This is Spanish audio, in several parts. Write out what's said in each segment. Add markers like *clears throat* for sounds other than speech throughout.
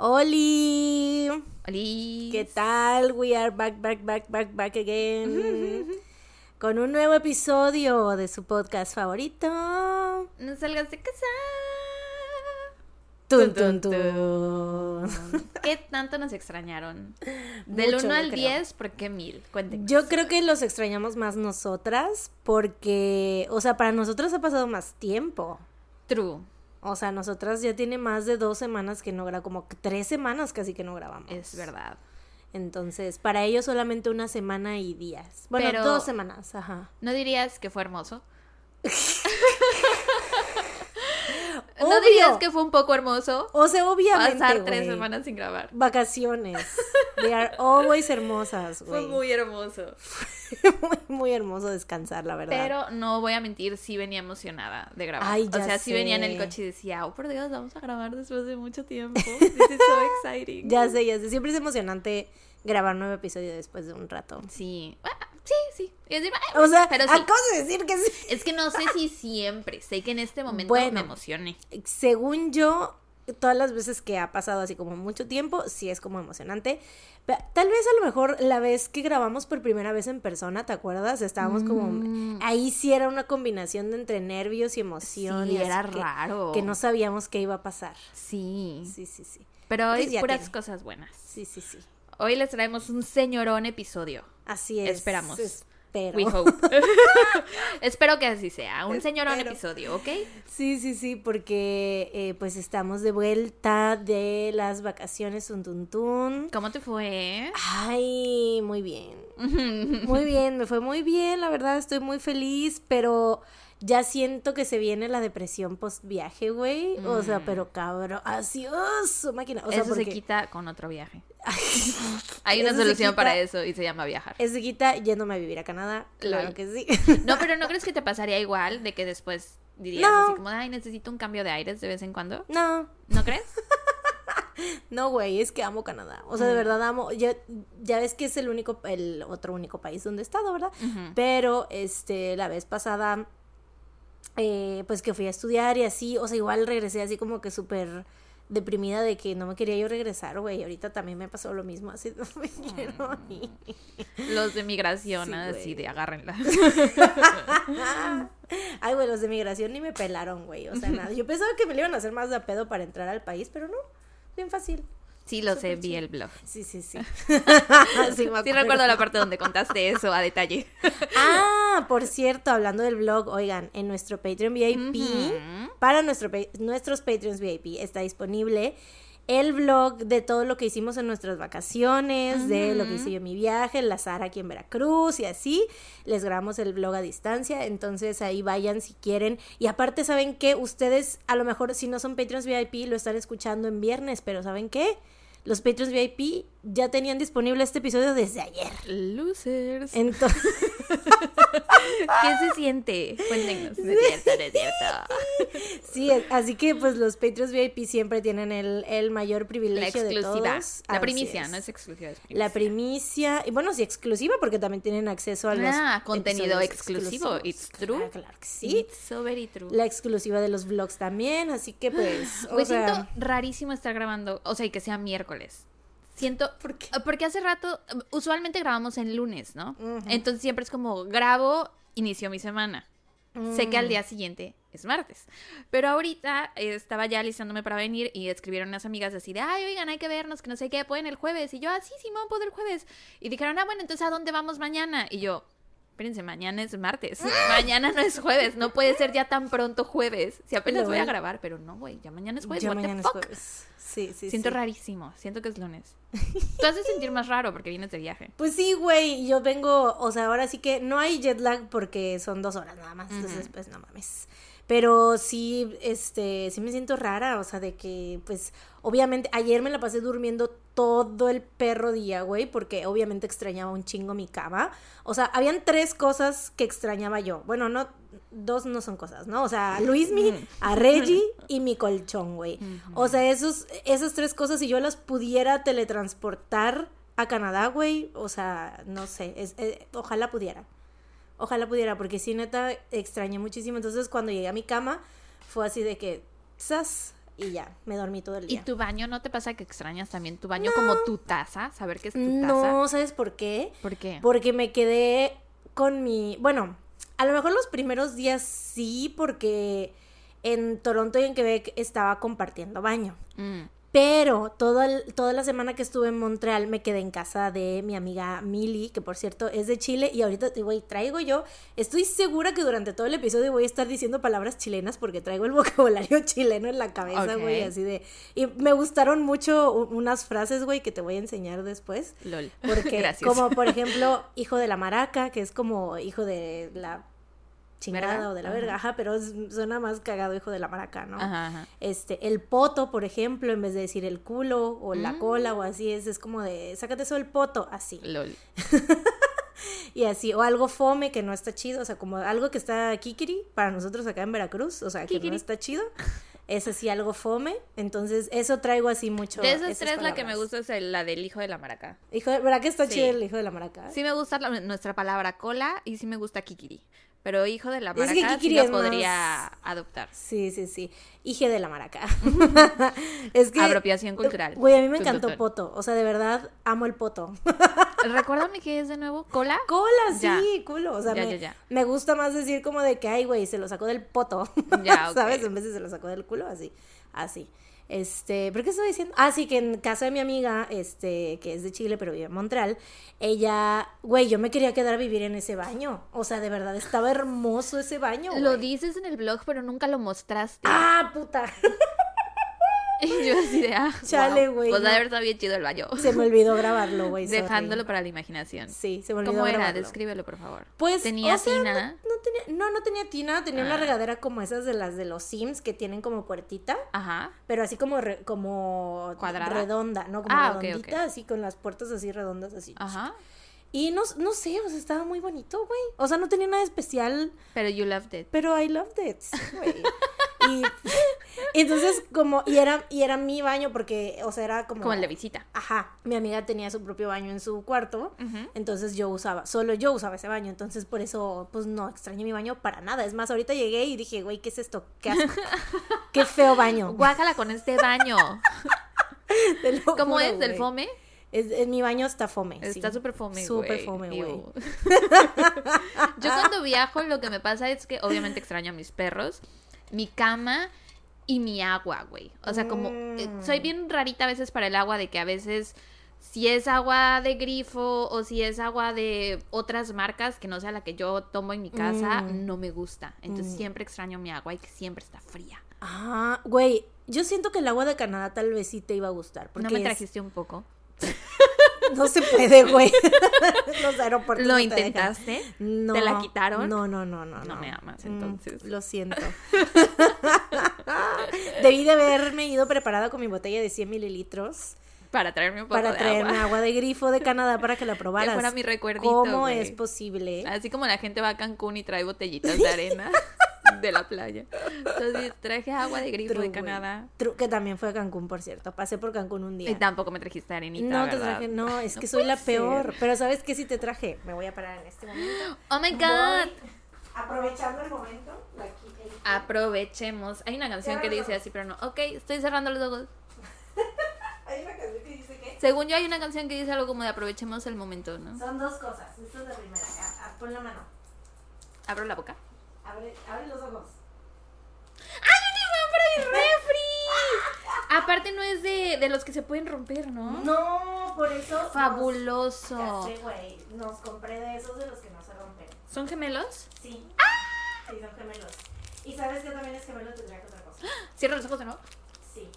Oli. Oli. ¿Qué tal? We are back, back, back, back, back again. con un nuevo episodio de su podcast favorito. No salgas de casa. Tun, tun, tun. *laughs* ¿Qué tanto nos extrañaron? Del Mucho, 1 yo al creo. 10, ¿por qué mil? Cuéntenos. Yo creo que los extrañamos más nosotras porque, o sea, para nosotras ha pasado más tiempo. True. O sea, nosotras ya tiene más de dos semanas que no grabamos, como tres semanas casi que no grabamos. Es verdad. Entonces, para ellos solamente una semana y días. Bueno, Pero- dos semanas, ajá. ¿No dirías que fue hermoso? *laughs* ¿No dirías que fue un poco hermoso O sea, obviamente, pasar tres semanas sin grabar? Vacaciones. They are always hermosas, *laughs* Fue güey. muy hermoso. muy, muy hermoso descansar, la verdad. Pero no voy a mentir, sí venía emocionada de grabar. Ay, o ya sea, sí venía en el coche y decía, oh, por Dios, vamos a grabar después de mucho tiempo. *laughs* This is so exciting. Ya sé, ya sé. Siempre es emocionante grabar nuevo episodio después de un rato. Sí. Ah, sí, sí. Y decir, "Ay, O sea, pero sí. acabo de decir que sí. Es que no sé *laughs* si siempre. Sé que en este momento Bueno. me emocioné. Según yo, todas las veces que ha pasado así como mucho tiempo, sí es como emocionante. Pero tal vez a lo mejor la vez que grabamos por primera vez en persona, ¿te acuerdas? Estábamos Mm. como... Ahí sí era una combinación de entre nervios y emoción. Sí, y era raro. Que no sabíamos qué iba a pasar. Sí. Sí, sí, sí. Pero ya puras cosas buenas. Sí, sí, sí. Hoy les traemos un señorón episodio. Así es. Esperamos. Espero. We hope. *laughs* *laughs* Espero que así sea. Un señorón episodio, ¿ok? Sí, sí, sí, porque eh, pues estamos de vuelta de las vacaciones un tun, tun. ¿Cómo te fue? Ay, muy bien. *laughs* Muy bien, me fue muy bien, la verdad, estoy muy feliz, pero ya siento que se viene la depresión post viaje, güey. O sea, pero cabrón, así, ¡oh, su máquina. O sea, eso se quita con otro viaje. *laughs* Hay una Eso solución quita- para eso y se llama viajar. eso se quita yéndome a vivir a Canadá, claro que sí. No, pero ¿no *laughs* crees que te pasaría igual de que después dirías No. así como, ay, necesito un cambio de aires de vez en cuando? No, ¿No crees? *laughs* No, güey, es que amo Canadá. O sea, Mm. de verdad amo. Ya, ya ves que es el único, el otro único país donde he estado, ¿verdad? Pero, este, la vez pasada, eh, pues que fui a estudiar y así, o sea, igual regresé así como que súper deprimida de que no me quería yo regresar, güey. Ahorita también me pasó lo mismo, así *laughs* no me quiero ir. Los de migración, Sí, así de agárrenla. *laughs* Ay, güey, los de migración ni me pelaron, güey. O sea, nada. Yo pensaba que me lo iban a hacer más de a pedo para entrar al país, pero no. Bien fácil. Sí, lo sé, vi el blog. Sí, sí, sí. *laughs* sí, recuerdo la parte donde contaste eso a detalle. *laughs* Ah, por cierto, hablando del blog, oigan, en nuestro Patreon VIP, para nuestro, nuestros Patreons VIP está disponible el blog de todo lo que hicimos en nuestras vacaciones, de lo que hice yo en mi viaje, la Sara aquí en Veracruz y así. Les grabamos el blog a distancia, entonces ahí vayan si quieren. Y aparte, ¿saben qué? Ustedes, a lo mejor si no son Patreons VIP, lo están escuchando en viernes, pero ¿saben qué? Los Patreons VIP ya tenían disponible este episodio desde ayer. Losers. Entonces... *laughs* ¿Qué se siente? Cuéntenos. No es cierto, no es cierto. Sí, así que pues los Patreons VIP siempre tienen el, el mayor La privilegio de exclusiva. todos. La primicia, es. no es exclusiva. Es La primicia, y bueno, sí, exclusiva porque también tienen acceso a los Ah, contenido exclusivo. exclusivos. It's true. Claro, claro que sí. It's so very true. La exclusiva de los vlogs también, así que pues, o Güey, sea, siento rarísimo estar grabando, o sea, y que sea miércoles. Siento, ¿Por qué? porque hace rato, usualmente grabamos en lunes, ¿no? Entonces siempre es como, grabo, inicio mi semana. Sé que Mm. al día siguiente es martes. Pero ahorita eh, estaba ya alistándome para venir y escribieron unas amigas así de, ay, oigan, hay que vernos, que no sé qué, pueden el jueves. Y yo, ah, sí, Simón, puedo el jueves. Y dijeron, ah, bueno, entonces, ¿a dónde vamos mañana? Y yo, espérense, mañana es martes. mañana no es jueves. No puede ser ya tan pronto jueves. Si apenas voy a grabar, pero no, güey, ya mañana es jueves. ya what the mañana es jueves. Sí, sí, Siento sí. rarísimo. Siento que es lunes. *laughs* Tú haces sentir más raro porque vienes de viaje. Pues sí, güey, yo vengo, o sea, ahora sí que no hay jet lag porque son dos horas nada más, entonces pues no mames. Pero sí, este, sí me siento rara, o sea, de que, pues, obviamente, ayer me la pasé durmiendo todo el perro día, güey, porque obviamente extrañaba un chingo mi cama. O sea, habían tres cosas que extrañaba yo. Bueno, no, dos no son cosas, ¿no? O sea, a Luismi, a Reggie *laughs* y mi colchón, güey. O sea, esos, esas tres cosas, si yo las pudiera teletransportar a Canadá, güey, o sea, no sé, es, eh, ojalá pudiera. Ojalá pudiera, porque sí, neta, extrañé muchísimo. Entonces, cuando llegué a mi cama, fue así de que, ¡zas! y ya, me dormí todo el ¿Y día. tu baño no te pasa que extrañas también tu baño como tu taza? Saber que es tu taza. No, ¿sabes por qué? ¿Por qué? Porque me quedé con mi. Bueno, a lo mejor los primeros días sí, porque en Toronto y en Quebec estaba compartiendo baño. Mm. Pero toda, el- toda la semana que estuve en Montreal me quedé en casa de mi amiga Mili, que por cierto es de Chile. Y ahorita, güey, traigo yo. Estoy segura que durante todo el episodio voy a estar diciendo palabras chilenas porque traigo el *laughs* vocabulario chileno en la cabeza, güey, así de. Y me gustaron mucho unas frases, güey, que te voy a enseñar después. LOL. Porque, *laughs* Gracias. como por ejemplo, hijo de la maraca, que es como hijo de la chingada ¿Verga? o de la verga, ajá, pero es- suena más cagado hijo de la maraca, ¿no? Ajá, ajá. Este, el poto, por ejemplo, en vez de decir el culo o la Mm. cola o así, es, es como de, sácate eso el poto, así. LOL. *laughs* Y así, o algo fome que no está chido, o sea, como algo que está kikiri para nosotros acá en Veracruz, o sea, que no está chido. Es así algo fome, entonces eso traigo así mucho. De esas esas tres, la que me gusta es la del hijo de la maraca. Hijo de, ¿Verdad que está Sí. chido el hijo de la maraca? Sí me gusta la- nuestra palabra cola y sí me gusta kikiri. Pero hijo de la Es que maraca sí kikiri lo es más- podría adoptar. Sí, sí, sí. Hije de la maraca. *laughs* es que. Apropiación cultural. Güey, a mí me encantó poto. O sea, de verdad, amo el poto. *laughs* Recuérdame qué es de nuevo. ¿Cola? Cola, Ya. sí, culo. O sea, Ya, me, ya, me gusta más decir como de que, ay, güey, se lo sacó del poto. Ya, *laughs* ok. ¿Sabes? En vez de se lo sacó del culo, así. Así. Este, ¿pero qué estaba diciendo? Ah, sí, que en casa de mi amiga, este, que es de Chile, pero vive en Montreal, ella, güey, yo me quería quedar a vivir en ese baño. O sea, de verdad, estaba hermoso ese baño. Lo güey. dices en el blog, pero nunca lo mostraste. Ah, puta. *laughs* *laughs* Y yo así de, ah, Chale, wow. güey, Pues no. de haber estado bien chido el baño. Se me olvidó *laughs* grabarlo, güey. Dejándolo para la imaginación. Sí, se me olvidó ¿Cómo era? grabarlo. Descríbelo, por favor. Pues, ¿Tenía o sea, tina? No, no tenía, no, no tenía tina, tenía una Ah. regadera como esas de las de los Sims que tienen como puertita, Ajá. pero así como re- como ¿Cuadrada? redonda, no como Ah, redondita, así con las puertas así redondas así. Ajá. Y no, no sé, o sea, estaba muy bonito, güey. O sea, no tenía nada especial, Pero you loved it. pero I loved it, güey. *laughs* y entonces como y era y era mi baño porque, o sea, era como Como el de visita. Ajá, mi amiga tenía su propio baño en su cuarto, entonces yo usaba, solo yo usaba ese baño, entonces por eso, pues no extrañé mi baño para nada. Es más, ahorita llegué y dije, güey, ¿qué es esto? ¿Qué asco? Qué feo baño. *laughs* Guácala con este baño. *laughs* ¿Cómo es? ¿Del fome? Es, es- mi baño está fome. Está sí. súper fome. Súper fome, güey. *laughs* Yo cuando viajo lo que me pasa es que obviamente extraño a mis perros, mi cama y mi agua, güey. O sea, como eh, soy bien rarita a veces para el agua de que a veces si es agua de grifo o si es agua de otras marcas que no sea la que yo tomo en mi casa, Mm. no me gusta. Entonces Mm. siempre extraño mi agua y que siempre está fría. Ah, güey, yo siento que el agua de Canadá tal vez sí te iba a gustar. Porque ¿No me es- trajiste un poco? *laughs* No se puede, güey. *laughs* Los aeropuertos ¿Lo no te intentaste? No. ¿Te la quitaron? No, no, no, no. No me amas, Mm, entonces. lo siento. *laughs* Debí de haberme ido preparada con mi botella de 100 mililitros Para traerme un poco para de traerme agua. agua. de grifo de Canadá para que la Que probaras. fuera mi recuerdito, ¿Cómo es posible? Así como la gente va a Cancún y trae botellitas de arena *laughs* *laughs* de la playa. Entonces traje agua de grifo True, de. Canadá. True, que también fue a Cancún, por cierto. Pasé por Cancún un día. Y tampoco me trajiste arenita, no te ¿verdad? traje, no, es No que soy la peor. Pero ¿sabes qué? Si te traje. Me voy a parar en este momento. Oh my god. Voy, aprovechando el momento. Aprovechemos. Hay una canción que dice así, pero no. Ok, estoy cerrando los ojos. *laughs* Hay una canción que dice que Según yo hay una canción que dice algo como de aprovechemos el momento, ¿no? son dos cosas. Esta es la primera. A- a- pon la mano. Abro la boca. Abre, abre los ojos. ¡Ay, un imán para mi refri! Aparte no es de, de los que se pueden romper, ¿no? No, por eso. nos- Fabuloso. Ya sé, güey. Nos compré de esos de los que no se rompen. ¿Son gemelos? Sí. Sí, son gemelos. Y sabes que también es gemelo tendría que otra cosa. Cierra los ojos, ¿no? Sí.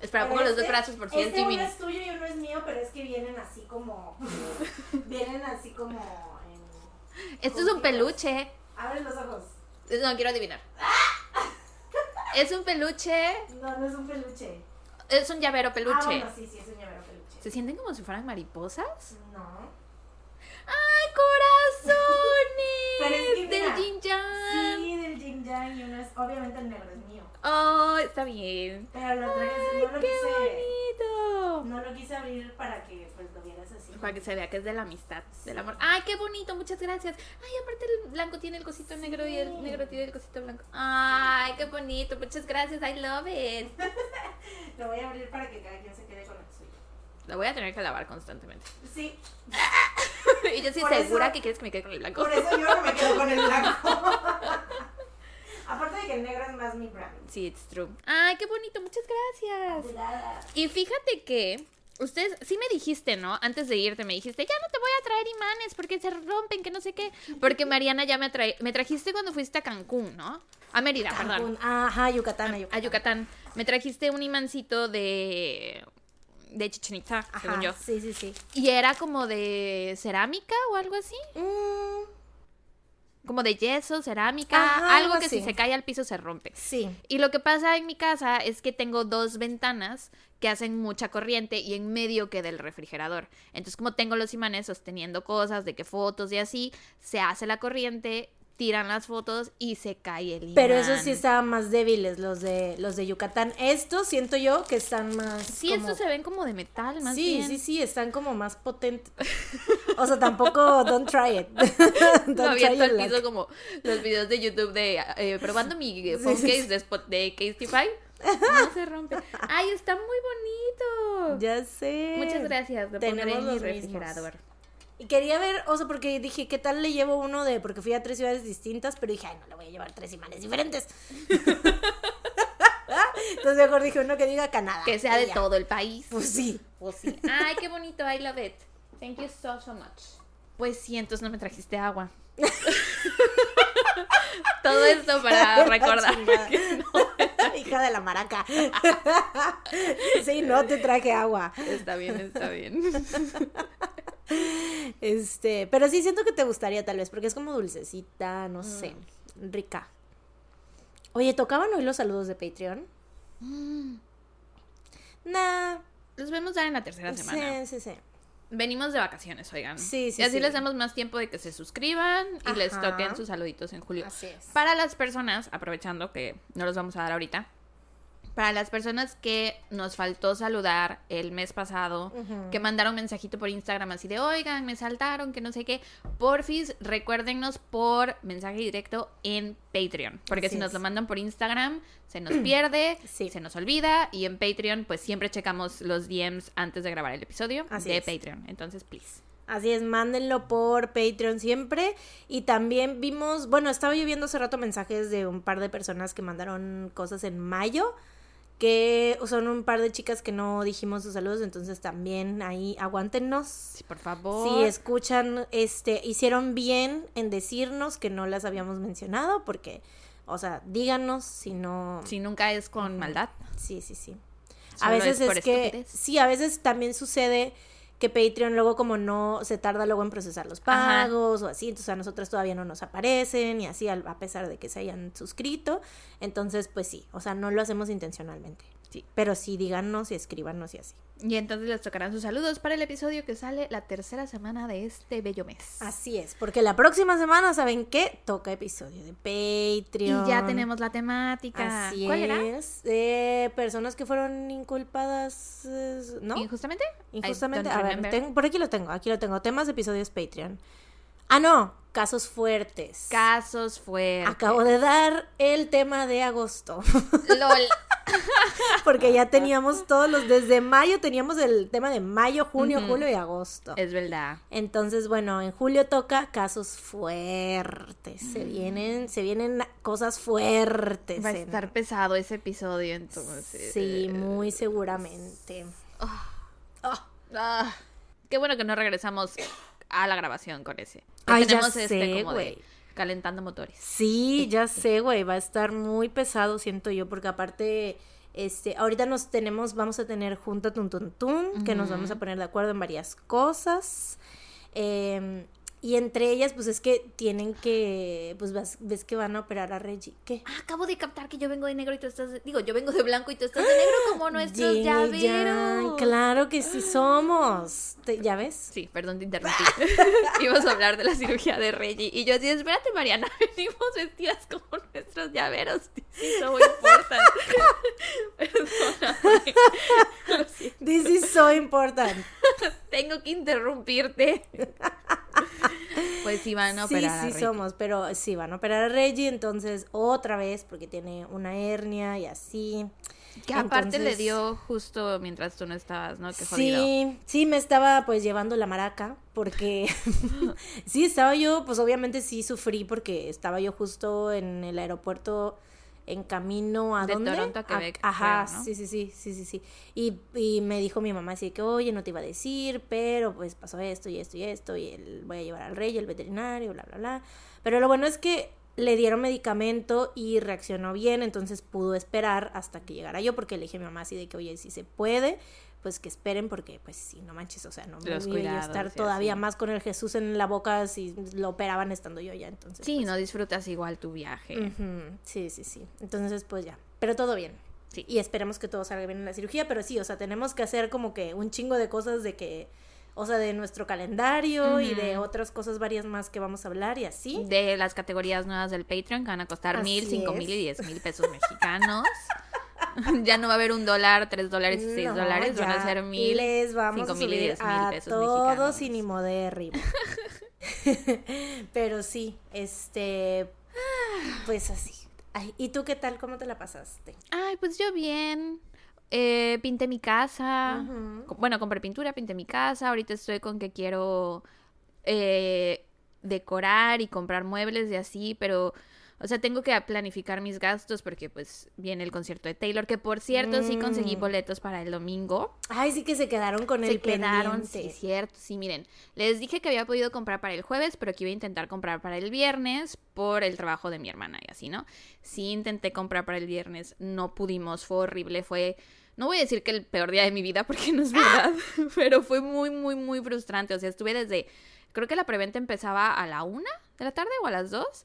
Espera, pongo los dos brazos por si es Este uno es tuyo y uno es mío, pero es que vienen así como. *laughs* vienen así como. En... Esto es un peluche. Abre los ojos. No, quiero adivinar. Es un peluche. No, no es un peluche. Es un llavero peluche. Ah, bueno, sí, sí, es un llavero peluche. ¿Se sienten como si fueran mariposas? No. ¡Ay, corazones! *laughs* Pero es que del Jin Yang. Sí, del Jin Yang y uno es. Obviamente el negro es mío. Oh, está bien. Pero lo traje, no lo ¡Qué quise. bonito! No lo quise abrir para que pues lo vieras así. Para que se vea que es de la amistad, del amor. Ay, qué bonito, muchas gracias. Ay, aparte el blanco tiene el cosito negro y el negro tiene el cosito blanco. Ay, qué bonito, muchas gracias, I love it. *laughs* Lo voy a abrir para que cada quien se quede con el suyo. Lo voy a tener que lavar constantemente. Sí, *laughs* y yo Por segura eso- que quieres que me quede con el blanco. por eso yo no me quedo con el blanco. *laughs* Aparte de que el negro es más mi brand. Sí, it's true. Ay, qué bonito, muchas gracias. Nada. Y fíjate que ustedes sí me dijiste, ¿no? Antes de irte me dijiste, ya no te voy a traer imanes porque se rompen, que no sé qué. Porque Mariana ya me trae, me trajiste cuando fuiste a Cancún, ¿no? A Mérida, perdón. Cancún. Ajá, Yucatán, a Yucatán. A Yucatán. Me trajiste un imancito de de Chichen Itza, Ajá, según yo. sí, sí, sí. Y era como de cerámica o algo así. Mm, Como de yeso, cerámica, Ajá, algo que si se cae al piso se rompe. sí. Y lo que pasa en mi casa es que tengo dos ventanas que hacen mucha corriente y en medio queda el refrigerador. Entonces, como tengo los imanes sosteniendo cosas, de que fotos y así, se hace la corriente, tiran las fotos y se cae el imán. Pero esos sí estaban más débiles, los de los de Yucatán. Estos siento yo que están más. Sí, como- estos se ven como de metal, más Sí, bien. sí, sí, están como más potentes. O sea, tampoco don't try it. *laughs* don't Lo try luck. piso como los videos de YouTube de eh, probando mi phone sí, case sí. de, Casetify. No se rompe. Ay, está muy bonito. Ya sé. Muchas gracias. Lo pondré Tenemos en mi mismos. Y quería ver, o sea, porque dije, ¿qué tal le llevo uno de.? Porque fui a tres ciudades distintas, pero dije, ay, no le voy a llevar tres imanes diferentes. *laughs* Entonces mejor dije uno que diga Canadá. Que sea de ya. todo el país. Pues sí. Pues sí. *laughs* Ay, qué bonito. I love it. Thank you so, so much. Pues sí, entonces no me trajiste agua. *laughs* Todo esto para recordar. no. Hija de la maraca. sí, no te traje agua. Está bien, está bien. Este, pero sí siento que te gustaría tal vez, porque es como dulcecita, Mm. no sé, rica. Oye, ¿tocaban hoy los saludos de Patreon? Mm. Nah. Los vemos dar en la tercera semana. Sí, sí, sí. Venimos de vacaciones, oigan. Sí, sí, Y así sí. les damos más tiempo de que se suscriban y les toquen sus saluditos en julio. Así es. Para las personas, aprovechando que no los vamos a dar ahorita, para las personas que nos faltó saludar el mes pasado, que mandaron mensajito por Instagram así de, oigan, me saltaron, que no sé qué, porfis, recuérdennos por mensaje directo en Patreon, porque Así si nos lo mandan por Instagram, se nos *clears throat* pierde, Sí. se nos olvida, y en Patreon, pues siempre checamos los DMs antes de grabar el episodio Así de es. Patreon. Entonces, please. Así es, mándenlo por Patreon siempre. Y también vimos, bueno, estaba yo viendo hace rato mensajes de un par de personas que mandaron cosas en mayo, que son un par de chicas que no dijimos sus saludos, entonces también ahí aguántenos. Sí, por favor. Si escuchan, este, hicieron bien en decirnos que no las habíamos mencionado, porque, o sea, díganos si no. Si nunca es con maldad. Sí, sí, sí. A veces es que, estupidez. sí, a veces también sucede que Patreon luego como no se tarda luego en procesar los Ajá. pagos o así, entonces a nosotros todavía no nos aparecen y así a pesar de que se hayan suscrito, entonces pues sí, o sea, no lo hacemos intencionalmente. Sí. Pero sí díganos y escríbanos y así. Y entonces les tocarán sus saludos para el episodio que sale la tercera semana de este bello mes. Así es, porque la próxima semana, ¿saben qué? Toca episodio de Patreon. Y ya tenemos la temática. Así ¿Cuál era? es. Eh, personas que fueron inculpadas, eh, ¿no? ¿Injustamente? Injustamente, a ver, tengo- por aquí lo tengo, aquí lo tengo. Temas de episodios Patreon. Ah, no, casos fuertes. Casos fuertes. Acabo de dar el tema de agosto, *laughs* LOL. *laughs* porque ya teníamos todos los, desde mayo teníamos el tema de mayo, junio, julio y agosto. es verdad. Entonces, bueno, en julio toca casos fuertes. Se vienen, se vienen cosas fuertes. Va a en- estar pesado ese episodio entonces. Sí, muy seguramente. Ah, qué bueno que no regresamos a la grabación con ese. Que Ay, ya tenemos este sé, como güey. de calentando motores. Sí, ya sé, güey, va a estar muy pesado, siento yo, porque aparte, este, ahorita nos tenemos, vamos a tener junta Tun Tun Tun, que nos vamos a poner de acuerdo en varias cosas. Eh, Y entre ellas, pues es que tienen que, pues ves, ves que van a operar a Reggie. ¿Qué? Ah, acabo de captar que yo vengo de negro y tú estás, de- digo, yo vengo de blanco y tú estás de negro como *gasps* nuestros llaveros. ya, claro que sí somos. Te- ¿Ya ves? Sí, perdón, te interrumpí. *laughs* Íbamos a hablar de la cirugía de Reggie. Y yo así, espérate, Mariana, *laughs* venimos vestidas como nuestros llaveros. Sí, so important. *laughs* Perdóname. This is so important. Tengo que interrumpirte. Pues sí, van a Sí, operar a sí Reggie. somos, pero sí van a operar a Reggie, entonces otra vez, porque tiene una hernia y así. Que aparte le dio justo mientras tú no estabas, ¿no? Qué jodido. Sí, sí, me estaba pues llevando la maraca porque *laughs* sí, estaba yo, pues obviamente sí sufrí porque estaba yo justo en el aeropuerto en camino a De dónde? Toronto a Quebec, ajá, creo, ¿no? sí, sí, sí, sí, sí, sí. Y, y me dijo mi mamá así de que, oye, no te iba a decir, pero pues pasó esto y esto y esto y el, voy a llevar al rey, el veterinario, bla, bla, bla. Pero lo bueno es que le dieron medicamento y reaccionó bien, entonces pudo esperar hasta que llegara yo, porque le dije a mi mamá así de que, oye, si se puede, pues que esperen, porque pues sí, no manches, o sea, no me voy a estar todavía más con el Jesús en la boca si lo operaban estando yo ya, entonces. Sí, pues, no disfrutas igual tu viaje. Sí, sí, sí. Entonces, pues ya, pero todo bien. Sí. Y esperemos que todo salga bien en la cirugía, pero sí, o sea, tenemos que hacer como que un chingo de cosas de que, o sea, de nuestro calendario y de otras cosas varias más que vamos a hablar y así. De las categorías nuevas del Patreon que van a costar Así mil, cinco es. mil y diez mil pesos mexicanos. *laughs* *laughs* ya no va a haber un dólar, tres dólares y seis No, dólares, van a ser mil. Les vamos cinco a mil y diez mil pesos todos mexicanos. sin ni modérrimo. *laughs* Pero sí, este, pues así. Ay, ¿Y tú qué tal? ¿Cómo te la pasaste? Ay, pues yo bien. Eh, pinté mi casa. Bueno, compré pintura, pinté mi casa. Ahorita estoy con que quiero eh, decorar y comprar muebles y así, pero, o sea, tengo que planificar mis gastos porque pues viene el concierto de Taylor, que por cierto sí conseguí Mm. boletos para el domingo. Ay, sí que se quedaron con Se el quedaron, sí, pendiente. cierto. Sí, miren, les dije que había podido comprar para el jueves, pero que iba a intentar comprar para el viernes por el trabajo de mi hermana y así, ¿no? Sí intenté comprar para el viernes, no pudimos, fue horrible, fue... No voy a decir que el peor día de mi vida porque no es verdad, *laughs* pero fue muy, muy, muy frustrante. O sea, estuve desde... Creo que la preventa empezaba a la una de la tarde o a las dos.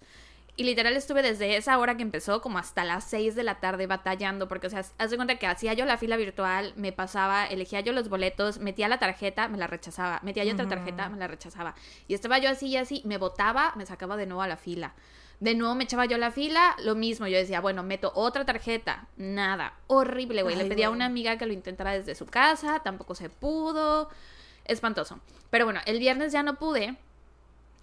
Y literal estuve desde esa hora que empezó como hasta las 6 de la tarde batallando, porque, o sea, haz de cuenta que hacía yo la fila virtual, me pasaba, elegía yo los boletos, metía la tarjeta, me la rechazaba, metía yo otra tarjeta, me la rechazaba. Y estaba yo así y así, me botaba, me sacaba de nuevo a la fila. De nuevo me echaba yo a la fila, lo mismo, yo decía, bueno, meto otra tarjeta, nada, horrible, güey. Le pedí a una amiga que lo intentara desde su casa, tampoco se pudo, espantoso. Pero bueno, el viernes ya no pude.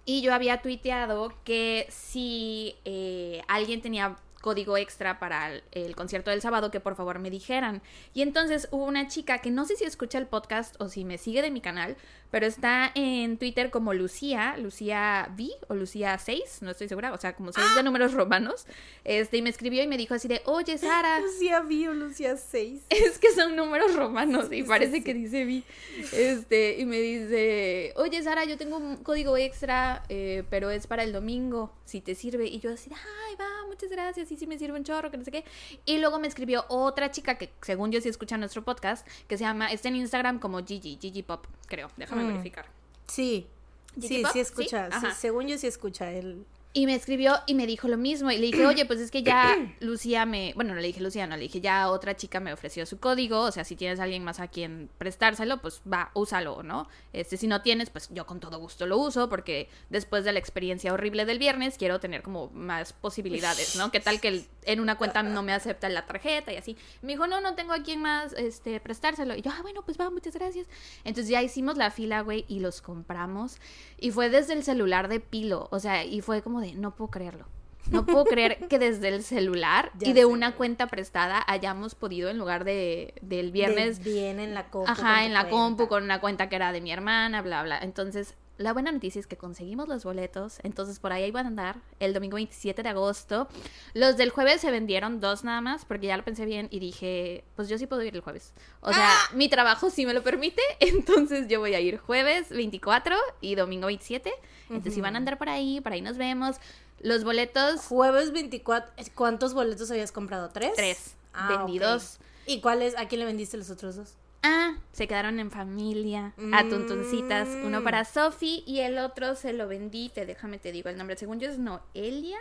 Y yo había tuiteado que si eh, alguien tenía código extra para el, el concierto del sábado, que por favor me dijeran. Y entonces hubo una chica que no sé si escucha el podcast o si me sigue de mi canal, pero está en Twitter como Lucía, Lucía V o Lucía 6, no estoy segura, o sea, como seis de números romanos. Este, y me escribió y me dijo así de, oye *laughs* Sara, Lucía Bio, Lucía 6. *laughs* es que son números romanos y parece que dice vi. Este, y me dice, oye Sara, yo tengo un código extra, eh, pero es para el domingo, si te sirve. Y yo así, ay, va, muchas gracias, sí, sí me sirve un chorro, que no sé qué. Y luego me escribió otra chica que según yo sí escucha nuestro podcast, que se llama, está en Instagram como Gigi, Gigi Pop, creo, déjame. Verificar. Sí. ¿Gigi Sí, sí escucha. Sí, según yo sí escucha él. Y me escribió y me dijo lo mismo. Y le dije, oye, pues es que ya *clears throat* Lucía me. Bueno, no le dije Lucía, no, le dije, ya otra chica me ofreció su código. O sea, si tienes a alguien más a quien prestárselo, pues va, úsalo, ¿no? Este, si no tienes, pues yo con todo gusto lo uso, porque después de la experiencia horrible del viernes, quiero tener como más posibilidades, ¿no? ¿Qué tal que en una cuenta no me acepta la tarjeta y así? Me dijo, no, no tengo a quien más este, prestárselo. Y yo, ah, bueno, pues va, muchas gracias. Entonces ya hicimos la fila, güey, y los compramos. Y fue desde el celular de Pilo. O sea, y fue como de, no puedo creerlo. No puedo creer *laughs* que desde el celular Ya y de sé. una cuenta prestada hayamos podido, en lugar de del viernes, De- bien en la compu. ajá, en la cuenta. compu con una cuenta que era de mi hermana, bla, bla. Entonces, la buena noticia es que conseguimos los boletos. Entonces, por ahí van a andar el domingo 27 de agosto. Los del jueves se vendieron dos nada más, porque ya lo pensé bien y dije, pues yo sí puedo ir el jueves. O sea, ¡Ah! mi trabajo sí me lo permite. *laughs* Entonces, yo voy a ir jueves 24 y domingo 27. Entonces, si van a andar por ahí, por ahí nos vemos. Los boletos, Jueves 24. ¿Cuántos boletos habías comprado? ¿Tres? tres. Ah, vendí ok. dos. ¿Y cuáles? ¿A quién le vendiste los otros dos? Ah, se quedaron en familia. A tuntuncitas. Uno Mm. para Sophie y el otro se lo vendí. Te déjame te digo el nombre. Según yo es Noelia.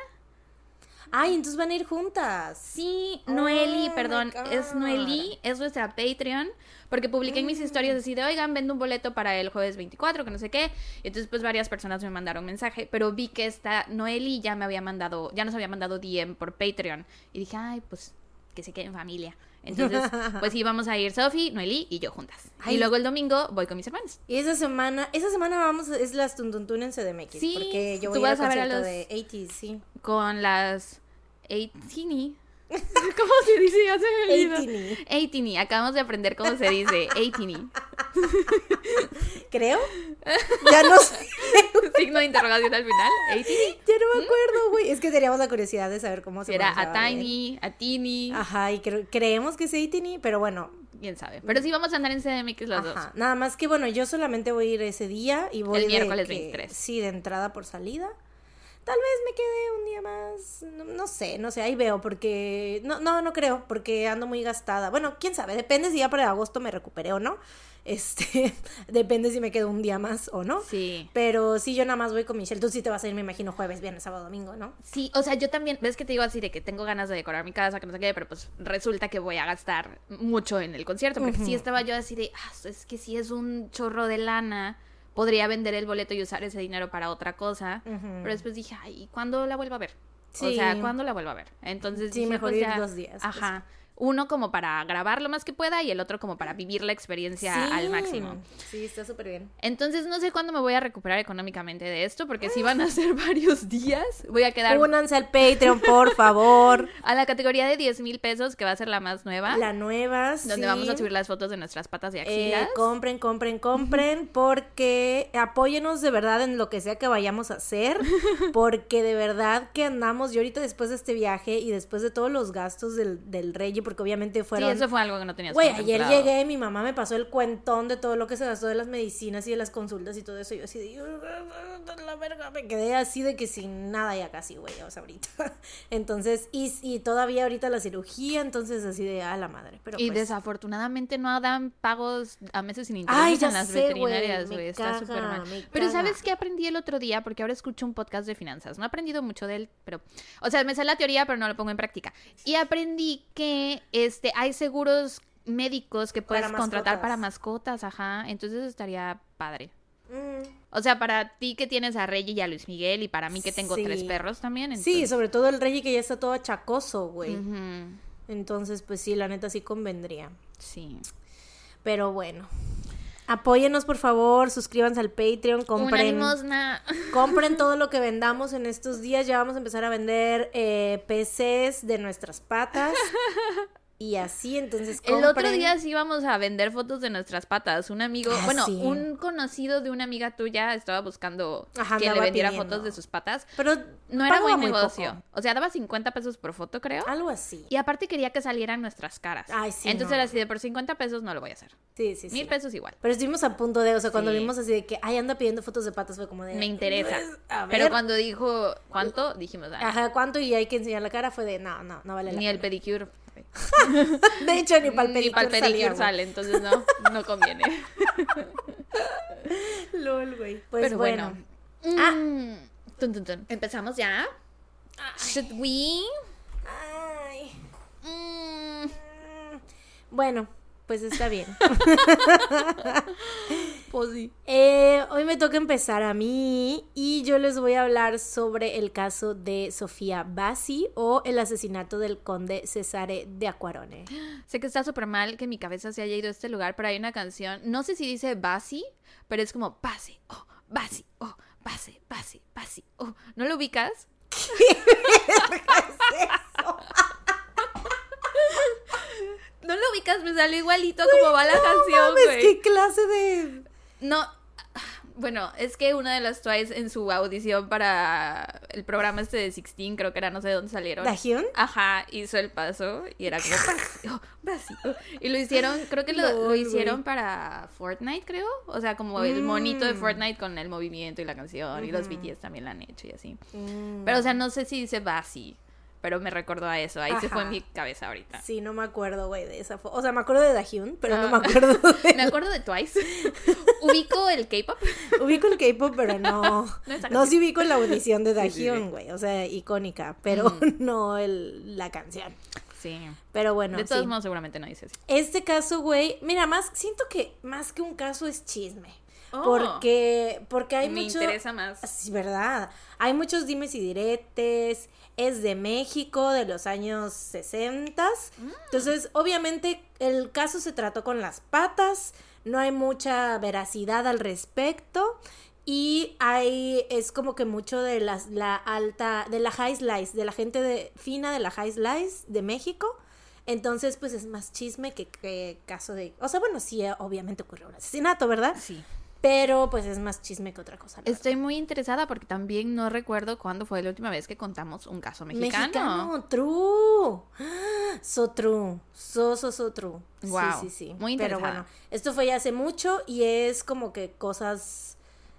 Ay, entonces van a ir juntas. Sí, Noeli, Oh, perdón, es. Noeli, es nuestra Patreon, porque publiqué en mis historias así de, oigan, vendo un boleto para el jueves 24, que no sé qué, y entonces pues varias personas me mandaron mensaje, pero vi que esta Noeli ya me había mandado, ya nos había mandado DM por Patreon, y dije, ay, pues que se quede en familia. Entonces, *laughs* pues íbamos a ir Sofi, Noeli y yo juntas. Ay. Y luego el domingo voy con mis hermanos. Y esa semana, esa semana vamos, es las Tuntuntun en CDMX. Sí, porque yo tú voy vas a ver a concierto los- de 80 sí. Con las Eitini. *laughs* ¿Cómo se dice? Ya se me olvidó. Eitini. Eitini. Acabamos de aprender cómo se dice. Eitini. *laughs* Creo. *laughs* ya no sé. Signo de interrogación al final. Eitini. Ya no me acuerdo, güey. Es que teníamos la curiosidad de saber cómo se Era a bien. Tiny, a Tini. Ajá, y cre- creemos que es 80 pero bueno. Quién sabe. Pero sí vamos a andar en CDMX los dos. Nada más que bueno, yo solamente voy a ir ese día y voy El de miércoles que- 23. Sí, de entrada por salida. Tal vez me quede un día más, no, no sé, no sé, ahí veo, porque, no, no, no creo, porque ando muy gastada. Bueno, quién sabe, depende si ya para agosto me recuperé o no. *laughs* Este, depende si me quedo un día más o no. Sí. Pero sí, yo nada más voy con Michelle. Tú sí te vas a ir, me imagino, jueves, viernes, sábado, domingo, ¿no? Sí, o sea, yo también, ves que te digo así de que tengo ganas de decorar mi casa, que no sé qué, pero pues resulta que voy a gastar mucho en el concierto, porque sí estaba yo así de, ah, es que si es un chorro de lana, podría vender el boleto y usar ese dinero para otra cosa, pero después dije, ay, ¿y cuándo la vuelvo a ver? O Sí. sea, ¿cuándo la vuelvo a ver? Entonces Sí, dije, mejor pues, ir ya- dos días, pues. Uno como para grabar lo más que pueda y el otro como para vivir la experiencia al máximo. Sí, está súper bien. Entonces no sé cuándo me voy a recuperar económicamente de esto, porque si van a ser *laughs* varios días, voy a quedar Únanse al Patreon, por favor. *laughs* a la categoría de 10 mil pesos, que va a ser la más nueva, La nueva, donde sí. vamos a subir las fotos de nuestras patas y Eh, axilas. compren, compren, compren, porque apóyenos de verdad en lo que sea que vayamos a hacer, *laughs* porque de verdad que andamos, yo ahorita después de este viaje y después de todos los gastos del, del rey, porque obviamente sí, fueron... eso fue algo que no tenías Güey, ayer llegué mi mamá me pasó el cuentón de todo lo que se gastó de las medicinas y de las consultas y todo eso. Y yo así de. La verga, me quedé así de que sin nada ya casi, güey, o sea, ahorita. *laughs* Entonces, y, y todavía ahorita la cirugía, entonces así de a la madre. Pero Y pues, desafortunadamente no dan pagos a meses sin intereses Ay, ya en las sé, veterinarias, güey. Está súper mal. Pero. ¿sabes qué aprendí el otro día? Porque ahora escucho un podcast de finanzas. No he aprendido mucho de él, pero... O sea, me sé la teoría, pero no lo pongo en práctica. Y aprendí que este hay seguros médicos que puedes Para contratar para mascotas, ajá. Entonces estaría padre. mm, O sea, para ti que tienes a Reggie y a Luis Miguel y para mí que tengo Sí. tres perros también. Sí, sobre todo el rey que ya está todo achacoso, güey. Entonces, pues sí, la neta sí convendría. Sí. Pero bueno. Apóyenos, por favor, suscríbanse al Patreon, compren. Compren *laughs* todo lo que vendamos en estos días. Ya vamos a empezar a vender eh, PCs de nuestras patas. Y así, entonces compren. El otro día sí íbamos a vender fotos de nuestras patas. Un amigo, Ah, bueno, sí. un conocido de una amiga tuya estaba buscando Ajá, que le vendiera pidiendo. fotos de sus patas. Pero No era buen muy negocio. poco. O sea, daba 50 pesos por foto, creo. Algo así. Y aparte quería que salieran nuestras caras. Ay, sí, Entonces no. era así de por 50 pesos no lo voy a hacer. Sí, sí, sí. Mil pesos igual. Pero estuvimos a punto de, o sea, cuando Sí. vimos así de que, ay, anda pidiendo fotos de patas, fue como de. Me interesa. pues, Pero cuando dijo cuánto, dijimos, ah, Ajá, ¿cuánto? Y hay que enseñar la cara, fue de, no, no, no vale la ni el pena. Pedicure. *laughs* De hecho, ni para el Ni para el pedicure sale, entonces no, no conviene. *laughs* Lol, güey. Pues Pero bueno. bueno. Ah. Mm, tun, tun, tun. ¿Empezamos ya? Should we? Ay. Mm, Bueno, pues está bien. *laughs* pues sí. Eh, hoy me toca empezar a mí y yo les voy a hablar sobre el caso de Sofía Bassi o el asesinato del conde Cesare de Aquarone. Sé que está súper mal que mi cabeza se haya ido a este lugar, pero hay una canción, no sé si dice Basi, pero es como Basi, oh, Basi, oh, Basi, Basi, Basi, oh. ¿No lo ubicas? ¿No lo ubicas? Me salió igualito como va la canción, mames, güey. ¿Qué clase de...? No, bueno, es que una de las Twice en su audición para el programa este de Sixteen, creo que era, no sé de dónde salieron. ¿Dahyun? Ajá, hizo el paso y era como "Basi, oh, basi, oh". Y lo hicieron, creo que lo, hicieron para Fortnite, creo. O sea, como el monito de Mm. Fortnite con el movimiento y la canción. Y los. BTS también la han hecho y así. Mm. Pero, o sea, no sé si dice Basi. Pero me recordó a eso. Ahí se fue Ajá. mi cabeza ahorita. Sí, no me acuerdo, güey, de esa foto. O sea, me acuerdo de Dahyun, pero no Ah. me acuerdo de... *laughs* Me acuerdo de Twice. *laughs* Ubico el K-pop. Ubico el K-pop, pero no. *laughs* No No, sí ubico la audición de Sí, sí, sí. Dahyun, güey. O sea, icónica, pero no el, la canción. Sí. Pero bueno, de todos sí. modos, seguramente no dice así. Este caso, güey, mira, más siento que más que un caso es chisme. Oh. Porque, porque hay Me mucho. interesa más. Sí, verdad. Hay muchos dimes y diretes. Es de México, de los años 60. Mm. Entonces, obviamente, el caso se trató con las patas. No hay mucha veracidad al respecto. Y hay, es como que mucho de las, la alta, de la high slice, de la gente de, fina de la high slice de México. Entonces, pues es más chisme que, que caso de, o sea, bueno, sí, obviamente ocurrió un asesinato, ¿verdad? Sí. Pero pues es más chisme que otra cosa. Estoy muy interesada porque también no recuerdo cuándo fue la última vez que contamos un caso verdad. mexicano. true. *gasps* So true. So, so, so true. Guau, Sí, sí, sí. muy Pero interesada. bueno, esto fue ya hace mucho y es como que cosas...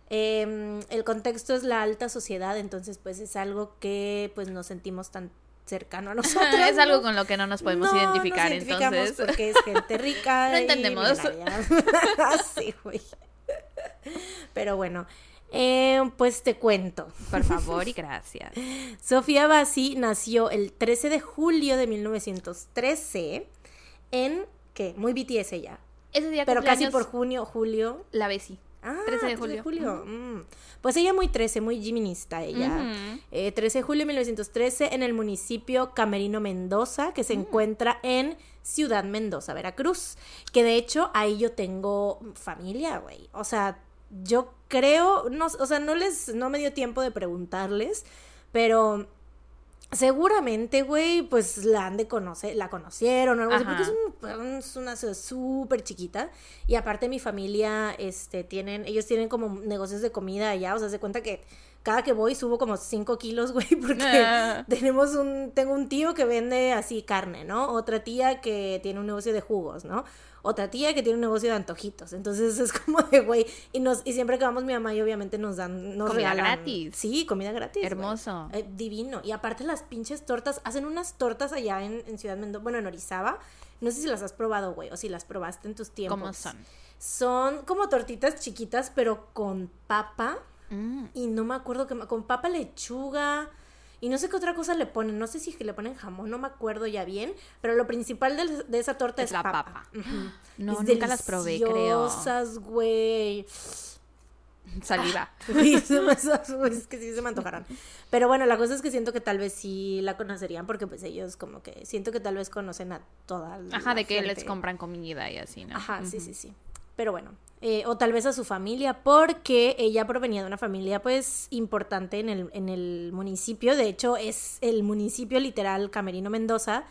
em, el contexto es la alta sociedad, entonces pues es algo que pues nos sentimos tan cercano a *laughs* nosotros. es algo con lo que no nos podemos No, identificar, nos entonces. Porque es gente *laughs* rica. No y entendemos. *laughs* millonaria. sí, güey. *laughs* Pero bueno, eh, pues te cuento. Por favor y gracias. *laughs* Sofía Bassi nació el 13 de julio de 1913 en, ¿qué? Muy BTS ella. Ese día Pero casi por junio, julio. la Bessie. Ah, 13 de julio. Mm. Pues ella muy 13, muy Jiminista ella. Eh, 13 de julio de 1913 en el municipio Camerino Mendoza, que se Mm. encuentra en Ciudad Mendoza, Veracruz. Que de hecho ahí yo tengo familia, güey. O sea, yo creo, no, o sea, no les, no me dio tiempo de preguntarles, pero seguramente, güey, pues la han de conocer, la conocieron o algo así, porque es, un- es una ciudad súper chiquita. Y aparte mi familia, este, tienen, ellos tienen como negocios de comida allá, o sea, se cuenta que cada que voy subo como 5 kilos, *laughs* güey, porque Ah. tenemos un, tengo un tío que vende así carne, ¿no? Otra tía que tiene un negocio de jugos, ¿no? Otra tía que tiene un negocio de antojitos. Entonces *laughs* es como de, güey, y nos, y siempre que vamos mi mamá y obviamente nos dan, nos Comida regalan- gratis. Sí, comida gratis. Hermoso. Eh, divino. Y aparte las pinches tortas, hacen unas tortas allá en, en Ciudad Mendoza, bueno, en Orizaba. No sé si las has probado, güey, o si las probaste en tus tiempos. ¿Cómo son? Son como tortitas chiquitas, pero con papa. Mm. Y no me acuerdo que con papa, lechuga. Y no sé qué otra cosa le ponen. No sé si es que le ponen jamón, no me acuerdo ya bien. Pero lo principal de, de esa torta es, Es la papa. No, Es nunca las probé, creo. deliciosas, güey. Saliva. *laughs* *laughs* Es que sí se me antojaron. Pero bueno, la cosa es que siento que tal vez sí la conocerían porque pues ellos como que siento que tal vez conocen a toda la Ajá, de que les compran comida y así, ¿no? Ajá, sí, sí, sí. Pero bueno, eh, o tal vez a su familia porque ella provenía de una familia pues importante en el, en el municipio. De hecho, es el municipio literal Camerino Mendoza.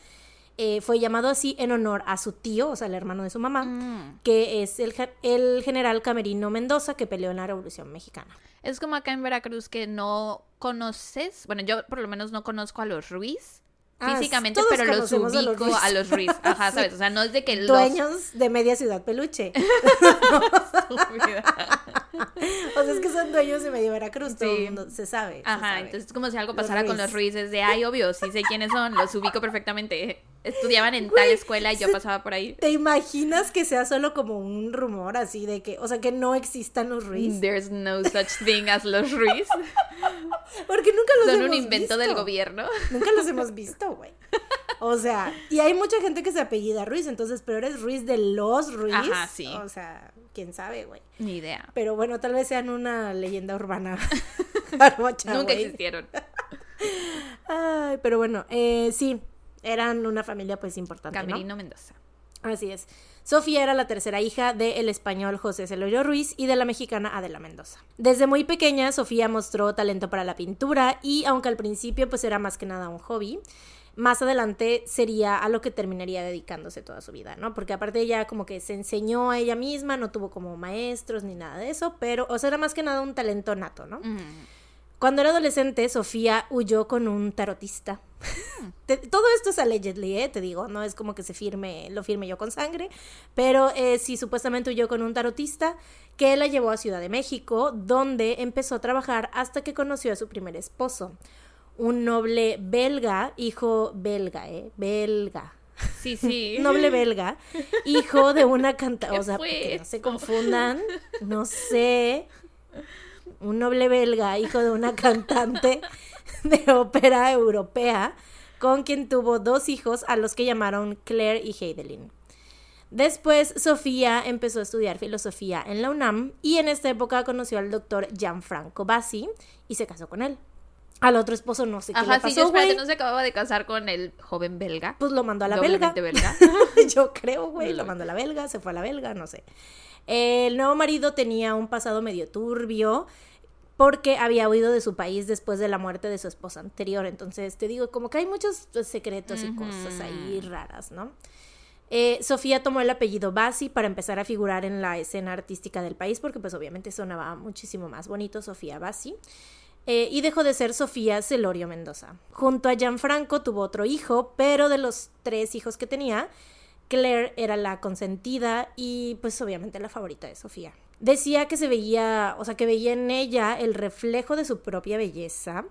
Eh, fue llamado así en honor a su tío, o sea, el hermano de su mamá, Mm. que es el, el general Camerino Mendoza que peleó en la Revolución Mexicana. Es como acá en Veracruz que no conoces, bueno, yo por lo menos no conozco a los Ruiz Ah, físicamente, pero los conocemos a los ubico Ruiz. a los Ruiz. *laughs* Ajá, Sí. ¿sabes? O sea, no es de que los... Dueños de media ciudad peluche. *laughs* O sea, es que son dueños de medio Veracruz, todo el mundo se sabe. se Ajá, sabe. entonces es como si algo Los pasara con Ruiz. los Ruizes de, ay, obvio, sí sé quiénes son, los ubico perfectamente. Estudiaban en tal escuela y yo se- pasaba por ahí. ¿Te imaginas que sea solo como un rumor así de que, o sea, que no existan los Ruiz? There's no such thing as los Ruiz. *laughs* Porque nunca los Son hemos un invento del visto. gobierno. Nunca los hemos *laughs* visto, güey. O sea, y hay mucha gente que se apellida Ruiz, entonces, pero eres Ruiz de los Ruiz. Ajá, sí. O sea, quién sabe, güey. Ni idea. Pero bueno, tal vez sean una leyenda urbana. *laughs* Nunca existieron. Ay, pero bueno, eh, sí, eran una familia pues importante, ¿no? Camerino Mendoza. Así es. Sofía era la tercera hija del español José Celorio Ruiz y de la mexicana Adela Mendoza. Desde muy pequeña, Sofía mostró talento para la pintura y aunque al principio pues era más que nada un hobby, más adelante sería a lo que terminaría dedicándose toda su vida, ¿no? Porque aparte ella como que se enseñó a ella misma, no tuvo como maestros ni nada de eso, pero, o sea, era más que nada un talento nato, ¿no? Mm. Cuando era adolescente, Sofía huyó con un tarotista. *laughs* Te- todo esto es allegedly, ¿eh? te digo, no es como que se firme, lo firme yo con sangre, pero eh, sí, supuestamente huyó con un tarotista que la llevó a Ciudad de México, donde empezó a trabajar hasta que conoció a su primer esposo. un noble belga, hijo belga, ¿eh? Belga. Sí, sí. *laughs* noble belga, hijo de una cantante, *laughs* ¿Qué o sea, que no se confundan, no sé, un noble belga, hijo de una cantante *laughs* de ópera europea, con quien tuvo dos hijos a los que llamaron Claire y Heidelin. Después, Sofía empezó a estudiar filosofía en la UNAM y en esta época conoció al doctor Gianfranco Bassi y se casó con él. Al otro esposo no sé qué Ajá, le sí, espérate, no se acababa de casar con el joven belga. Pues lo mandó a la belga. *laughs* Yo creo, güey, lo mandó a la belga, se fue a la belga, no sé. El nuevo marido tenía un pasado medio turbio porque había huido de su país después de la muerte de su esposa anterior. Entonces, te digo, como que hay muchos pues, secretos y cosas ahí raras, ¿no? Eh, Sofía tomó el apellido Bassi para empezar a figurar en la escena artística del país porque pues obviamente sonaba muchísimo más bonito Sofía Bassi. Eh, y dejó de ser Sofía Celorio Mendoza. Junto a Gianfranco tuvo otro hijo, pero de los tres hijos que tenía, Claire era la consentida y pues obviamente la favorita de Sofía. Decía que se veía, o sea, que veía en ella el reflejo de su propia belleza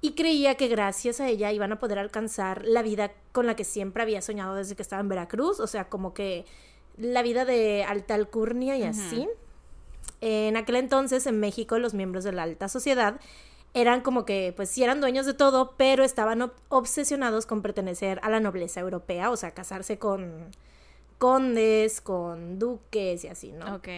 y creía que gracias a ella iban a poder alcanzar la vida con la que siempre había soñado desde que estaba en Veracruz, o sea, como que la vida de alta alcurnia y así. En aquel entonces, en México, los miembros de la alta sociedad eran como que, pues sí eran dueños de todo, pero estaban ob- obsesionados con pertenecer a la nobleza europea, o sea, casarse con condes, con duques y así, ¿no? Ok.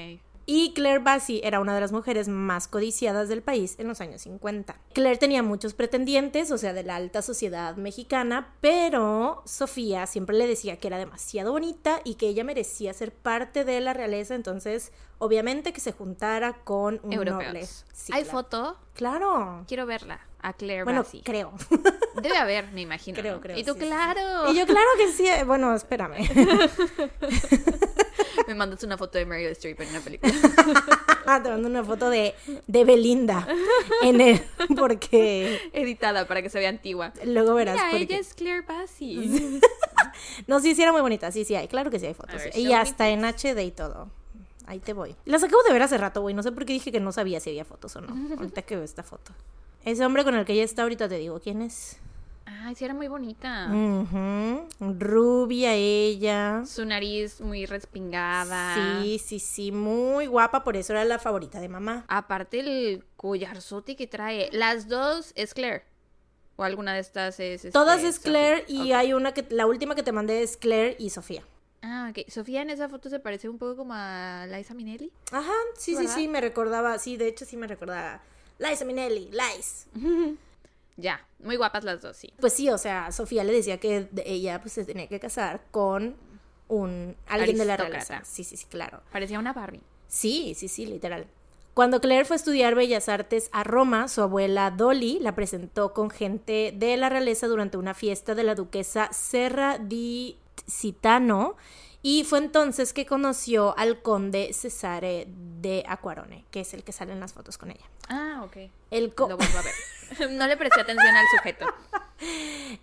Y Claire Bassi era una de las mujeres más codiciadas del país en los años 50. Claire tenía muchos pretendientes, o sea, de la alta sociedad mexicana, pero Sofía siempre le decía que era demasiado bonita y que ella merecía ser parte de la realeza, entonces, obviamente que se juntara con un noble. Europeos. Sí, ¿Hay claro. foto? Claro. Quiero verla. A Claire Bueno, Bassi. creo. Debe haber, me imagino. Creo, ¿no? creo, Y tú, sí, sí, sí. claro. Y yo, claro que sí. Bueno, espérame. *laughs* *laughs* Me mandas una foto de Meryl Streep en una película. *laughs* Ah, Te mando una foto de, de Belinda en el, *laughs* porque Editada para que se vea antigua. luego verás. Mira, ella es Claire Bassi. No, sí, sí era muy bonita. Sí, sí hay. Claro que sí hay fotos. Ver, y hasta en HD y todo. Ahí te voy. Las acabo de ver hace rato, güey. No sé por qué dije que no sabía si había fotos o no. Ahorita que veo esta foto. Ese hombre con el que ella está ahorita te digo quién es. Ay, sí, era muy bonita. Rubia ella. Su nariz muy respingada. Sí, sí, sí. Muy guapa. Por eso era la favorita de mamá. Aparte el collarzote que trae. Las dos es Claire. O alguna de estas es. este, Todas es Sophie. Claire y hay una que la última que te mandé es Claire y Sofía. Ah, ok. Sofía en esa foto se parece un poco como a Liza Minnelli. Ajá, sí, sí, ¿Verdad? sí, me recordaba, sí, de hecho sí me recordaba. Liza Minnelli, Lice. *laughs* Ya, muy guapas las dos, sí. Pues sí, o sea, Sofía le decía que ella pues se tenía que casar con un alguien de la realeza. Sí, sí, sí, claro. Parecía una Barbie. Sí, sí, sí, literal. Cuando Claire fue a estudiar Bellas Artes a Roma, su abuela Dolly la presentó con gente de la realeza durante una fiesta de la duquesa Serra di Citano y fue entonces que conoció al conde Cesare de Aquarone, que es el que sale en las fotos con ella. Ah, ok. El co- Lo vuelvo a ver. *laughs* no le presté atención al sujeto. *laughs*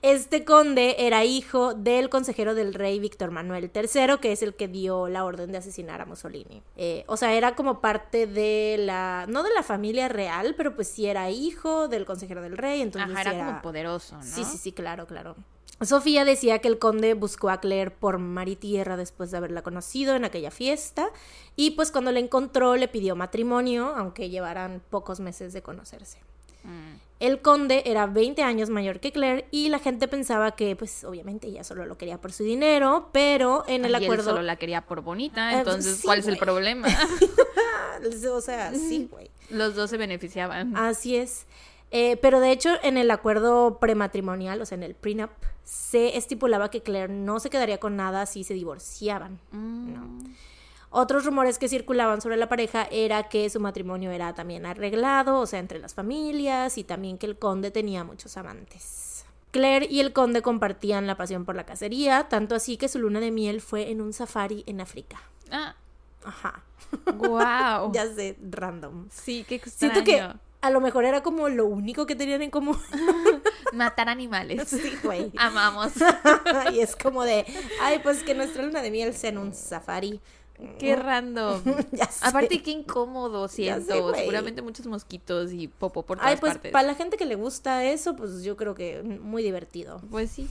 Este conde era hijo del consejero del rey Víctor Manuel III, que es el que dio la orden de asesinar a Mussolini. Eh, o sea, era como parte de la, no de la familia real, pero pues sí era hijo del consejero del rey, entonces Ajá, sí era como poderoso, ¿no? Sí, sí, sí, claro, claro. Sofía decía que el conde buscó a Claire por mar y tierra después de haberla conocido en aquella fiesta y pues cuando la encontró le pidió matrimonio, aunque llevaran pocos meses de conocerse. Mm. El conde era 20 años mayor que Claire y la gente pensaba que, pues, obviamente ella solo lo quería por su dinero, pero en el Y él acuerdo... solo la quería por bonita, Eh, entonces, sí, ¿cuál es el problema? *laughs* o sea, sí, güey. Los dos se beneficiaban. Así es. Eh, pero de hecho, en el acuerdo prematrimonial, o sea, en el prenup, se estipulaba que Claire no se quedaría con nada si se divorciaban. Mm. No. Otros rumores que circulaban sobre la pareja era que su matrimonio era también arreglado, o sea, entre las familias, y también que el conde tenía muchos amantes. Claire y el conde compartían la pasión por la cacería, tanto así que su luna de miel fue en un safari en África. Ah, Ajá. wow. *laughs* Ya sé, random. Sí, qué extraño. Siento que a lo mejor era como lo único que tenían en común. *laughs* Matar animales. Sí, güey. Amamos. *laughs* y es como de, ay, pues que nuestra luna de miel sea en un safari. Qué random. *laughs* Ya sé. Aparte, qué incómodo sé, siento. Seguramente muchos mosquitos y popo por todas Ay, pues para la gente que le gusta eso, pues yo creo que muy divertido. Pues sí.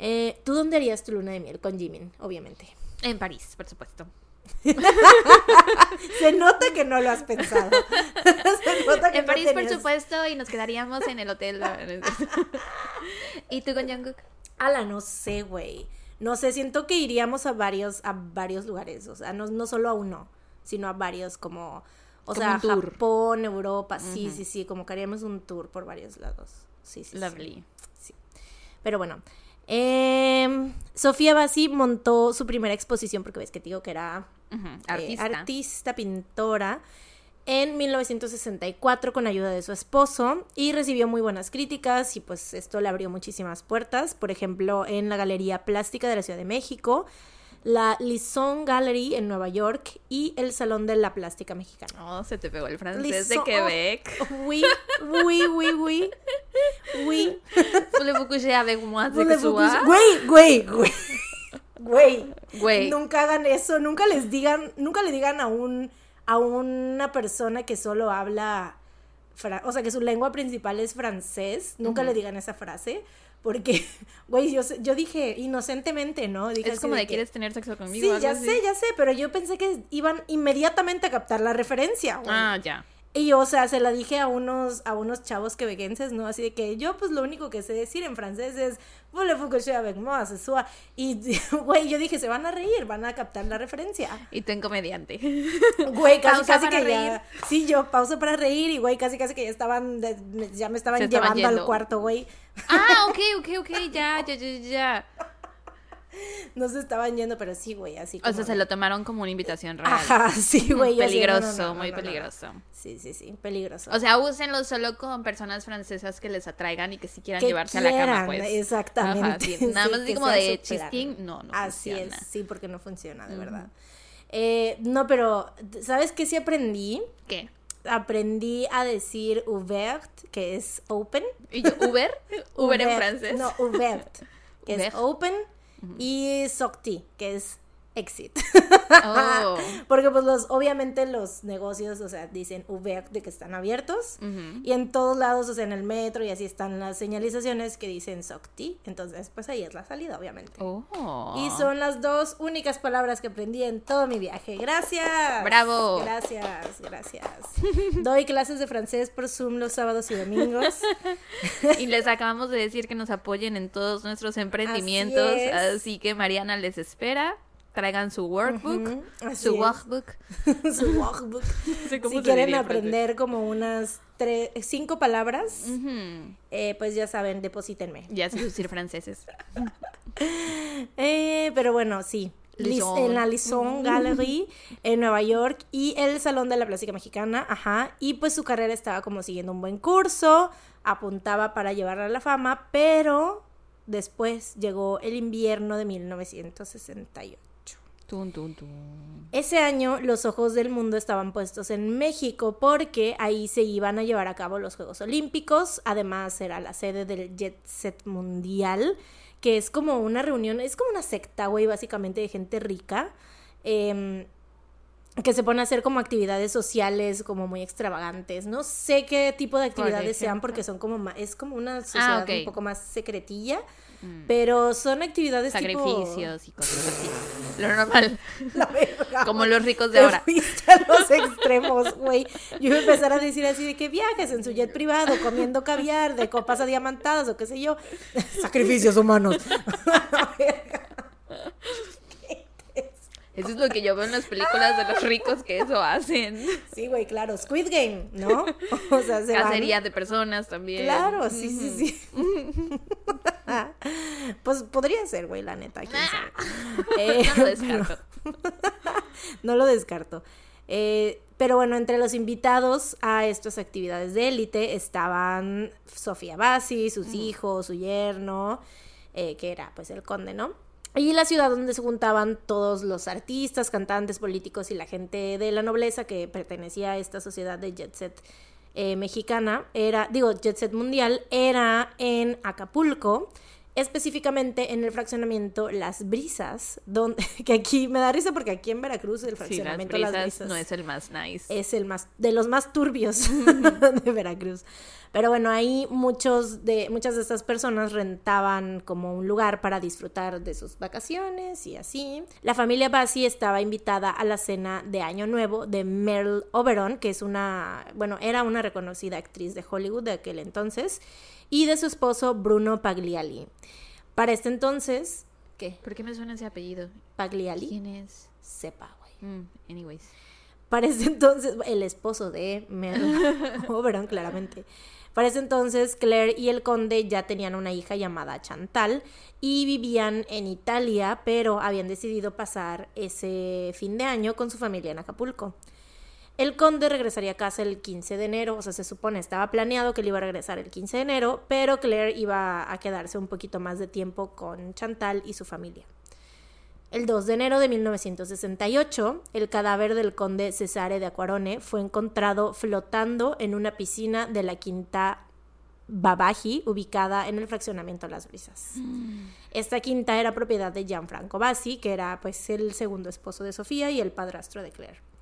Eh, ¿Tú dónde harías tu luna de miel? Con Jimin, obviamente. En París, por supuesto. *laughs* Se nota que no lo has pensado. *laughs* Se nota que En no París, por supuesto, y nos quedaríamos en el hotel. *laughs* ¿Y tú con Jungkook? Ala, no sé, güey. No sé, siento que iríamos a varios, a varios lugares. O sea, no, no solo a uno, sino a varios, como, o Como sea. Japón, Europa, sí, sí, sí, como que haríamos un tour por varios lados. Sí, sí, sí. Lovely. Pero bueno, em, Sofía Bassi montó su primera exposición, porque ves que te digo que era eh, Artista. artista, pintora, en 1964 con ayuda de su esposo y recibió muy buenas críticas y pues esto le abrió muchísimas puertas, por ejemplo en la Galería Plástica de la Ciudad de México, la Lisson Gallery en Nueva York y el Salón de la Plástica Mexicana. Oh, se te pegó el francés de Quebec. Oui, oui, oui, oui, oui. Voulez-vous coucher avec moi Güey, güey, güey. Güey. Güey. Nunca hagan eso, nunca les digan, nunca le digan a un a una persona que solo habla o sea, que su lengua principal es francés, nunca le digan esa frase porque *laughs* güey, yo yo dije inocentemente, ¿no? Dije Es como de que- quieres tener sexo conmigo. Sí, ya así? sé, ya sé, pero yo pensé que iban inmediatamente a captar la referencia, güey. Ah, ya. Y yo, o sea, se la dije a unos, a unos chavos quebequenses, ¿no? Así de que yo, pues, lo único que sé decir en francés es Voulez-vous coucher avec moi ce soir?" Y, *laughs* güey, yo dije, se van a reír, van a captar la referencia. Y tú en comediante. Güey, casi, Pausa casi que reír. ya... Sí, yo, pausa para reír y, güey, casi, casi que ya estaban, ya me estaban Se estaban llevando al cuarto, güey. ah, ok, *laughs* ok, ok, ya, ya, ya, ya. *laughs* No se estaban yendo, pero sí, güey, así O como sea, se lo tomaron como una invitación real. Ajá, *laughs* sí, *laughs* güey. yo así, no, no, Peligroso, no, muy peligroso. Sí, sí, sí, peligroso. O sea, úsenlo solo con personas francesas que les atraigan y que sí quieran que llevarse a la cama, pues. Exactamente. Ajá, sí. Nada Sí, más así como de su plan. chistín, no, no Así funciona. es, sí, porque no funciona, de verdad. Eh, no, pero, ¿sabes qué sí aprendí? ¿Qué? Aprendí a decir ouvert, que es open. ¿Y yo, Uber? Uber en francés. No, ouvert, que es Y sorti, que es exit. Oh. *laughs* Porque pues los, obviamente los negocios, o sea, dicen ouvert de que están abiertos. Y en todos lados, o sea, en el metro y así están las señalizaciones que dicen Sokti. Entonces, pues ahí es la salida, obviamente. Oh. Y son las dos únicas palabras que aprendí en todo mi viaje. Gracias. Bravo. Gracias, gracias. Doy clases de francés por Zoom los sábados y domingos. *laughs* Y les acabamos de decir que nos apoyen en todos nuestros emprendimientos. Así, que Mariana les espera. Traigan su workbook, *laughs* su workbook. *laughs* Su workbook. Si quieren aprender como unas tres, cinco palabras, eh, pues ya saben, deposítenme. Ya sé decir franceses. *laughs* Eh, pero bueno, sí. Lis- Lisson. en la Lisson Gallery en Nueva York y el Salón de la Plástica Mexicana, ajá. Y pues su carrera estaba como siguiendo un buen curso, apuntaba para llevarla a la fama, pero después llegó el invierno de 1968. Tun, tun, tun. Ese año los ojos del mundo estaban puestos en México porque ahí se iban a llevar a cabo los Juegos Olímpicos. Además era la sede del Jet Set Mundial, que es como una reunión, es como una secta, güey, básicamente de gente rica. em, que se pone a hacer como actividades sociales como muy extravagantes. No sé qué tipo de actividades sean porque son como es como una sociedad ok. un poco más secretilla, Mm. pero son actividades tipo- Sacrificios y cosas así. Lo normal. *laughs* La verga, Como los ricos de ahora. fuiste a los *laughs* extremos, güey. Yo iba a empezar a decir así de que viajes en su jet privado, comiendo caviar, de copas adiamantadas o qué sé yo. *laughs* Sacrificios humanos. Eso es lo que yo veo en las películas de los ricos que eso hacen. Sí, güey, claro. Squid Game, ¿no? O sea, se van- Cacería de personas también. Claro, sí, sí, sí. Pues podría ser, güey, la neta, quién sabe. *laughs* Eh, No lo descarto. *laughs* no lo descarto. Eh, pero bueno, entre los invitados a estas actividades de élite estaban Sofía Bassi, sus hijos, su yerno, eh, que era pues el conde, ¿no? Y la ciudad donde se juntaban todos los artistas, cantantes, políticos y la gente de la nobleza que pertenecía a esta sociedad de jet set eh, mexicana, era, digo, jet set mundial, era en Acapulco, específicamente en el fraccionamiento Las Brisas, donde, *laughs* que aquí me da risa porque aquí en Veracruz el Sí, las fraccionamiento brisas, Las Brisas no es el más nice. es el más de los más turbios *laughs* de Veracruz. Pero bueno, ahí muchos de muchas de estas personas rentaban como un lugar para disfrutar de sus vacaciones y así. La familia Bassi estaba invitada a la cena de Año Nuevo de Meryl Oberon, que es una, bueno, era una reconocida actriz de Hollywood de aquel entonces, y de su esposo Bruno Pagliali. Para este entonces, ¿qué? ¿Por qué me suena ese apellido? Pagliali, ¿Quién es? sepa, güey. Mm, anyways. Para ese entonces, el esposo de Meryl *laughs* Oberon, claramente. Para ese entonces, Claire y el conde ya tenían una hija llamada Chantal y vivían en Italia, pero habían decidido pasar ese fin de año con su familia en Acapulco. El conde regresaría a casa el 15 de enero, o sea, se supone, estaba planeado que él iba a regresar el 15 de enero, pero Claire iba a quedarse un poquito más de tiempo con Chantal y su familia. El 2 de enero de 1968, el cadáver del conde Cesare de Aquarone fue encontrado flotando en una piscina de la quinta Babaji, ubicada en el fraccionamiento Las Brisas. Esta quinta era propiedad de Gianfranco Bassi, que era pues el segundo esposo de Sofía y el padrastro de Claire.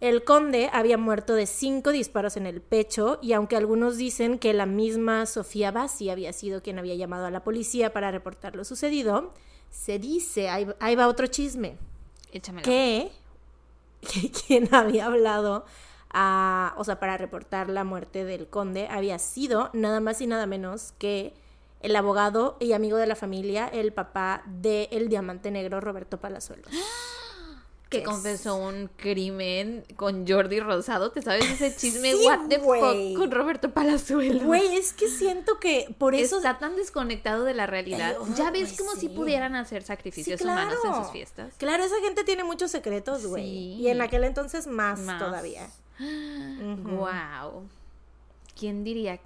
El conde había muerto de cinco disparos en el pecho y aunque algunos dicen que la misma Sofía Bassi había sido quien había llamado a la policía para reportar lo sucedido, se dice, ahí, ahí va otro chisme, que, que *laughs* quien había hablado a, o sea, para reportar la muerte del conde había sido nada más y nada menos que el abogado y amigo de la familia, el papá del el diamante negro Roberto Palazuelos. Que confesó un crimen con Jordi Rosado. ¿Te sabes ese *laughs* chisme? Sí, What the fuck con Roberto Palazuelos. Güey, es que siento que por eso... Está tan desconectado de la realidad. Ay, ya ves güey, como si pudieran hacer sacrificios Sí, humanos en sus fiestas. Claro, esa gente tiene muchos secretos, güey. Sí. Y en aquel entonces más, Más. todavía. *gasps* Wow. ¿Quién diría?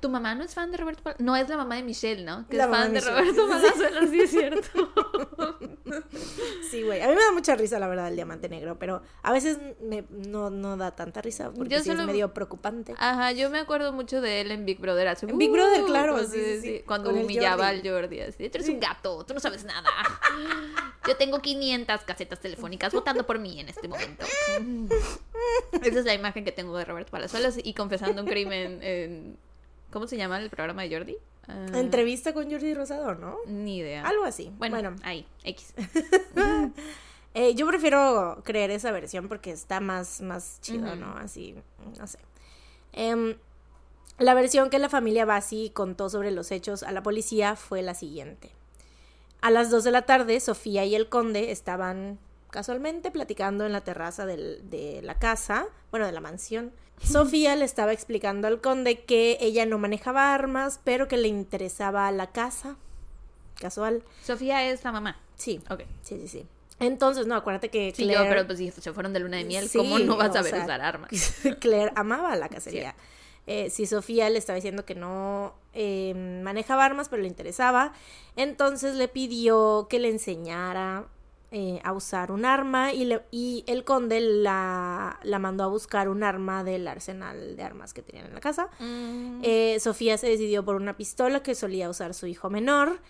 Tu mamá no es fan de Roberto Palazuelos. No es la mamá de Michelle, ¿no? Que La es fan de. Roberto Palazuelos, sí es *laughs* cierto. Sí, güey. A mí me da mucha risa, la verdad, el diamante negro, pero a veces me, no, no da tanta risa porque Yo sí es medio preocupante. Ajá, yo me acuerdo mucho de él en Big Brother hace En Big Brother, uh, claro, pues, sí, sí, sí. Cuando humillaba Jordi. al Jordi, así, tú eres un gato, tú no sabes nada. *laughs* Yo tengo 500 casetas telefónicas votando por mí en este momento. *laughs* Esa es la imagen que tengo de Roberto Palazuelos y confesando un crimen en... ¿Cómo se llama el programa de Jordi? Ah, Entrevista con Jordi Rosado, ¿no? Ni idea. Algo así. Bueno, Bueno, ahí, X. *laughs* eh, yo prefiero creer esa versión porque está más, más chido. ¿no? Así, no sé. Em, la versión que la familia Bassi contó sobre los hechos a la policía fue la siguiente. A las 2 de la tarde, Sofía y el conde estaban casualmente platicando en la terraza del- de la casa, bueno, de la mansión. Sofía le estaba explicando al conde que ella no manejaba armas, pero que le interesaba la casa. Casual. Sofía es la mamá. Sí, Ok. sí, sí, sí. Entonces, no, acuérdate que Sí, Claire... yo, pero pues si se fueron de luna de miel, Sí, ¿cómo no vas a saber sea, usar armas? *laughs* Claire amaba la cacería. Eh, si Sofía le estaba diciendo que no eh, manejaba armas, pero le interesaba, entonces le pidió que le enseñara eh, a usar un arma y, le- y el conde la, la mandó a buscar un arma del arsenal de armas que tenían en la casa. Mm, Eh, Sofía se decidió por una pistola que solía usar su hijo menor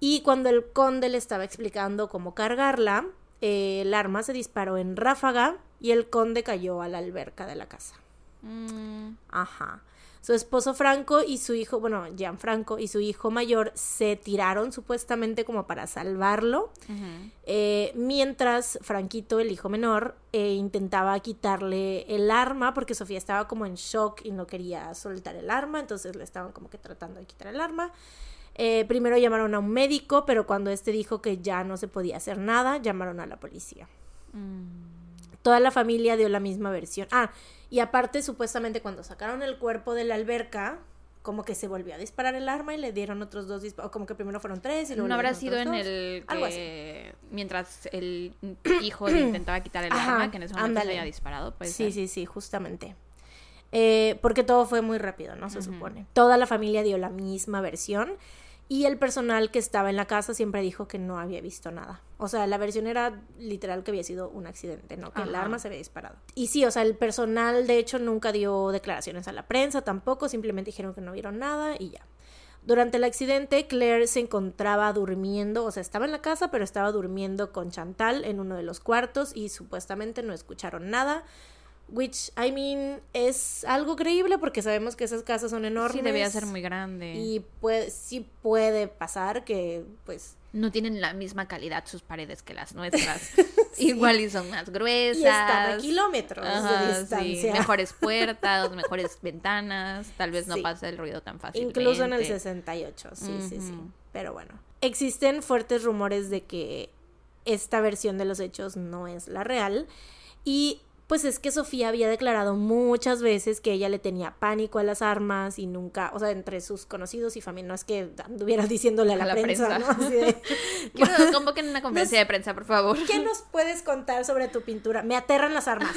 y cuando el conde le estaba explicando cómo cargarla, eh, el arma se disparó en ráfaga y el conde cayó a la alberca de la casa. mm, Ajá. Su esposo Franco y su hijo, bueno, Gianfranco y su hijo mayor se tiraron supuestamente como para salvarlo, eh, mientras Franquito, el hijo menor, eh, intentaba quitarle el arma porque Sofía estaba como en shock y no quería soltar el arma, entonces le estaban como que tratando de quitar el arma. Eh, primero llamaron a un médico, pero cuando este dijo que ya no se podía hacer nada, llamaron a la policía. Toda la familia dio la misma versión. Ah, y aparte, supuestamente cuando sacaron el cuerpo de la alberca, como que se volvió a disparar el arma y le dieron otros dos disparos. Como que primero fueron tres y luego. No habrá sido en dos. el Algo que mientras el *clears throat* hijo intentaba quitar el Ajá, arma, que en ese momento se había disparado, pues. Sí, sí, sí, justamente. Eh, porque todo fue muy rápido, ¿no? Se supone. Toda la familia dio la misma versión y el personal que estaba en la casa siempre dijo que no había visto nada. O sea, la versión era literal que había sido un accidente, ¿no? Que el arma se había disparado. Y sí, o sea, el personal de hecho nunca dio declaraciones a la prensa tampoco, simplemente dijeron que no vieron nada y ya. Durante el accidente, Claire se encontraba durmiendo, o sea, estaba en la casa, pero estaba durmiendo con Chantal en uno de los cuartos y supuestamente no escucharon nada. Which, I mean, es algo creíble porque sabemos que esas casas son enormes. Sí, debía ser muy grande. Y puede, sí puede pasar que, pues... No tienen la misma calidad sus paredes que las nuestras. *laughs* Igual y son más gruesas. Y están a kilómetros de distancia. Mejores *laughs* puertas, mejores ventanas. Tal vez no pasa el ruido tan fácil. Incluso en el 68, sí, sí, sí. Pero bueno. Existen fuertes rumores de que esta versión de los hechos no es la real. Y pues es que Sofía había declarado muchas veces que ella le tenía pánico a las armas y nunca, o sea, entre sus conocidos y familia, no es que anduviera *laughs* diciéndole a la, prensa, ¿no? Así de, *laughs* Quiero convoquen una conferencia de prensa, por favor. ¿Qué nos puedes contar sobre tu pintura? Me aterran las armas.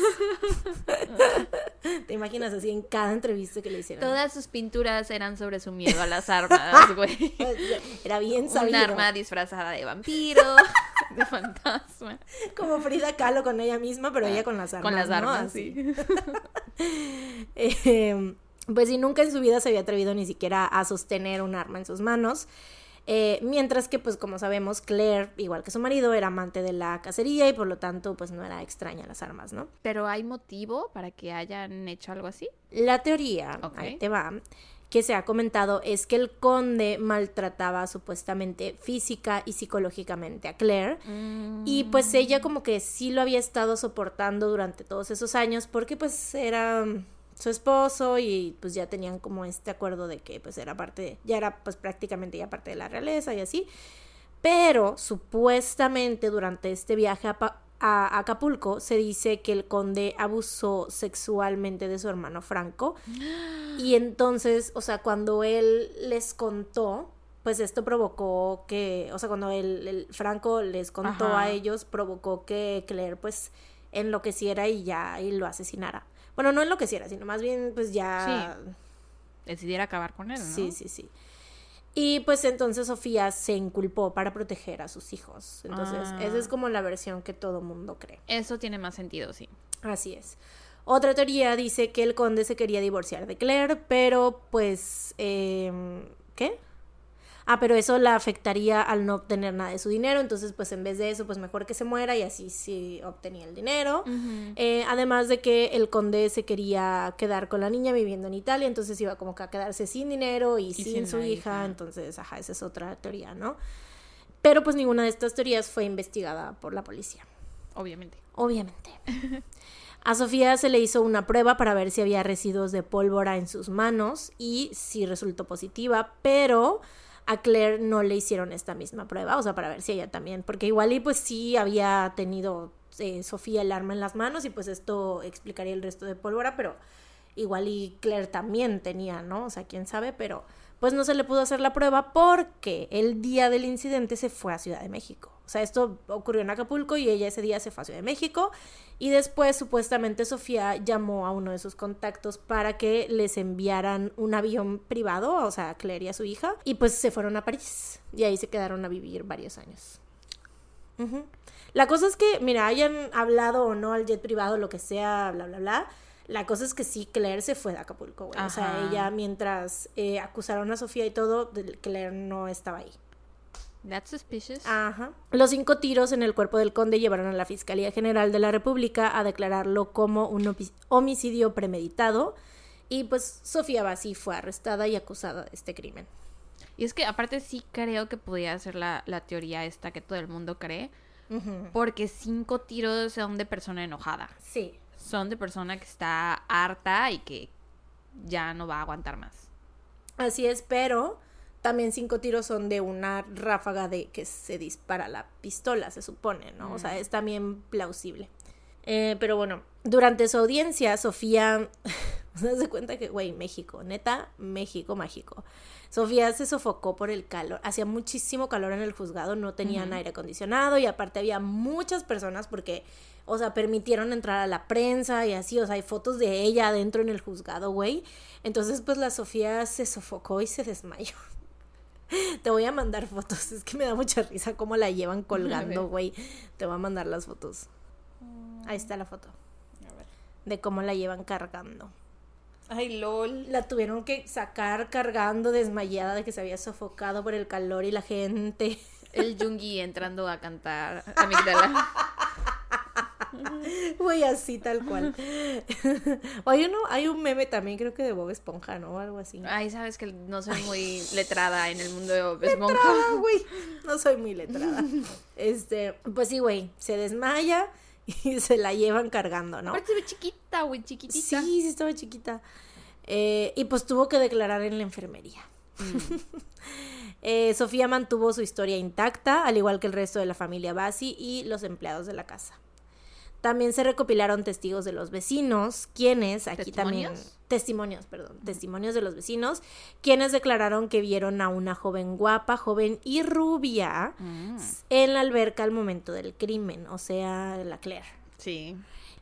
*laughs* Te imaginas así en cada entrevista que le hicieron. Todas sus pinturas eran sobre su miedo a las armas, güey. Era bien sabido. Un arma disfrazada de vampiro, de fantasma. Como Frida Kahlo con ella misma, pero ella con las armas. Con las armas, sí. *laughs* Em, pues y nunca en su vida se había atrevido ni siquiera a sostener un arma en sus manos. Eh, mientras que, pues como sabemos, Claire, igual que su marido, era amante de la cacería y por lo tanto, pues no era extraña las armas, ¿no? Pero ¿hay motivo para que hayan hecho algo así? La teoría, ahí te va, que se ha comentado es que el conde maltrataba supuestamente física y psicológicamente a Claire. Y pues ella como que sí lo había estado soportando durante todos esos años porque pues era su esposo y pues ya tenían como este acuerdo de que pues era parte, ya era pues prácticamente ya parte de la realeza y así. Pero supuestamente durante este viaje a, a Acapulco se dice que el conde abusó sexualmente de su hermano Franco. *gasps* Y entonces, o sea, cuando él les contó, pues esto provocó que, o sea, cuando el, Franco les contó a ellos, provocó que Claire pues enloqueciera y ya y lo asesinara. Bueno, no enloqueciera, sino más bien pues ya... Decidiera acabar con él, ¿no? Sí, sí, sí. Y pues entonces Sofía se inculpó para proteger a sus hijos. Entonces, esa es ah. como la versión que todo mundo cree. Eso tiene más sentido, sí. Así es. Otra teoría dice que el conde se quería divorciar de Claire, pero pues... Eh, ¿Qué? Ah, pero eso la afectaría al no obtener nada de su dinero, entonces pues en vez de eso, pues mejor que se muera y así sí obtenía el dinero. Eh, además de que el conde se quería quedar con la niña viviendo en Italia, entonces iba como que a quedarse sin dinero y, sin, su hija, entonces, ajá, esa es otra teoría, ¿no? Pero pues ninguna de estas teorías fue investigada por la policía. Obviamente. Obviamente. *laughs* A Sofía se le hizo una prueba para ver si había residuos de pólvora en sus manos y sí resultó positiva, pero a Claire no le hicieron esta misma prueba, o sea, para ver si ella también, porque igual y pues sí había tenido eh, Sofía el arma en las manos y pues esto explicaría el resto de pólvora, pero igual y Claire también tenía, ¿no? O sea, quién sabe, pero pues no se le pudo hacer la prueba porque el día del incidente se fue a Ciudad de México. O sea, esto ocurrió en Acapulco y ella ese día se fue a Ciudad de México y después supuestamente Sofía llamó a uno de sus contactos para que les enviaran un avión privado, o sea, a Claire y a su hija, y pues se fueron a París y ahí se quedaron a vivir varios años. La cosa es que, mira, hayan hablado o no al jet privado, lo que sea, bla, bla, bla. La cosa es que sí, Claire se fue de Acapulco, güey. O sea, ella mientras eh, acusaron a Sofía y todo, Claire no estaba ahí. That's suspicious. Ajá. Los cinco tiros en el cuerpo del conde llevaron a la Fiscalía General de la República a declararlo como un homicidio premeditado. Y pues Sofía Bassi fue arrestada y acusada de este crimen. Y es que aparte sí creo que podía ser la, teoría esta que todo el mundo cree. Porque cinco tiros son de persona enojada. Sí. Son de persona que está harta y que ya no va a aguantar más. Así es, pero también cinco tiros son de una ráfaga de que se dispara la pistola, se supone, ¿no? O sea, es también plausible. Eh, pero bueno, durante su audiencia, Sofía *laughs* se da cuenta que, güey, México, neta, México mágico. Sofía se sofocó por el calor, hacía muchísimo calor en el juzgado, no tenían aire acondicionado y aparte había muchas personas porque, o sea, permitieron entrar a la prensa y así, o sea, hay fotos de ella adentro en el juzgado, güey. Entonces, pues la Sofía se sofocó y se desmayó. *laughs* Te voy a mandar fotos. Es que me da mucha risa cómo la llevan *laughs* colgando, güey. Te voy a mandar las fotos. Ahí está la foto. De cómo la llevan cargando. Ay, lol. La tuvieron que sacar cargando desmayada de que se había sofocado por el calor y la gente. El Jungi entrando a cantar Amigdala. *laughs* *laughs* Güey, así tal cual. o hay uno, hay un meme también, creo que de Bob Esponja, ¿no? O algo así. Ay, sabes que no soy muy letrada en el mundo de Bob Esponja. Letrada, *laughs* güey. No soy muy letrada. *laughs* Este, pues sí, güey, se desmaya y se la llevan cargando, ¿no? Aparte se ve chiquita, güey, chiquitita. Sí, sí estaba chiquita. Eh, y pues tuvo que declarar en la enfermería. Eh, Sofía mantuvo su historia intacta, al igual que el resto de la familia Bassi y los empleados de la casa. También se recopilaron testigos de los vecinos, quienes aquí también testimonios, perdón, testimonios de los vecinos, quienes declararon que vieron a una joven guapa, joven y rubia Mm. en la alberca al momento del crimen, o sea, la Claire. Sí.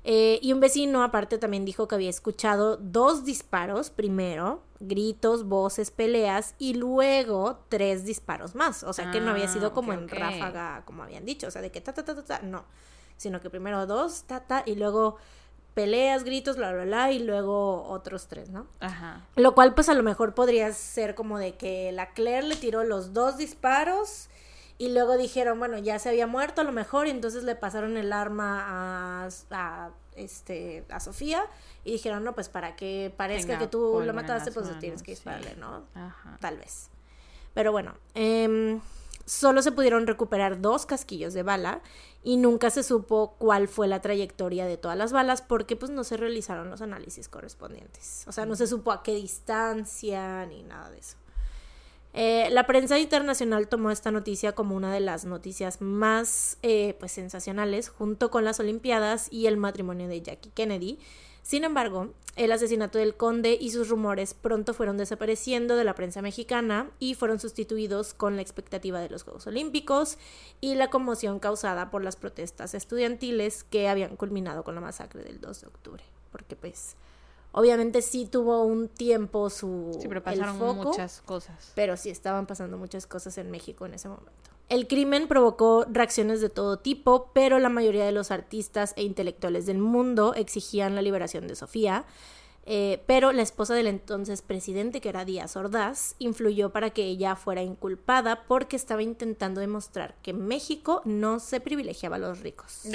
Eh, y un vecino aparte también dijo que había escuchado dos disparos primero, gritos, voces, peleas y luego tres disparos más. O sea que no había Ah, sido como ok, en ráfaga, como habían dicho. O sea, de que ta, ta, ta, ta, ta, no. Sino que primero dos, ta, ta, y luego peleas, gritos, bla, bla, bla, y luego otros tres, ¿no? Ajá. Lo cual, pues a lo mejor podría ser como de que la Claire le tiró los dos disparos y luego dijeron, bueno, ya se había muerto a lo mejor, y entonces le pasaron el arma a, a, este, a Sofía y dijeron, no, pues para que parezca que tú lo mataste, pues manos, tienes que sí. dispararle, ¿no? Ajá. Tal vez. Pero bueno, em, solo se pudieron recuperar dos casquillos de bala y nunca se supo cuál fue la trayectoria de todas las balas porque pues no se realizaron los análisis correspondientes. O sea, no se supo a qué distancia ni nada de eso. Eh, la prensa internacional tomó esta noticia como una de las noticias más eh, pues sensacionales junto con las Olimpiadas y el matrimonio de Jackie Kennedy. Sin embargo, el asesinato del conde y sus rumores pronto fueron desapareciendo de la prensa mexicana y fueron sustituidos con la expectativa de los Juegos Olímpicos y la conmoción causada por las protestas estudiantiles que habían culminado con la masacre del 2 de octubre. Porque pues obviamente sí tuvo un tiempo su Sí, pero el pasaron foco, muchas cosas. pero sí estaban pasando muchas cosas en México en ese momento. El crimen provocó reacciones de todo tipo, pero la mayoría de los artistas e intelectuales del mundo exigían la liberación de Sofía. eh, pero la esposa del entonces presidente, que era Díaz Ordaz, influyó para que ella fuera inculpada porque estaba intentando demostrar que México no se privilegiaba a los ricos. *laughs*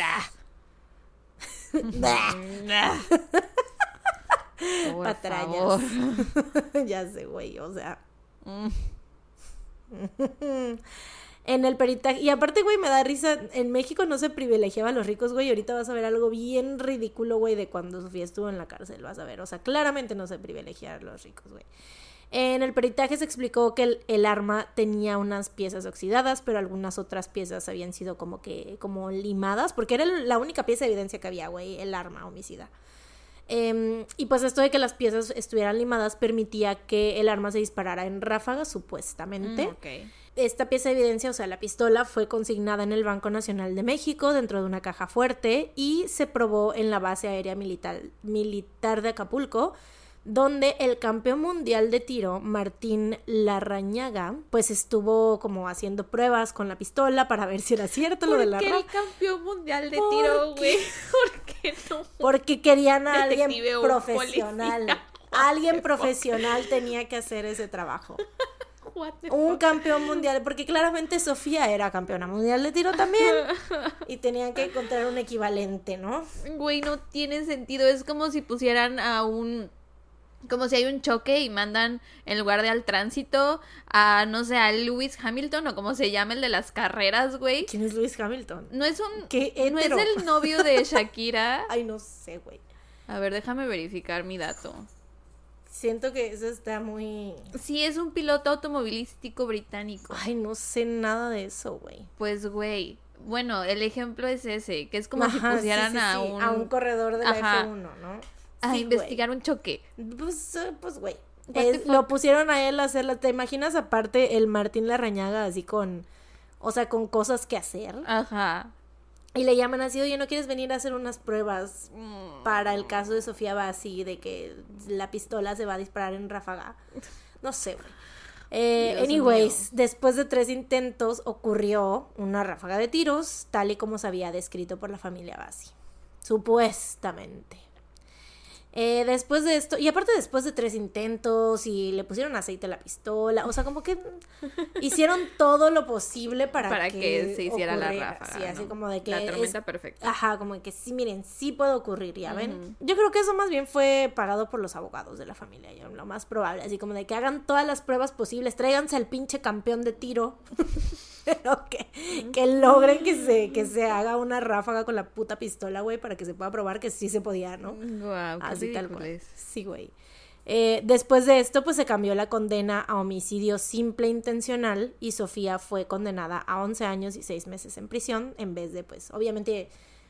Por Patrañas. favor. *laughs* ya sé, güey, o sea. Mm. *laughs* En el peritaje. Y aparte, güey, me da risa. En México no se privilegiaba a los ricos, güey. Ahorita vas a ver algo bien ridículo, güey, de cuando Sofía estuvo en la cárcel. Vas a ver. O sea, claramente no se privilegia a los ricos, güey. En el peritaje se explicó que el, arma tenía unas piezas oxidadas, pero algunas otras piezas habían sido como que, como limadas, porque era la única pieza de evidencia que había, güey, el arma homicida. Em, y pues esto de que las piezas estuvieran limadas permitía que el arma se disparara en ráfagas, supuestamente. Mm. Esta pieza de evidencia, o sea, la pistola, fue consignada en el Banco Nacional de México dentro de una caja fuerte y se probó en la base aérea militar, militar de Acapulco, donde el campeón mundial de tiro, Martín Larrañaga, pues estuvo como haciendo pruebas con la pistola para ver si era cierto lo ¿Por de la qué ra- el campeón mundial de ¿Por tiro, qué? güey? *laughs* ¿Por qué no? Porque querían a alguien profesional. Alguien *laughs* profesional tenía que hacer ese trabajo. What the Un fuck? campeón mundial, porque claramente Sofía era campeona mundial de tiro también. *laughs* Y tenían que encontrar un equivalente, ¿no? Güey, no tiene sentido. Es como si pusieran a un. Como si hay un choque y mandan en lugar de al tránsito a, no sé, a Lewis Hamilton o como se llama el de las carreras, güey. ¿Quién es Luis Hamilton? No es un. Qué No es el novio de *laughs* Shakira. Ay, no sé, güey. A ver, déjame verificar mi dato. Siento que eso está muy... Sí, es un piloto automovilístico británico. Ay, no sé nada de eso, güey. Pues, güey. Bueno, el ejemplo es ese, que es como si Ajá, sí, pusieran sí, a, sí, un, a un corredor de la Ajá. F1, ¿no? a investigar un choque. Pues, eh, pues, güey. Lo pusieron a él a hacer la... ¿Te imaginas aparte el Martín Larrañaga así con... O sea, con cosas que hacer? Ajá. Y le llaman así, oye, ¿no quieres venir a hacer unas pruebas Mm. para el caso de Sofía Bassi de que la pistola se va a disparar en ráfaga? No sé, güey. Eh, anyways, después de tres intentos ocurrió una ráfaga de tiros, tal y como se había descrito por la familia Bassi. Supuestamente. Eh, después de esto, y aparte después de tres intentos y le pusieron aceite a la pistola, o sea, como que *laughs* hicieron todo lo posible para, Para que se hiciera la ráfaga, Sí, así como de que La es- tormenta perfecta. Ajá, como de que sí, miren, sí puede ocurrir, ya ven. Yo creo que eso más bien fue pagado por los abogados de la familia, yo, lo más probable, así como de que hagan todas las pruebas posibles, tráiganse al pinche campeón de tiro, *laughs* pero que, que logren que se, que se haga una ráfaga con la puta pistola, güey, para que se pueda probar que sí se podía, ¿no? Qué Así tal cual. Sí, güey. Eh, después de esto, pues se cambió la condena a homicidio simple e intencional y Sofía fue condenada a 11 años y 6 meses en prisión en vez de, pues, obviamente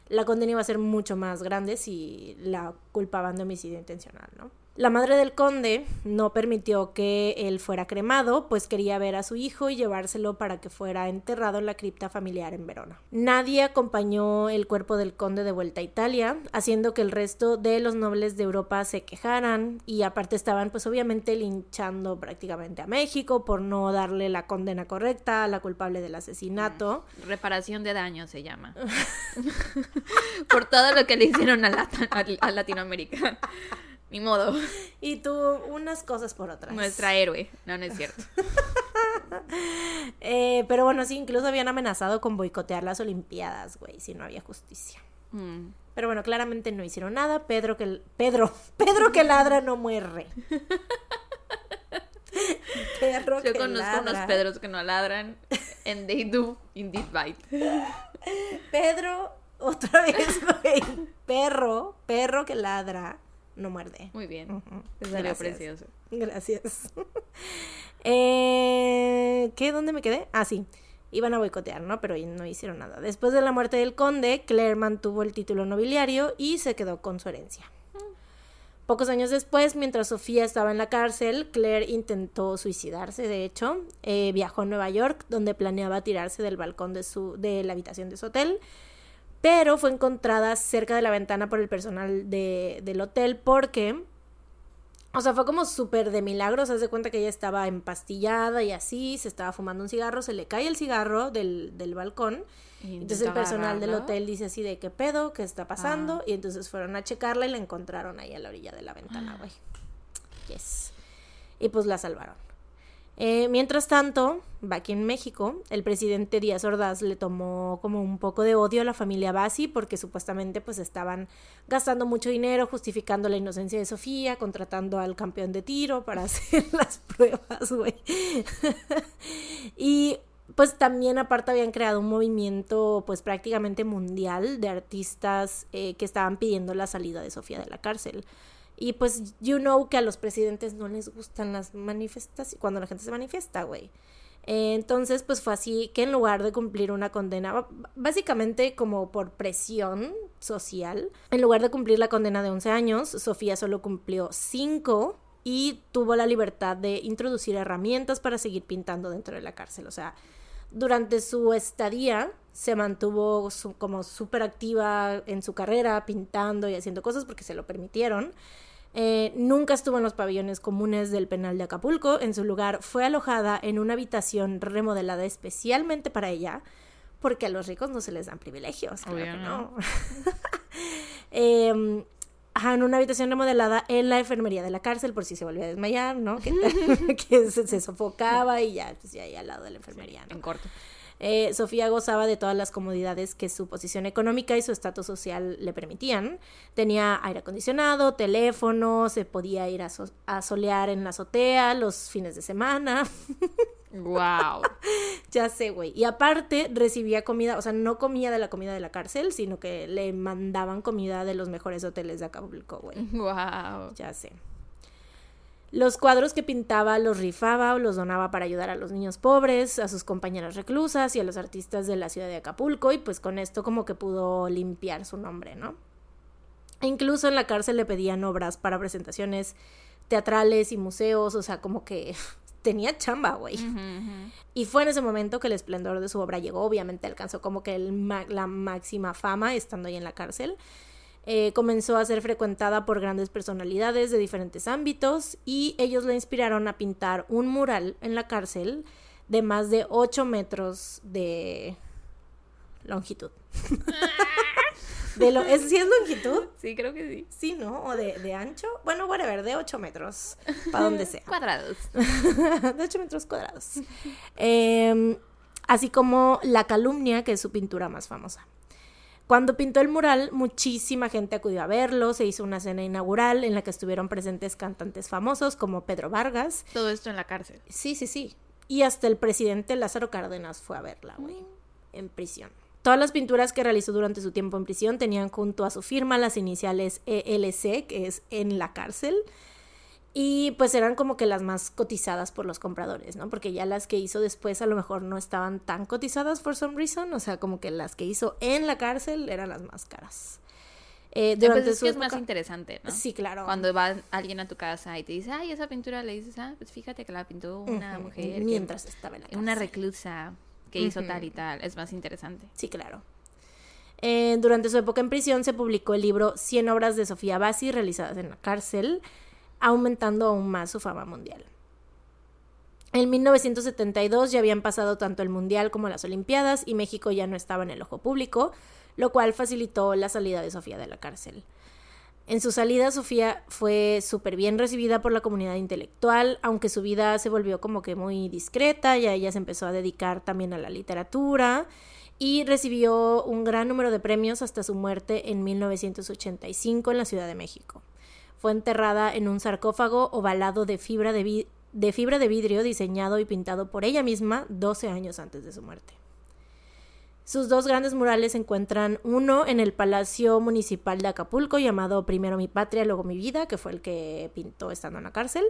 la condena iba a ser mucho más grande si la culpaban de homicidio intencional, ¿no? La madre del conde no permitió que él fuera cremado, pues quería ver a su hijo y llevárselo para que fuera enterrado en la cripta familiar en Verona. Nadie acompañó el cuerpo del conde de vuelta a Italia, haciendo que el resto de los nobles de Europa se quejaran y aparte estaban pues obviamente linchando prácticamente a México por no darle la condena correcta a la culpable del asesinato. Reparación de daño se llama. *laughs* Por todo lo que le hicieron a, a- a Latinoamérica. Ni modo. *laughs* Y tú unas cosas por otras. Nuestra héroe. No, no es cierto. *laughs* Eh, pero bueno, sí, incluso habían amenazado con boicotear las Olimpiadas, güey, si no había justicia. Mm. Pero bueno, claramente no hicieron nada. Pedro que Pedro, *laughs* Pedro que ladra no muere. Perro Yo que conozco unos ladra. Pedros que no ladran. And they do indeed bite. Pedro, otra vez, güey. Perro, perro que ladra no muerde. Muy bien. Ujú, Te salió gracias. precioso. Gracias. *laughs* eh, ¿Qué? ¿Dónde me quedé? Ah, sí. Iban a boicotear, ¿no? Pero no hicieron nada. Después de la muerte del conde, Claire mantuvo el título nobiliario y se quedó con su herencia. Pocos años después, mientras Sofía estaba en la cárcel, Claire intentó suicidarse, de hecho. Eh, viajó a Nueva York, donde planeaba tirarse del balcón de, su, de la habitación de su hotel. Pero fue encontrada cerca de la ventana por el personal de- del hotel porque o sea, fue como súper de milagro, se hace cuenta que ella estaba empastillada y así, se estaba fumando un cigarro, se le cae el cigarro del, del balcón. Y Entonces el personal del hotel dice así de qué pedo, qué está pasando. Ah. Y entonces fueron a checarla y la encontraron ahí a la orilla de la ventana, güey. Yes. Y pues la salvaron. Eh, mientras tanto, aquí en México, el presidente Díaz Ordaz le tomó como un poco de odio a la familia Bassi porque supuestamente pues estaban gastando mucho dinero justificando la inocencia de Sofía, contratando al campeón de tiro para *laughs* hacer las pruebas, güey. *laughs* y pues también aparte habían creado un movimiento pues prácticamente mundial de artistas eh, que estaban pidiendo la salida de Sofía de la cárcel. Y pues, you know que a los presidentes no les gustan las manifestaciones, cuando la gente se manifiesta, güey. Entonces, pues fue así que en lugar de cumplir una condena, básicamente como por presión social, en lugar de cumplir la condena de 11 años, Sofía solo cumplió 5 y tuvo la libertad de introducir herramientas para seguir pintando dentro de la cárcel. O sea, durante su estadía se mantuvo como súper activa en su carrera, pintando y haciendo cosas porque se lo permitieron. Eh, nunca estuvo en los pabellones comunes del penal de Acapulco. En su lugar fue alojada en una habitación remodelada especialmente para ella, porque a los ricos no se les dan privilegios. Claro Obvio que no. no. *laughs* Em, en una habitación remodelada en la enfermería de la cárcel por si se volvía a desmayar, ¿no? Que, *laughs* que se, se sofocaba y ya, pues ya ahí al lado de la enfermería, ¿no? En corto. Eh, Sofía gozaba de todas las comodidades que su posición económica y su estatus social le permitían. Tenía aire acondicionado, teléfono, se podía ir a, so- a solear en la azotea los fines de semana. *laughs* Wow. ya sé, güey. Y aparte recibía comida, o sea, no comía de la comida de la cárcel, sino que le mandaban comida de los mejores hoteles de Acapulco, güey. Wow. Ya sé. Los cuadros que pintaba los rifaba o los donaba para ayudar a los niños pobres, a sus compañeras reclusas y a los artistas de la ciudad de Acapulco y pues con esto como que pudo limpiar su nombre, ¿no? E incluso en la cárcel le pedían obras para presentaciones teatrales y museos, o sea, como que *laughs* tenía chamba, güey. Y fue en ese momento que el esplendor de su obra llegó, obviamente alcanzó como que el la máxima fama estando ahí en la cárcel. Eh, comenzó a ser frecuentada por grandes personalidades de diferentes ámbitos y ellos la inspiraron a pintar un mural en la cárcel de más de 8 metros de longitud. *laughs* De lo, ¿es, ¿Sí es longitud? Sí, creo que sí. Sí, ¿no? O de, de ancho. Bueno, whatever, de 8 metros. Para donde sea. *laughs* Cuadrados. *laughs* de 8 metros cuadrados. Em, así como La Calumnia, que es su pintura más famosa. Cuando pintó el mural, muchísima gente acudió a verlo, se hizo una cena inaugural en la que estuvieron presentes cantantes famosos como Pedro Vargas. Todo esto en la cárcel. Sí, sí, sí. Y hasta el presidente Lázaro Cárdenas fue a verla, güey, en prisión. Todas las pinturas que realizó durante su tiempo en prisión tenían junto a su firma las iniciales ELC, que es en la cárcel, y pues eran como que las más cotizadas por los compradores, ¿no? Porque ya las que hizo después a lo mejor no estaban tan cotizadas for some reason, o sea, como que las que hizo en la cárcel eran las más caras. Eh, durante pues es, que es más interesante, ¿no? Sí, claro. Cuando va alguien a tu casa y te dice, ay, esa pintura, le dices, ah, pues fíjate que la pintó una mujer. Mientras estaba en la cárcel. Una reclusa que hizo tal y tal. Es más interesante. Sí, claro. Eh, durante su época en prisión se publicó el libro 100 obras de Sofía Bassi realizadas en la cárcel aumentando aún más su fama mundial. En 1972 ya habían pasado tanto el Mundial como las Olimpiadas y México ya no estaba en el ojo público, lo cual facilitó la salida de Sofía de la cárcel. En su salida, Sofía fue súper bien recibida por la comunidad intelectual, aunque su vida se volvió como que muy discreta, ya ella se empezó a dedicar también a la literatura y recibió un gran número de premios hasta su muerte en 1985 en la Ciudad de México. Fue enterrada en un sarcófago ovalado de fibra de, vidrio diseñado y pintado por ella misma 12 años antes de su muerte. Sus dos grandes murales se encuentran uno en el Palacio Municipal de Acapulco llamado Primero mi patria, luego mi vida, que fue el que pintó estando en la cárcel,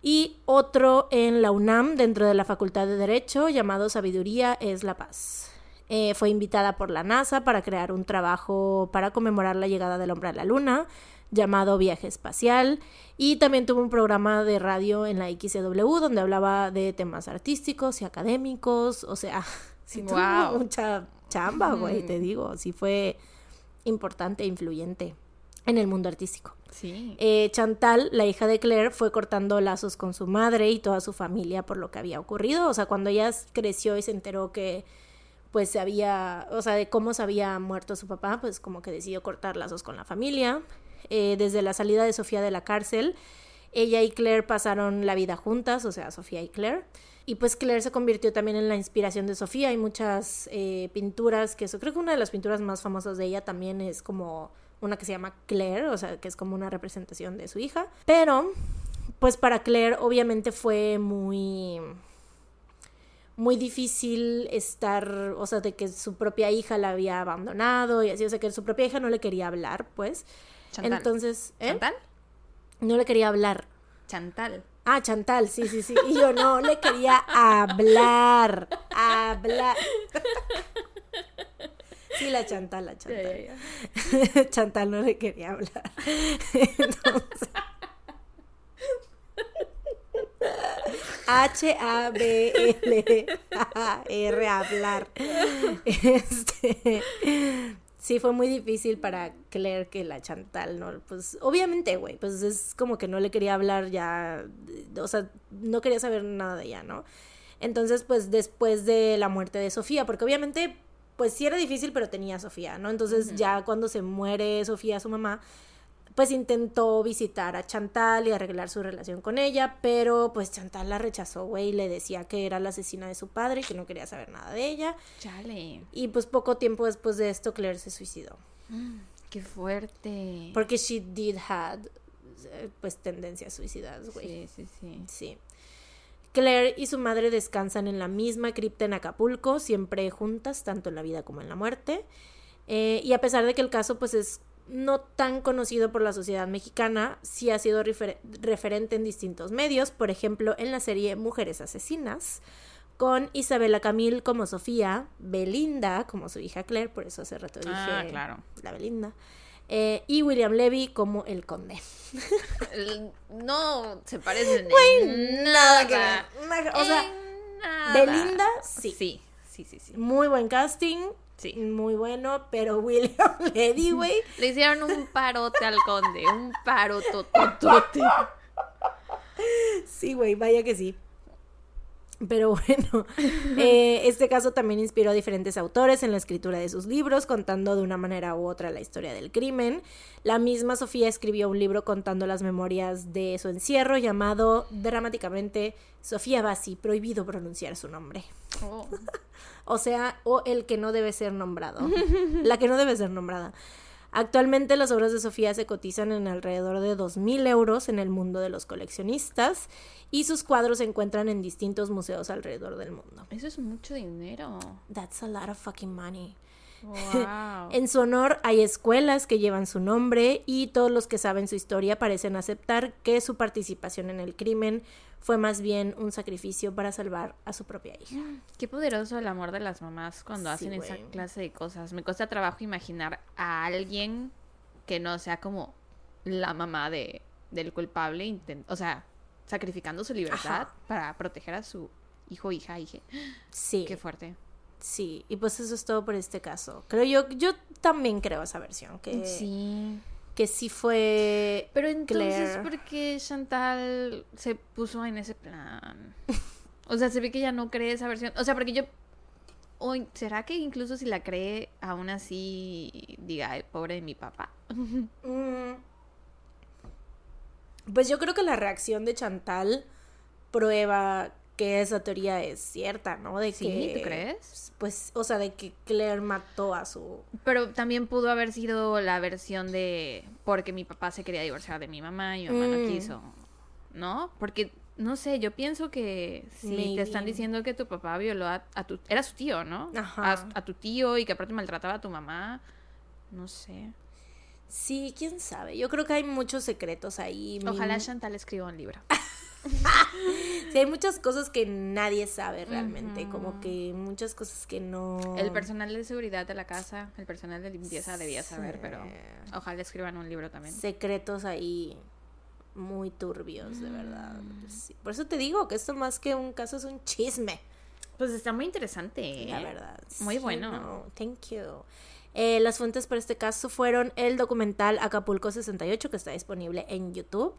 y otro en la UNAM dentro de la Facultad de Derecho llamado Sabiduría es la paz. Eh, fue invitada por la NASA para crear un trabajo para conmemorar la llegada del hombre a la luna, llamado Viaje Espacial y también tuvo un programa de radio en la XCW donde hablaba de temas artísticos y académicos, o sea, *laughs* sí tuvo mucha chamba, güey, te digo, sí fue importante e influyente en el mundo artístico. Sí. Eh, Chantal, la hija de Claire, fue cortando lazos con su madre y toda su familia por lo que había ocurrido. O sea, cuando ella creció y se enteró que pues se había, o sea, de cómo se había muerto su papá, pues como que decidió cortar lazos con la familia. Eh, desde la salida de Sofía de la cárcel. Ella y Claire pasaron la vida juntas, o sea, Sofía y Claire. Y pues Claire se convirtió también en la inspiración de Sofía. Hay muchas eh, pinturas que eso, creo que una de las pinturas más famosas de ella también es como una que se llama Claire, o sea, que es como una representación de su hija. Pero, pues para Claire obviamente fue muy muy difícil estar, o sea, de que su propia hija la había abandonado y así, o sea, que su propia hija no le quería hablar, pues. Entonces, ¿eh? ¿Chantal? No le quería hablar. Chantal. Ah, Chantal, sí, sí, sí. Y yo no le quería hablar. Hablar. Sí, la Chantal, la Chantal. *laughs* Chantal no le quería hablar. Entonces. *laughs* H-A-B-L-A-R, hablar. *laughs* Este sí fue muy difícil para Claire que la Chantal, ¿no? Pues obviamente, güey, pues es como que no le quería hablar ya, o sea, no quería saber nada de ella, ¿no? Entonces, pues después de la muerte de Sofía, porque obviamente, pues sí era difícil, pero tenía a Sofía, ¿no? Entonces ya cuando se muere Sofía, su mamá, pues intentó visitar a Chantal y arreglar su relación con ella, pero pues Chantal la rechazó, güey, y le decía que era la asesina de su padre y que no quería saber nada de ella. Chale. Y pues poco tiempo después de esto Claire se suicidó. qué fuerte. Porque she did had eh, pues tendencias suicidas, güey. Sí, sí, sí. Sí. Claire y su madre descansan en la misma cripta en Acapulco, siempre juntas, tanto en la vida como en la muerte. Eh, y a pesar de que el caso pues es no tan conocido por la sociedad mexicana, sí ha sido referente en distintos medios, por ejemplo en la serie Mujeres Asesinas, con Isabela Camil como Sofía, Belinda como su hija Claire, por eso hace rato dije ah, claro. la Belinda, eh, y William Levy como el conde. no se parecen en nada. Que, o sea, Belinda, sí. Sí, sí, sí, sí. Muy buen casting Sí. Muy bueno, pero *laughs* William Ledy, güey. Le hicieron un parote al conde, un parotototote. Sí, güey, vaya que sí. Pero bueno, *laughs* eh, este caso también inspiró a diferentes autores en la escritura de sus libros, contando de una manera u otra la historia del crimen. La misma Sofía escribió un libro contando las memorias de su encierro llamado dramáticamente Sofía Bassi, prohibido pronunciar su nombre. Oh. O sea, o el que no debe ser nombrado. *laughs* La que no debe ser nombrada. Actualmente las obras de Sofía se cotizan en alrededor de 2.000 euros en el mundo de los coleccionistas y sus cuadros se encuentran en distintos museos alrededor del mundo. Eso es mucho dinero. That's a lot of fucking money. Wow. *laughs* En su honor hay escuelas que llevan su nombre y todos los que saben su historia parecen aceptar que su participación en el crimen fue más bien un sacrificio para salvar a su propia hija. Qué poderoso el amor de las mamás cuando Sí, hacen esa clase de cosas. Me cuesta trabajo imaginar a alguien que no sea como la mamá de, del culpable, o sea, sacrificando su libertad Ajá. para proteger a su hijo, hija, hija. Sí, Qué fuerte. sí, y pues eso es todo por este caso. Creo yo, yo también creo esa versión, que Sí. Que sí fue Pero entonces, Claire. ¿por qué Chantal se puso en ese plan? *laughs* O sea, se ve que ya no cree esa versión. O sea, porque yo... Hoy, ¿Será que incluso si la cree, aún así diga, "Ay, pobre de mi papá? *laughs* Mm. Pues yo creo que la reacción de Chantal prueba que esa teoría es cierta, ¿no? De Sí, que, ¿tú crees? Pues, o sea, de que Claire mató a su... Pero también pudo haber sido la versión de porque mi papá se quería divorciar de mi mamá y mi mamá no Mm. quiso, ¿no? Porque, no sé, yo pienso que si Maybe. te están diciendo que tu papá violó a, a tu... Era su tío, ¿no? Ajá. A, a tu tío y que aparte maltrataba a tu mamá, no sé. Sí, quién sabe. Yo creo que hay muchos secretos ahí. Ojalá Chantal escriba un libro. *laughs* Sí, hay muchas cosas que nadie sabe realmente. Ujú. Como que muchas cosas que no... El personal de seguridad de la casa, el personal de limpieza debía saber, Sí. pero ojalá escriban un libro también. secretos ahí muy turbios, de verdad. Mm. Sí, Por eso te digo que esto más que un caso es un chisme. Pues está muy interesante. La ¿eh? verdad. Muy Sí, bueno. no, thank you. Eh, las fuentes para este caso fueron el documental Acapulco 68, que está disponible en YouTube.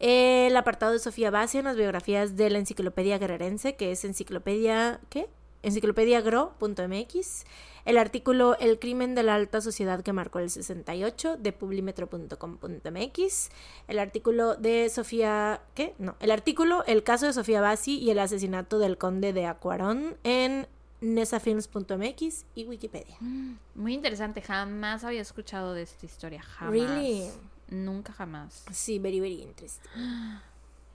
El apartado de Sofía Bassi en las biografías de la enciclopedia guerrerense, que es enciclopedia. ¿Qué? enciclopediagro.mx. El artículo El crimen de la alta sociedad que marcó el 68 de publimetro.com.mx. El artículo de Sofía. ¿Qué? No. El artículo El caso de Sofía Bassi y el asesinato del conde de Acuarón en nesafilms.mx y Wikipedia. Muy interesante, jamás había escuchado de esta historia, jamás. Really? Nunca jamás. Sí, very, very interesting. *gasps*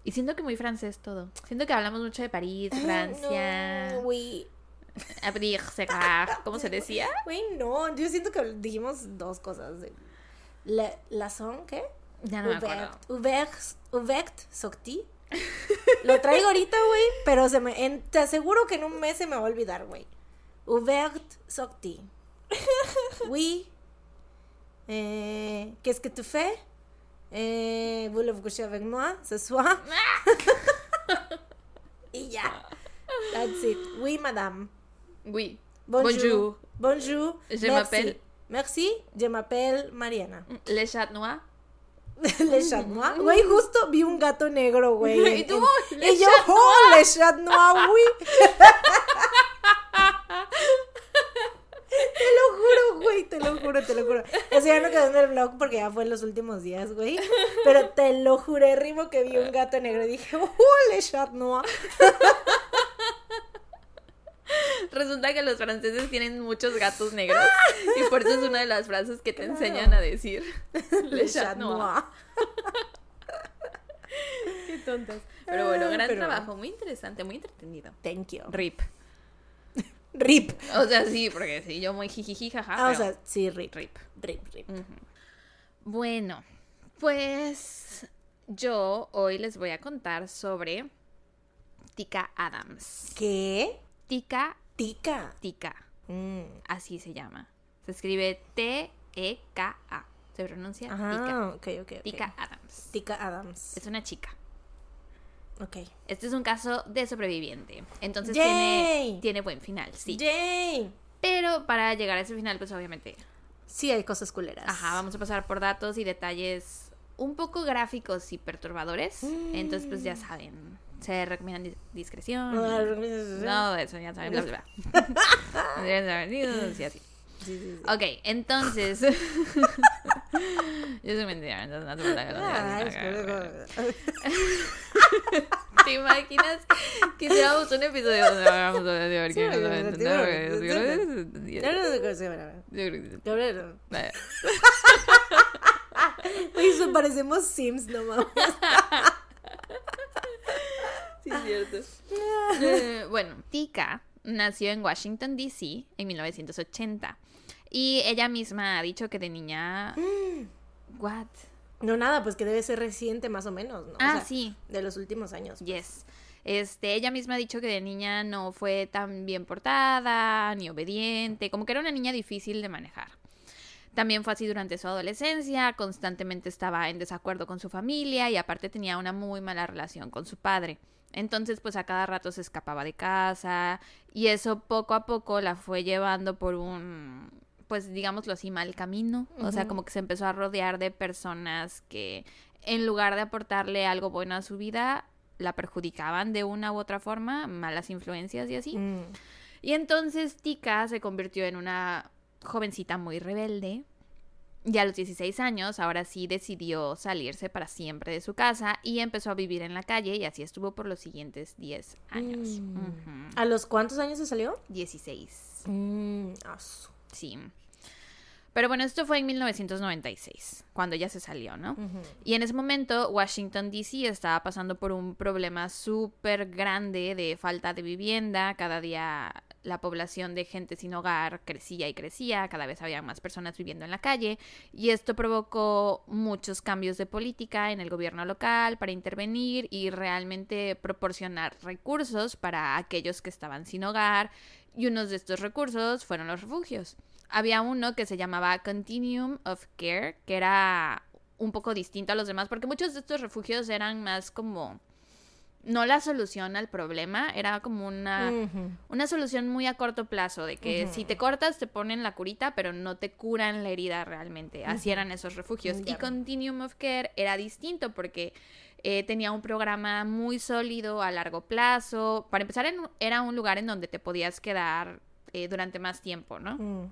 Y siento que muy francés todo. Siento que hablamos mucho de París, Francia, No, güey. *laughs* abrir, cerrar, ¿cómo se decía? *laughs* Güey, no. Yo siento que dijimos dos cosas. La, la son, ¿qué? Ya no me acuerdo. Ouvert, ouvert, sorti. *laughs* Lo traigo ahorita, güey, pero se me, en- te aseguro que en un mes se me va a olvidar, güey. Ouvert, sorti. *laughs* Oui. Eh, Qu'est-ce que tu fais? Eh, Voulez-vous coucher avec moi ce soir? *laughs* y ya. That's it. Oui, madame. Oui. Bonjour. Bonjour. Je Merci. m'appelle- Merci. Je m'appelle Mariana. Le Chat Noir. *laughs* Le Chat Noir. Güey, justo vi un gato negro, güey. *laughs* Y tú, en- Le y yo, Chat oh, Le Chat Noir, güey. Te lo juro, güey, te lo juro, te lo juro. O sea, ya no quedó en el blog porque ya fue en los últimos días, güey. Pero te lo juré, Rimo, que vi un gato negro y dije, oh, Le Chat Noir. *laughs* Resulta que los franceses tienen muchos gatos negros. y por eso es una de las frases que te enseñan a decir. *laughs* Le Chat Noir. *laughs* Qué tontas. Pero bueno, gran Pero- trabajo. Muy interesante, muy entretenido. Thank you. Rip. Rip. O sea, sí, porque sí, yo muy jijiji, jaja. Ah, o sea, sí, rip. Rip. Rip, rip. Bueno, pues yo hoy les voy a contar sobre Tika Adams. ¿Qué? Tika, Tica. Tika, Mm. así se llama. Se escribe T-E-K-A. Se pronuncia Tika. Ajá, ok, ok, ok. Tika Adams. Tica Adams. Es una chica. Ok. Este es un caso de sobreviviente. Entonces tiene, tiene buen final, sí. ¡Yay! Pero para llegar a ese final, pues obviamente Sí, hay cosas culeras. Ajá, vamos a pasar por datos y detalles un poco gráficos y perturbadores. Mm. Entonces, pues ya saben, Se recomienda dis- discreción. No, eso ya saben. Bla, bla, bla. *laughs* Sí, así. Sí, sí, sí. Ok, entonces. *laughs* *laughs* Yo soy mentira, entonces no te puedo Ah, ¿Te imaginas que hiciéramos un episodio donde hablamos de quién no sabe entender? Yo creo que sí. Oye, parecemos Sims, no mames. *laughs* Eh, bueno, Tika nació en Washington, D.C. en 1980. Y ella misma ha dicho que de niña... *gasps* What? No, nada, pues que debe ser reciente más o menos, ¿no? O Ah, sea, sí. De los últimos años. pues. Yes. Este, ella misma ha dicho que de niña no fue tan bien portada, ni obediente, como que era una niña difícil de manejar. También fue así durante su adolescencia, constantemente estaba en desacuerdo con su familia y aparte tenía una muy mala relación con su padre. Entonces, pues a cada rato se escapaba de casa y eso poco a poco la fue llevando por un, pues digámoslo así, mal camino. O sea, como que se empezó a rodear de personas que en lugar de aportarle algo bueno a su vida, la perjudicaban de una u otra forma, malas influencias y así. Mm. Y entonces Tika se convirtió en una jovencita muy rebelde. Y a los 16 años, ahora sí decidió salirse para siempre de su casa y empezó a vivir en la calle y así estuvo por los siguientes 10 años. Mm. ¿A los cuántos años se salió? 16. Mm, Sí. Pero bueno, esto fue en 1996, cuando ya se salió, ¿no? Y en ese momento Washington, D.C. estaba pasando por un problema súper grande de falta de vivienda. Cada día la población de gente sin hogar crecía y crecía, cada vez había más personas viviendo en la calle. Y esto provocó muchos cambios de política en el gobierno local para intervenir y realmente proporcionar recursos para aquellos que estaban sin hogar. Y unos de estos recursos fueron los refugios. Había uno que se llamaba Continuum of Care, que era un poco distinto a los demás, porque muchos de estos refugios eran más como no la solución al problema, era como una, una solución muy a corto plazo, de que si te cortas te ponen la curita, pero no te curan la herida realmente. Así eran esos refugios. Y. Continuum of Care era distinto porque eh, tenía un programa muy sólido a largo plazo. Para empezar, en- era un lugar en donde te podías quedar eh, durante más tiempo, ¿no? Mm.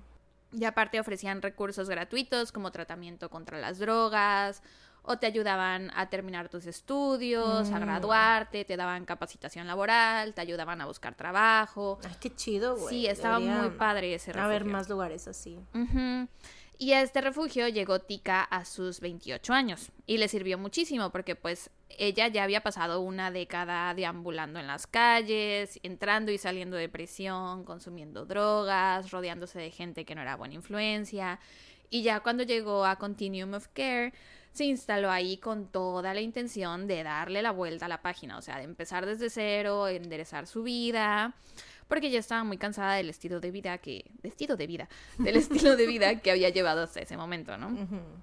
Y aparte ofrecían recursos gratuitos como tratamiento contra las drogas o te ayudaban a terminar tus estudios, a Mm. graduarte, te daban capacitación laboral, te ayudaban a buscar trabajo. Ay, qué chido, güey. Sí, estaba Debería muy padre ese refugio. haber más lugares así. Y a este refugio llegó Tika a sus 28 años y le sirvió muchísimo porque pues ella ya había pasado una década deambulando en las calles, entrando y saliendo de prisión, consumiendo drogas, rodeándose de gente que no era buena influencia. Y ya cuando llegó a Continuum of Care, se instaló ahí con toda la intención de darle la vuelta a la página, o sea, de empezar desde cero, enderezar su vida, porque ya estaba muy cansada del estilo de vida que, de estilo de vida, del estilo de vida que había llevado hasta ese momento, ¿no?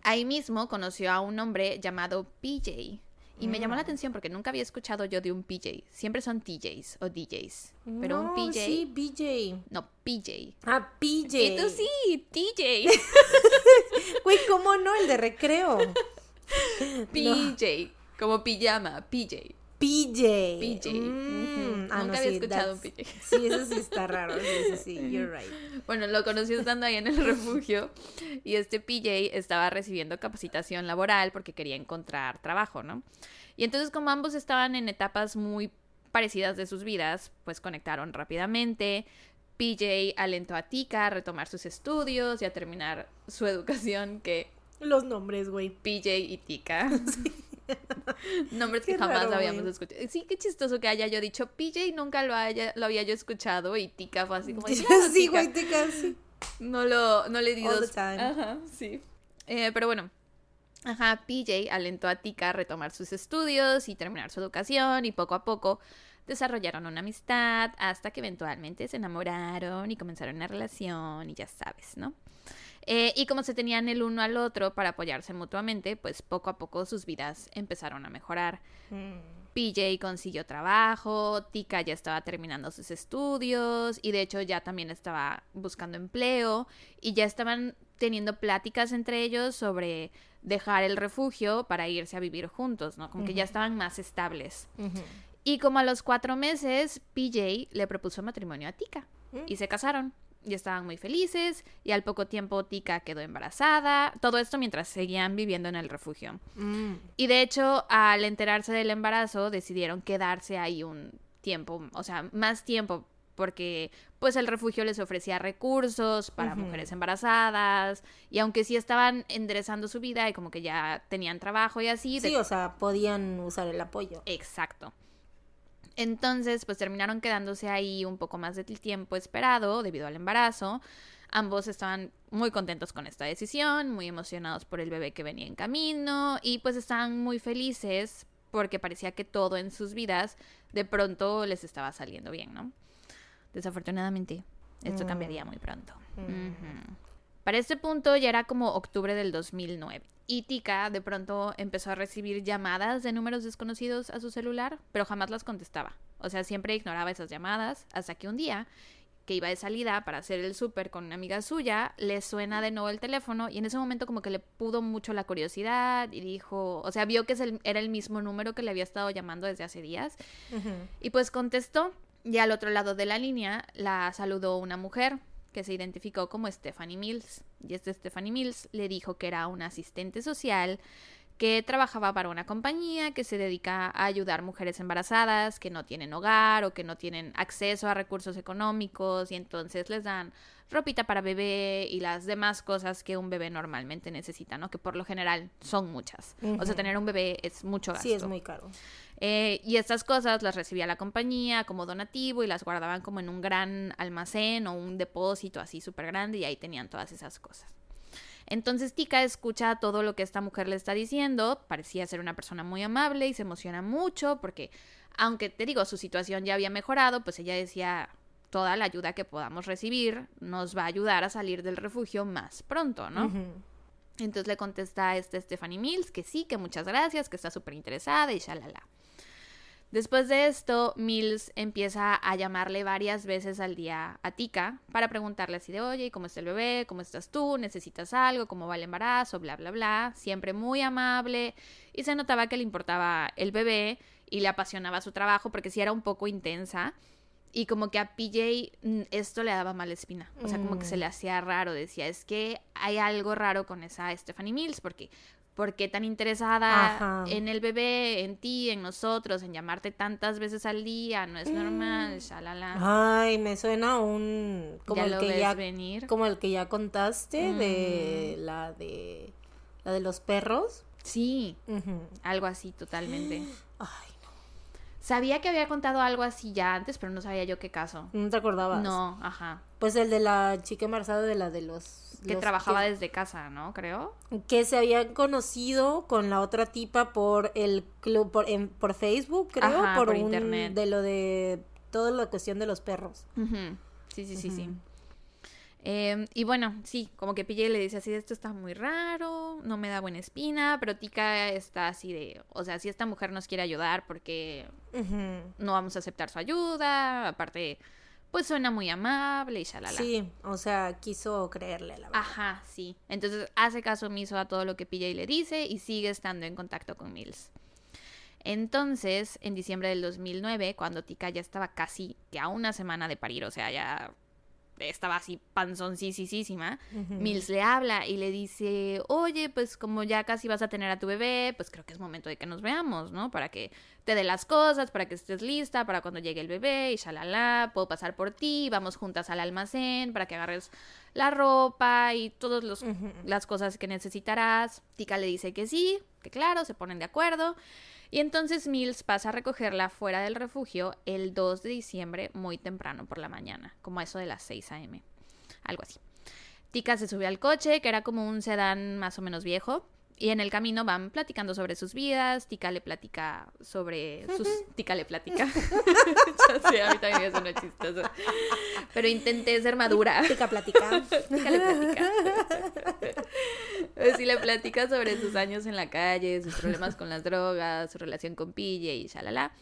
Ahí mismo conoció a un hombre llamado PJ. Y me llamó la atención porque nunca había escuchado yo de un PJ. Siempre son TJs o DJs. Pero un No, PJ. Sí, BJ. No, PJ. Ah, PJ. Y tú sí, TJ. *laughs* Güey, ¿cómo no? El de recreo. *laughs* PJ. Como pijama, PJ. PJ. PJ. Mm, ah, no, Nunca había sí, escuchado un PJ. *laughs* Sí, eso sí está raro. Sí, sí, sí. *laughs* You're right. Bueno, lo conocí estando ahí en el refugio y este PJ estaba recibiendo capacitación laboral porque quería encontrar trabajo, ¿no? Y entonces como ambos estaban en etapas muy parecidas de sus vidas, pues conectaron rápidamente. PJ alentó a Tika a retomar sus estudios y a terminar su educación, que Los nombres, güey. PJ y Tika. *laughs* Nombres que jamás raro, habíamos güey. escuchado. Sí, qué chistoso que haya yo dicho PJ, nunca lo, haya, lo había yo escuchado y Tika fue así como... *laughs* sí, "Claro, Tika". güey, te casi. No lo, no le di All dos. the time. Ajá, sí. Eh, pero bueno. Ajá, PJ alentó a Tika a retomar sus estudios y terminar su educación y poco a poco desarrollaron una amistad hasta que eventualmente se enamoraron y comenzaron una relación y ya sabes, ¿no? Eh, y como se tenían el uno al otro para apoyarse mutuamente, pues poco a poco sus vidas empezaron a mejorar. Mm. PJ consiguió trabajo, Tika ya estaba terminando sus estudios y de hecho ya también estaba buscando empleo y ya estaban teniendo pláticas entre ellos sobre dejar el refugio para irse a vivir juntos, ¿no? Como que ya estaban más estables. Y como a los cuatro meses, PJ le propuso matrimonio a Tika y se casaron. Y estaban muy felices y al poco tiempo Tika quedó embarazada. Todo esto mientras seguían viviendo en el refugio. Mm. Y de hecho, al enterarse del embarazo, decidieron quedarse ahí un tiempo, o sea, más tiempo, porque pues el refugio les ofrecía recursos para mujeres embarazadas, y aunque sí estaban enderezando su vida y como que ya tenían trabajo y así, de- Sí, o sea, podían usar el apoyo. Exacto. Entonces, pues terminaron quedándose ahí un poco más del tiempo esperado debido al embarazo. Ambos estaban muy contentos con esta decisión, muy emocionados por el bebé que venía en camino y pues estaban muy felices porque parecía que todo en sus vidas de pronto les estaba saliendo bien, ¿no? Desafortunadamente, esto Mm. cambiaría muy pronto. Mm. Para este punto ya era como octubre del 2009 y Tika de pronto empezó a recibir llamadas de números desconocidos a su celular, pero jamás las contestaba. O sea, siempre ignoraba esas llamadas hasta que un día que iba de salida para hacer el súper con una amiga suya, le suena de nuevo el teléfono y en ese momento como que le pudo mucho la curiosidad y dijo, o sea, vio que era el mismo número que le había estado llamando desde hace días y pues contestó y al otro lado de la línea la saludó una mujer que se identificó como Stephanie Mills. Y este Stephanie Mills le dijo que era una asistente social que trabajaba para una compañía que se dedica a ayudar mujeres embarazadas que no tienen hogar o que no tienen acceso a recursos económicos y entonces les dan ropita para bebé y las demás cosas que un bebé normalmente necesita, ¿no? Que por lo general son muchas. O sea, tener un bebé es mucho gasto. Sí, es muy caro. Eh, y estas cosas las recibía la compañía como donativo y las guardaban como en un gran almacén o un depósito así súper grande y ahí tenían todas esas cosas. Entonces Tika escucha todo lo que esta mujer le está diciendo, parecía ser una persona muy amable y se emociona mucho porque, aunque te digo, su situación ya había mejorado, pues ella decía, toda la ayuda que podamos recibir nos va a ayudar a salir del refugio más pronto, ¿no? Entonces le contesta a este Stephanie Mills que sí, que muchas gracias, que está súper interesada y shalala. Después de esto, Mills empieza a llamarle varias veces al día a Tika para preguntarle así de, oye, ¿cómo está el bebé? ¿Cómo estás tú? ¿Necesitas algo? ¿Cómo va el embarazo? Bla, bla, bla. Siempre muy amable y se notaba que le importaba el bebé y le apasionaba su trabajo porque sí era un poco intensa. Y como que a PJ mm, esto le daba mala espina. O sea, como que se Mm. le hacía raro. Decía, es que hay algo raro con esa Stephanie Mills, porque ¿por qué tan interesada Ajá. en el bebé, en ti, en nosotros, en llamarte tantas veces al día? No es normal, Mm. shalala. Ay, me suena un como el que ya venir. como el que ya contaste de Mm. la de la de los perros. Sí, algo así totalmente. *gasps* Ay, Sabía que había contado algo así ya antes, pero no sabía yo qué caso. no, no te acordabas. No, ajá. Pues el de la chica embarazada de la de los Que los trabajaba que, desde casa, ¿no? Creo. que se habían conocido con la otra tipa por el club por en- por Facebook, creo, Ajá, por, por un- internet. de lo de toda la cuestión de los perros. Sí, sí, sí, sí. Eh, y bueno, sí, como que PJ le dice así, esto está muy raro, no me da buena espina, pero Tika está así de, o sea, si esta mujer nos quiere ayudar, porque Ujú. no vamos a aceptar su ayuda? Aparte, pues suena muy amable y shalala. Sí, o sea, quiso creerle la verdad. Ajá, sí. Entonces hace caso omiso a todo lo que PJ le dice y sigue estando en contacto con Mills. Entonces, en diciembre del 2009, cuando Tika ya estaba casi que a una semana de parir, o sea, ya estaba así panzoncísima, Ujú. Mills le habla y le dice, oye, pues como ya casi vas a tener a tu bebé, pues creo que es momento de que nos veamos, ¿no? Para que te dé las cosas, para que estés lista, para cuando llegue el bebé y shalala, puedo pasar por ti, vamos juntas al almacén para que agarres la ropa y todas los- Ujú. las cosas que necesitarás. Tika le dice que sí, que claro, se ponen de acuerdo. Y entonces Mills pasa a recogerla fuera del refugio el 2 de diciembre muy temprano por la mañana, como eso de las 6 a.m. Algo así. Tika se sube al coche, que era como un sedán más o menos viejo, y en el camino van platicando sobre sus vidas. Tika le platica sobre sus. Tika le platica. *laughs* ya sé, a mí también suena chistoso. Pero intenté ser madura. Tica platica. Tika le platica. Pues sí le platica sobre sus años en la calle, sus problemas con las drogas, su relación con PJ y shalala.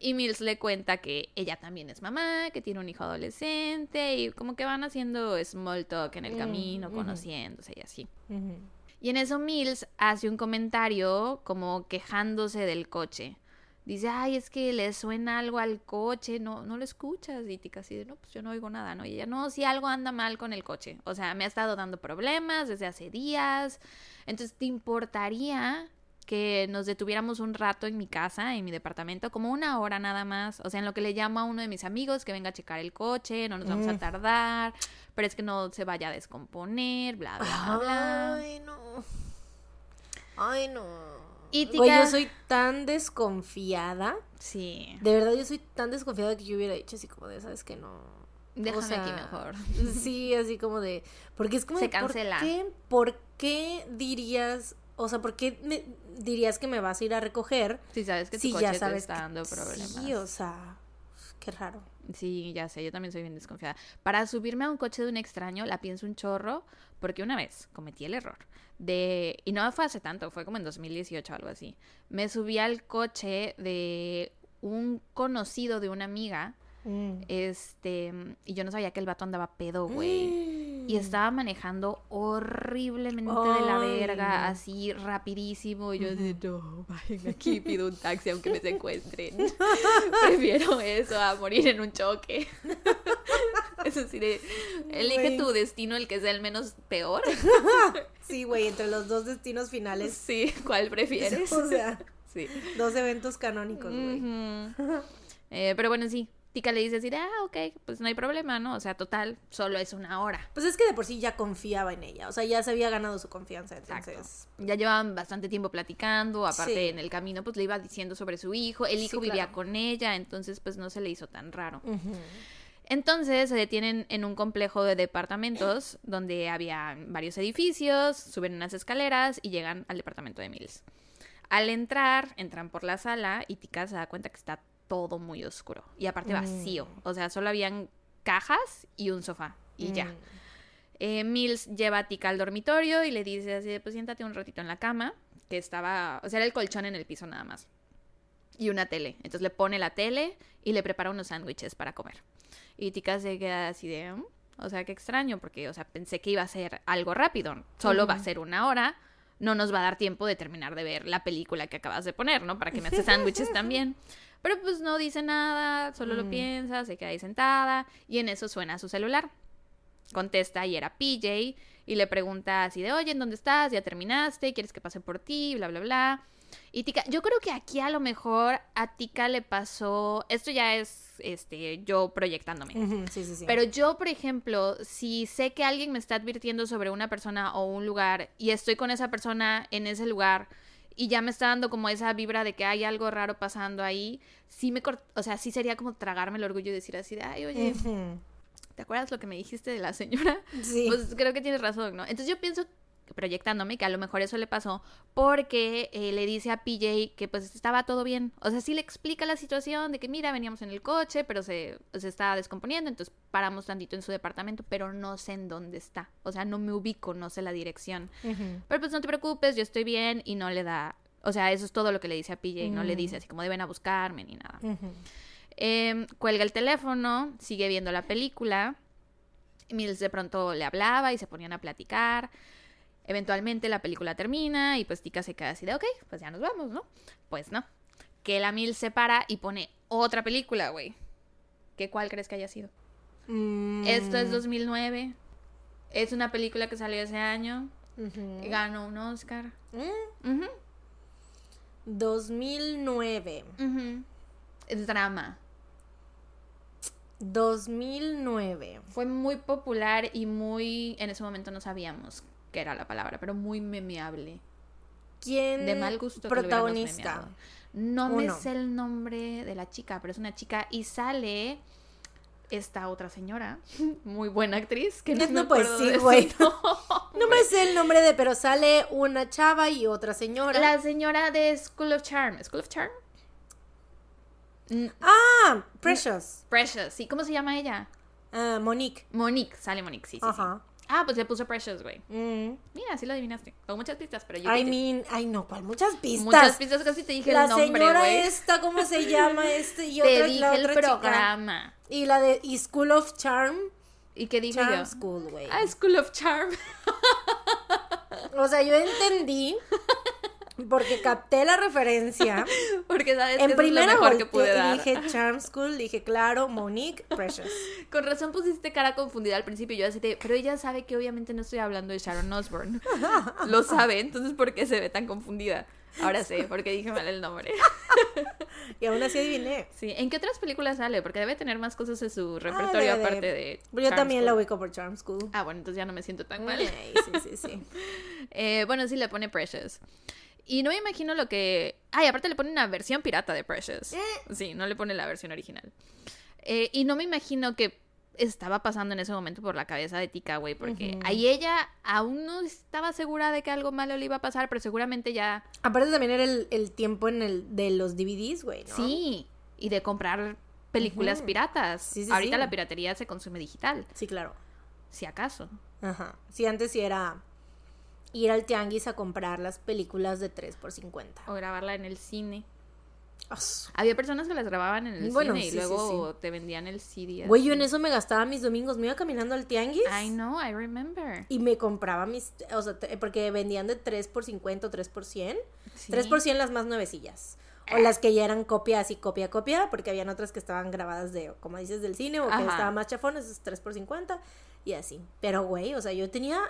Y Mills le cuenta que ella también es mamá, que tiene un hijo adolescente y como que van haciendo small talk en el Mm, camino, conociéndose y así. Ujú. Y en eso Mills hace un comentario como quejándose del coche. dice, ay, es que le suena algo al coche, no, no lo escuchas. Y Tika así de, no, pues yo no oigo nada, ¿no? Y ella, no, si algo anda mal con el coche. O sea, me ha estado dando problemas desde hace días. Entonces, ¿te importaría que nos detuviéramos un rato en mi casa, en mi departamento, como una hora nada más. O sea, en lo que le llamo a uno de mis amigos que venga a checar el coche, no nos vamos a tardar, pero es que no se vaya a descomponer, bla, bla, bla. Ay, no. Ay, no. Tika- yo soy tan desconfiada. Sí, De verdad, yo soy tan desconfiada que yo hubiera dicho así como de, ¿sabes que No. déjame O sea, aquí mejor. *laughs* Sí, así como de. Porque es como Se de, ¿por cancela. qué, ¿Por qué dirías.? O sea, ¿por qué me dirías que me vas a ir a recoger? Si sabes que tu si coche ya te sabes está que- dando problemas. Sí, o sea, qué raro. Sí, ya sé, yo también soy bien desconfiada. Para subirme a un coche de un extraño la pienso un chorro porque una vez cometí el error de, y no fue hace tanto, fue como en 2018 o algo así, me subí al coche de un conocido de una amiga, Mm. este, y yo no sabía que el vato andaba pedo, güey. Y estaba manejando horriblemente de la verga, así rapidísimo. Y yo así, no, vayan aquí, pido un taxi aunque me *laughs* secuestren. *laughs* Prefiero eso a morir en un choque. *laughs* Eso sí de, elige tu destino, el que sea el menos peor. Sí, güey, entre los dos destinos finales. Sí, ¿cuál prefieres? O sea, Sí. dos eventos canónicos, güey. Eh, pero bueno, sí. Tika le dice así de, ah, ok, pues no hay problema, ¿no? O sea, total, solo es una hora. Pues es que de por sí ya confiaba en ella. O sea, ya se había ganado su confianza. Exacto. Entonces. Ya llevaban bastante tiempo platicando, aparte Sí. en el camino pues le iba diciendo sobre su hijo, el Sí, hijo vivía claro. con ella, entonces pues no se le hizo tan raro. Entonces se detienen en un complejo de departamentos donde había varios edificios, suben unas escaleras y llegan al departamento de Mills. Al entrar, entran por la sala y Tika se da cuenta que está todo muy oscuro y aparte vacío, o sea, solo habían cajas y un sofá y ya. Mm. Eh, Mills lleva a Tika al dormitorio y le dice así, pues siéntate un ratito en la cama, que estaba, o sea, era el colchón en el piso nada más. Y una tele. Entonces le pone la tele y le prepara unos sándwiches para comer. Y Tika se queda así de, "Mm", o sea, qué extraño, porque, o sea, pensé que iba a ser algo rápido. Solo va a ser una hora. No nos va a dar tiempo de terminar de ver la película que acabas de poner, ¿no? Para que me haces sándwiches también. Pero pues no dice nada, solo lo Mm. piensa, se queda ahí sentada y en eso suena su celular contesta y era PJ y le pregunta así de, oye, ¿en dónde estás? ¿Ya terminaste? ¿Quieres que pase por ti? Bla, bla, bla. Y Tika, yo creo que aquí a lo mejor a Tika le pasó, esto ya es este, yo proyectándome. Ujú, Sí, sí, sí. Pero yo, por ejemplo, si sé que alguien me está advirtiendo sobre una persona o un lugar y estoy con esa persona en ese lugar y ya me está dando como esa vibra de que hay algo raro pasando ahí, sí me, cort- o sea, sí sería como tragarme el orgullo y decir así de, ay, oye, Ujú. ¿te acuerdas lo que me dijiste de la señora? Sí. Pues creo que tienes razón, ¿no? Entonces yo pienso, proyectándome, que a lo mejor eso le pasó porque eh, le dice a PJ que pues estaba todo bien. O sea, sí le explica la situación de que mira, veníamos en el coche, pero se, se estaba descomponiendo, entonces paramos tantito en su departamento, pero no sé en dónde está. O sea, no me ubico, no sé la dirección. Pero pues no te preocupes, yo estoy bien y no le da... O sea, eso es todo lo que le dice a PJ, no le dice así como deben a buscarme ni nada. Em, cuelga el teléfono, sigue viendo la película. Mills de pronto le hablaba y se ponían a platicar. Eventualmente la película termina y pues Tika se queda así de, ok, pues ya nos vamos, ¿no? Pues no. Que la Mills se para y pone otra película, güey. ¿Qué cuál crees que haya sido? Mm. Esto es 2009. Es una película que salió ese año. Ganó un Oscar. Mm. Ujú, 2009. ujú. Es drama. 2009. Fue muy popular y muy... En ese momento no sabíamos qué era la palabra, pero muy memeable. ¿Quién? De mal gusto. que Protagonista. No me sé el nombre de la chica, pero es una chica y sale esta otra señora, *laughs* muy buena actriz, que no, No, me pues sí, güey. *laughs* No me sé el nombre de, pero sale una chava y otra señora. La señora de School of Charm. ¿School of Charm? Mm, Ah, Precious. Precious, ¿sí? ¿Cómo se llama ella? Ah, Monique. Monique, sale Monique, sí, sí, sí. Ah, pues le puso Precious, güey. Mm. Mira, sí lo adivinaste. Con muchas pistas, pero yo I te- mean, ay no, ¿cuál? Muchas pistas. Muchas pistas casi te dije la el nombre, señora güey. esta, ¿cómo se *laughs* llama? Este y Te otra, dije la el otra chica. programa. Y la de y School of Charm. ¿Y qué dije Charm yo? School, güey. Ah, School of Charm. *laughs* O sea, yo entendí. Porque capté la referencia. *laughs* Porque sabes que En eso es lo primera mejor que pude dar. dije Charm School, dije claro, Monique, Precious. *laughs* Con razón pusiste cara confundida al principio. Yo así de, pero ella sabe que obviamente no estoy hablando de Sharon Osbourne. *laughs* Lo sabe, entonces ¿por qué se ve tan confundida? Ahora sé, porque dije mal el nombre. Y aún así adiviné. Sí, ¿en qué otras películas sale? Porque debe tener más cosas en su repertorio Ah, de- aparte de. Yo Charm también la ubico por Charm School. Ah, bueno, entonces ya no me siento tan mal. Ay, sí, sí, sí. Eh, bueno, sí le pone Precious. Y no me imagino lo que. Ay, aparte le pone una versión pirata de Precious. Sí, no le pone la versión original. Eh, y no me imagino que estaba pasando en ese momento por la cabeza de Tika, güey, porque ahí ella aún no estaba segura de que algo malo le iba a pasar, pero seguramente ya. Aparte también era el, el tiempo en el de los DVDs, güey, ¿no? Sí, y de comprar películas piratas. Sí, sí, Ahorita sí. la piratería se consume digital, Sí, claro. si acaso. Ajá. Sí, antes sí era ir al tianguis a comprar las películas de 3 por 50. O grabarla en el cine. Ah, Había personas que las grababan en el Bueno, cine y sí, sí, luego te vendían el CD. Güey, yo en eso me gastaba mis domingos. Me iba caminando al tianguis. I know, I remember. Y me compraba mis, o sea, porque vendían de 3 por 50 o 3 por 100. Sí. 3 por 100 las más nuevecillas. O las que ya eran copia así, copia, copia, porque habían otras que estaban grabadas de, como dices, del cine o que Ajá. estaban más chafones, es 3 por 50 y así. Pero, güey, o sea, yo tenía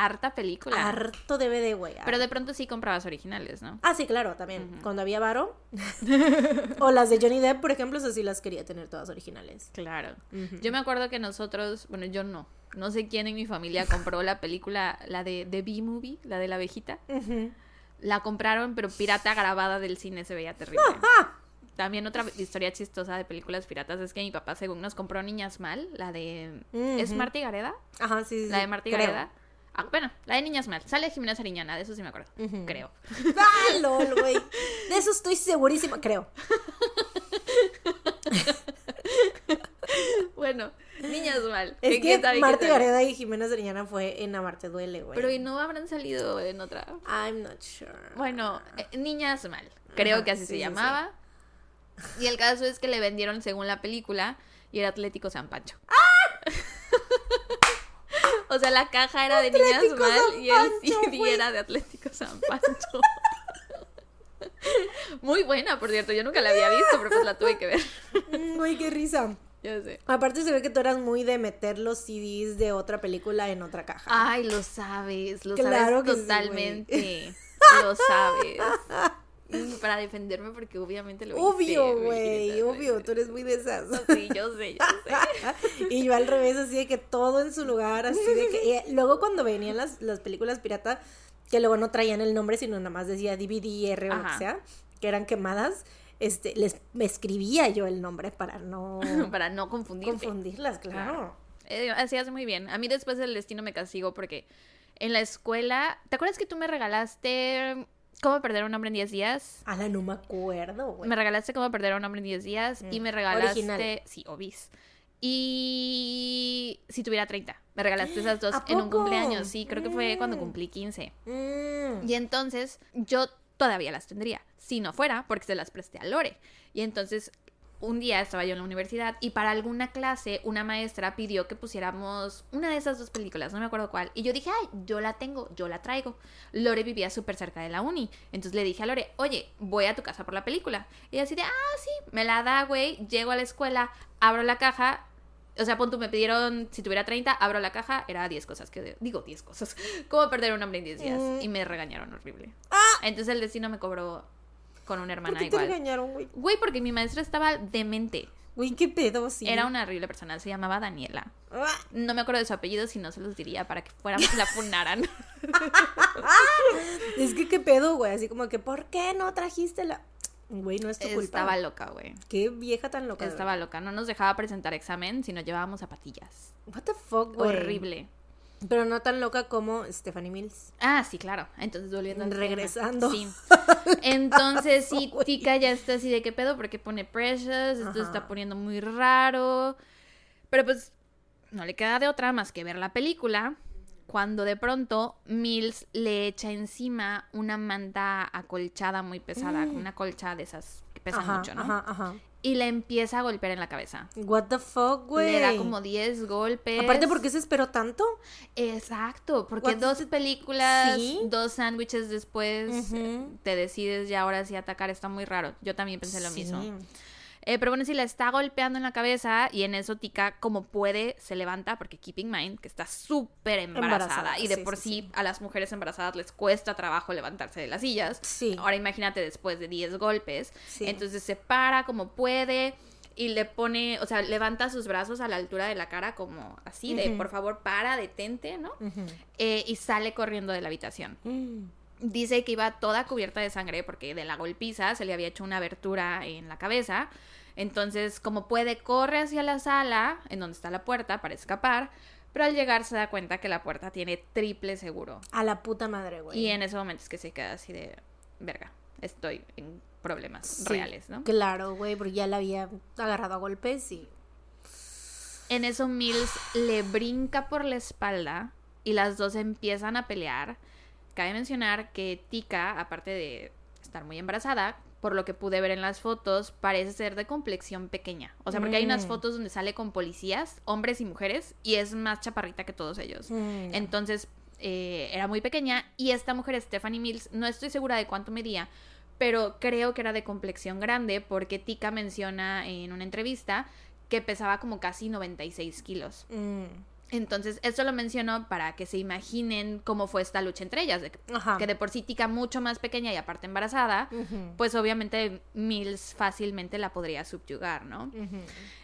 Harta película. harto DVD, güey. Pero de pronto sí comprabas originales, ¿no? Ah, sí, claro, también. Cuando había varo. *laughs* o las de Johnny Depp, por ejemplo, esas sí las quería tener todas originales. Claro. Yo me acuerdo que nosotros, bueno, yo no. No sé quién en mi familia compró la película, la de The B-Movie, la de la abejita. Ujú. La compraron, pero pirata grabada del cine se veía terrible. También otra historia chistosa de películas piratas es que mi papá, según nos compró Niñas Mal, la de... ¿Es. Marta Gareda? Ajá, sí, sí. La de Marta. Gareda. Ah, bueno, la de Niñas Mal. Sale Jimena Sariñana, de eso sí me acuerdo. Creo. *laughs* ¡Ah, lol, güey! De eso estoy segurísima, creo. *laughs* Bueno, Niñas Mal. Es ¿Quién que Marta? Gareda y Jimena Sariñana fue en Amarte Duele, güey. Pero y no habrán salido en otra. I'm not sure. Bueno, eh, Niñas Mal. Creo que así sí, se sí, llamaba. Y el caso es que le vendieron según la película y era Atlético San Pancho. *laughs* o sea, la caja era de Niñas Atlético Mal y el *laughs* CD era de Atlético San Pancho. *laughs* Muy buena, por cierto. Yo nunca la había visto, pero pues la tuve que ver. Mm, Güey, qué risa. *laughs* Ya sé. Aparte se ve que tú eras muy de meter los CDs de otra película en otra caja. Ay, lo sabes, lo Claro que sabes sí, totalmente. lo sabes. *laughs* Para defenderme, porque obviamente lo obvio, güey, obvio, tú eres muy de esas. Sí, yo sé, yo sé. *laughs* y yo al revés, así de que todo en su lugar, así de que... y luego cuando venían las, las películas pirata, que luego no traían el nombre, sino nada más decía DVD, R o lo que sea, que eran quemadas, este, les me escribía yo el nombre para no *laughs* Para no confundirte. confundirlas, claro. Eh, así hace muy bien. A mí después el destino me castigó porque en la escuela. ¿Te acuerdas que tú me regalaste cómo perder a un hombre en 10 días? Ala, no me acuerdo, güey. Me regalaste cómo perder a un hombre en 10 días y me regalaste. original. Sí, obis. Y si tuviera 30. Me regalaste esas dos ¿A en un cumpleaños. Sí, creo que fue cuando Mm. cumplí 15. Mm. Y entonces yo todavía las tendría, si no fuera porque se las presté a Lore. Y entonces un día estaba yo en la universidad y para alguna clase una maestra pidió que pusiéramos una de esas dos películas, no me acuerdo cuál. Y yo dije, ay, yo la tengo, yo la traigo. Lore vivía súper cerca de la uni. Entonces le dije a Lore, oye, voy a tu casa por la película. Y ella así de, ah, sí, me la da, güey. Llego a la escuela, abro la caja. O sea, punto, me pidieron, si tuviera 30, abro la caja, era 10 cosas, que digo 10 cosas. *laughs* ¿Cómo perder un hombre en 10 días? Mm. Y me regañaron horrible. Entonces el destino me cobró con una ¿Por hermana qué te igual. regañaron, güey? Güey, porque mi maestra estaba demente. Güey, qué pedo, sí. Era una horrible persona, se llamaba Daniela. Ah, No me acuerdo de su apellido, si no se los diría para que fuéramos y la funaran. *laughs* Es que qué pedo, güey. Así como que, ¿por qué no trajiste la.? Güey, no es tu culpa. Estaba loca, güey. Qué vieja tan loca. Estaba loca. No nos dejaba presentar examen si no llevábamos zapatillas. What the fuck, güey. Horrible. Pero no tan loca como Stephanie Mills. Ah, sí, claro. Entonces volviendo al tema. Regresando. Sí. *laughs* Entonces sí. Tika ya está así de qué pedo porque pone Precious, esto está poniendo muy raro. Pero pues no le queda de otra más que ver la película. Cuando de pronto Mills le echa encima una manta acolchada muy pesada, Mm. una colcha de esas que pesa Ajá, mucho, ¿no? Ajá, ajá. Y le empieza a golpear en la cabeza. What the fuck, güey. Le da como 10 golpes. Aparte, ¿por qué se esperó tanto? Exacto, porque What dos películas, Sí. dos sándwiches después, eh, te decides ya ahora sí atacar, está muy raro. Yo también pensé lo Sí. mismo. Eh, pero bueno, si la está golpeando en la cabeza y en eso Tika, como puede, se levanta, porque keep in mind que está súper embarazada, Embarazada, y de sí, por sí, a las mujeres embarazadas les cuesta trabajo levantarse de las sillas. Sí. Ahora imagínate después de 10 golpes. Sí. Entonces se para como puede y le pone, o sea, levanta sus brazos a la altura de la cara como así, de por favor para, detente, ¿no? Eh, y sale corriendo de la habitación. Mm. Dice que iba toda cubierta de sangre porque de la golpiza se le había hecho una abertura en la cabeza. Entonces, como puede, corre hacia la sala, en donde está la puerta, para escapar. Pero al llegar se da cuenta que la puerta tiene triple seguro. A la puta madre, güey. Y en ese momento es que se queda así de, verga, estoy en problemas Sí, reales, ¿no? Claro, güey, porque ya la había agarrado a golpes y. En eso Mills le brinca por la espalda y las dos empiezan a pelear. Cabe mencionar que Tika, aparte de estar muy embarazada, por lo que pude ver en las fotos, parece ser de complexión pequeña. O sea, porque hay unas Mm. fotos donde sale con policías, hombres y mujeres, y es más chaparrita que todos ellos. Mm. Entonces, eh, era muy pequeña. Y esta mujer, Stephanie Mills, no estoy segura de cuánto medía, pero creo que era de complexión grande porque Tika menciona en una entrevista que pesaba como casi 96 kilos. Mm. Entonces, esto lo menciono para que se imaginen cómo fue esta lucha entre ellas, de que, de por sí Tika mucho más pequeña y aparte embarazada, pues obviamente Mills fácilmente la podría subyugar, ¿no?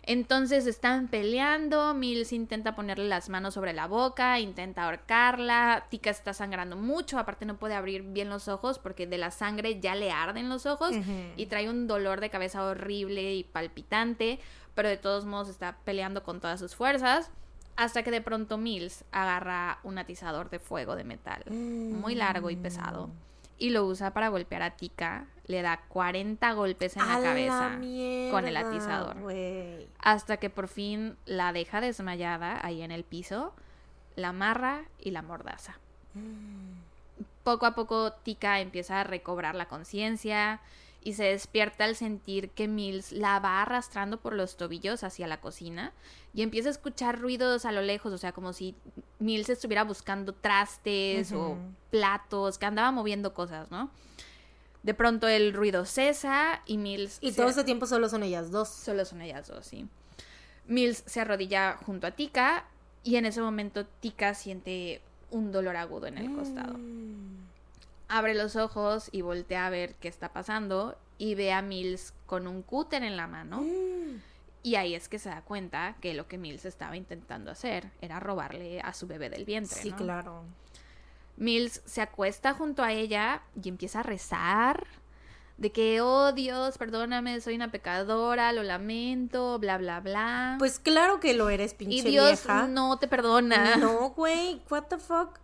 Entonces están peleando, Mills intenta ponerle las manos sobre la boca, intenta ahorcarla, Tika está sangrando mucho, aparte no puede abrir bien los ojos porque de la sangre ya le arden los ojos y trae un dolor de cabeza horrible y palpitante, pero de todos modos está peleando con todas sus fuerzas. Hasta que de pronto Mills agarra un atizador de fuego de metal, muy largo y pesado, y lo usa para golpear a Tika. Le da 40 golpes en A la cabeza con el atizador hasta que por fin la deja desmayada ahí en el piso, la amarra y la mordaza. Poco a poco Tika empieza a recobrar la conciencia y se despierta al sentir que Mills la va arrastrando por los tobillos hacia la cocina y empieza a escuchar ruidos a lo lejos, o sea, como si Mills estuviera buscando trastes o platos, que andaba moviendo cosas, ¿no? De pronto el ruido cesa y Mills... Y se- todo este tiempo solo son ellas dos. Solo son ellas dos, sí. Mills se arrodilla junto a Tika y en ese momento Tika siente un dolor agudo en el costado. Mm. Abre los ojos y voltea a ver qué está pasando y ve a Mills con un cúter en la mano Mm. Y ahí es que se da cuenta que lo que Mills estaba intentando hacer era robarle a su bebé del vientre. Sí, ¿no? claro. Mills se acuesta junto a ella y empieza a rezar de que, oh Dios, perdóname, soy una pecadora, lo lamento, bla, bla, bla. Pues claro que lo eres, pinche y Dios vieja. no te perdona. No, güey, what the fuck.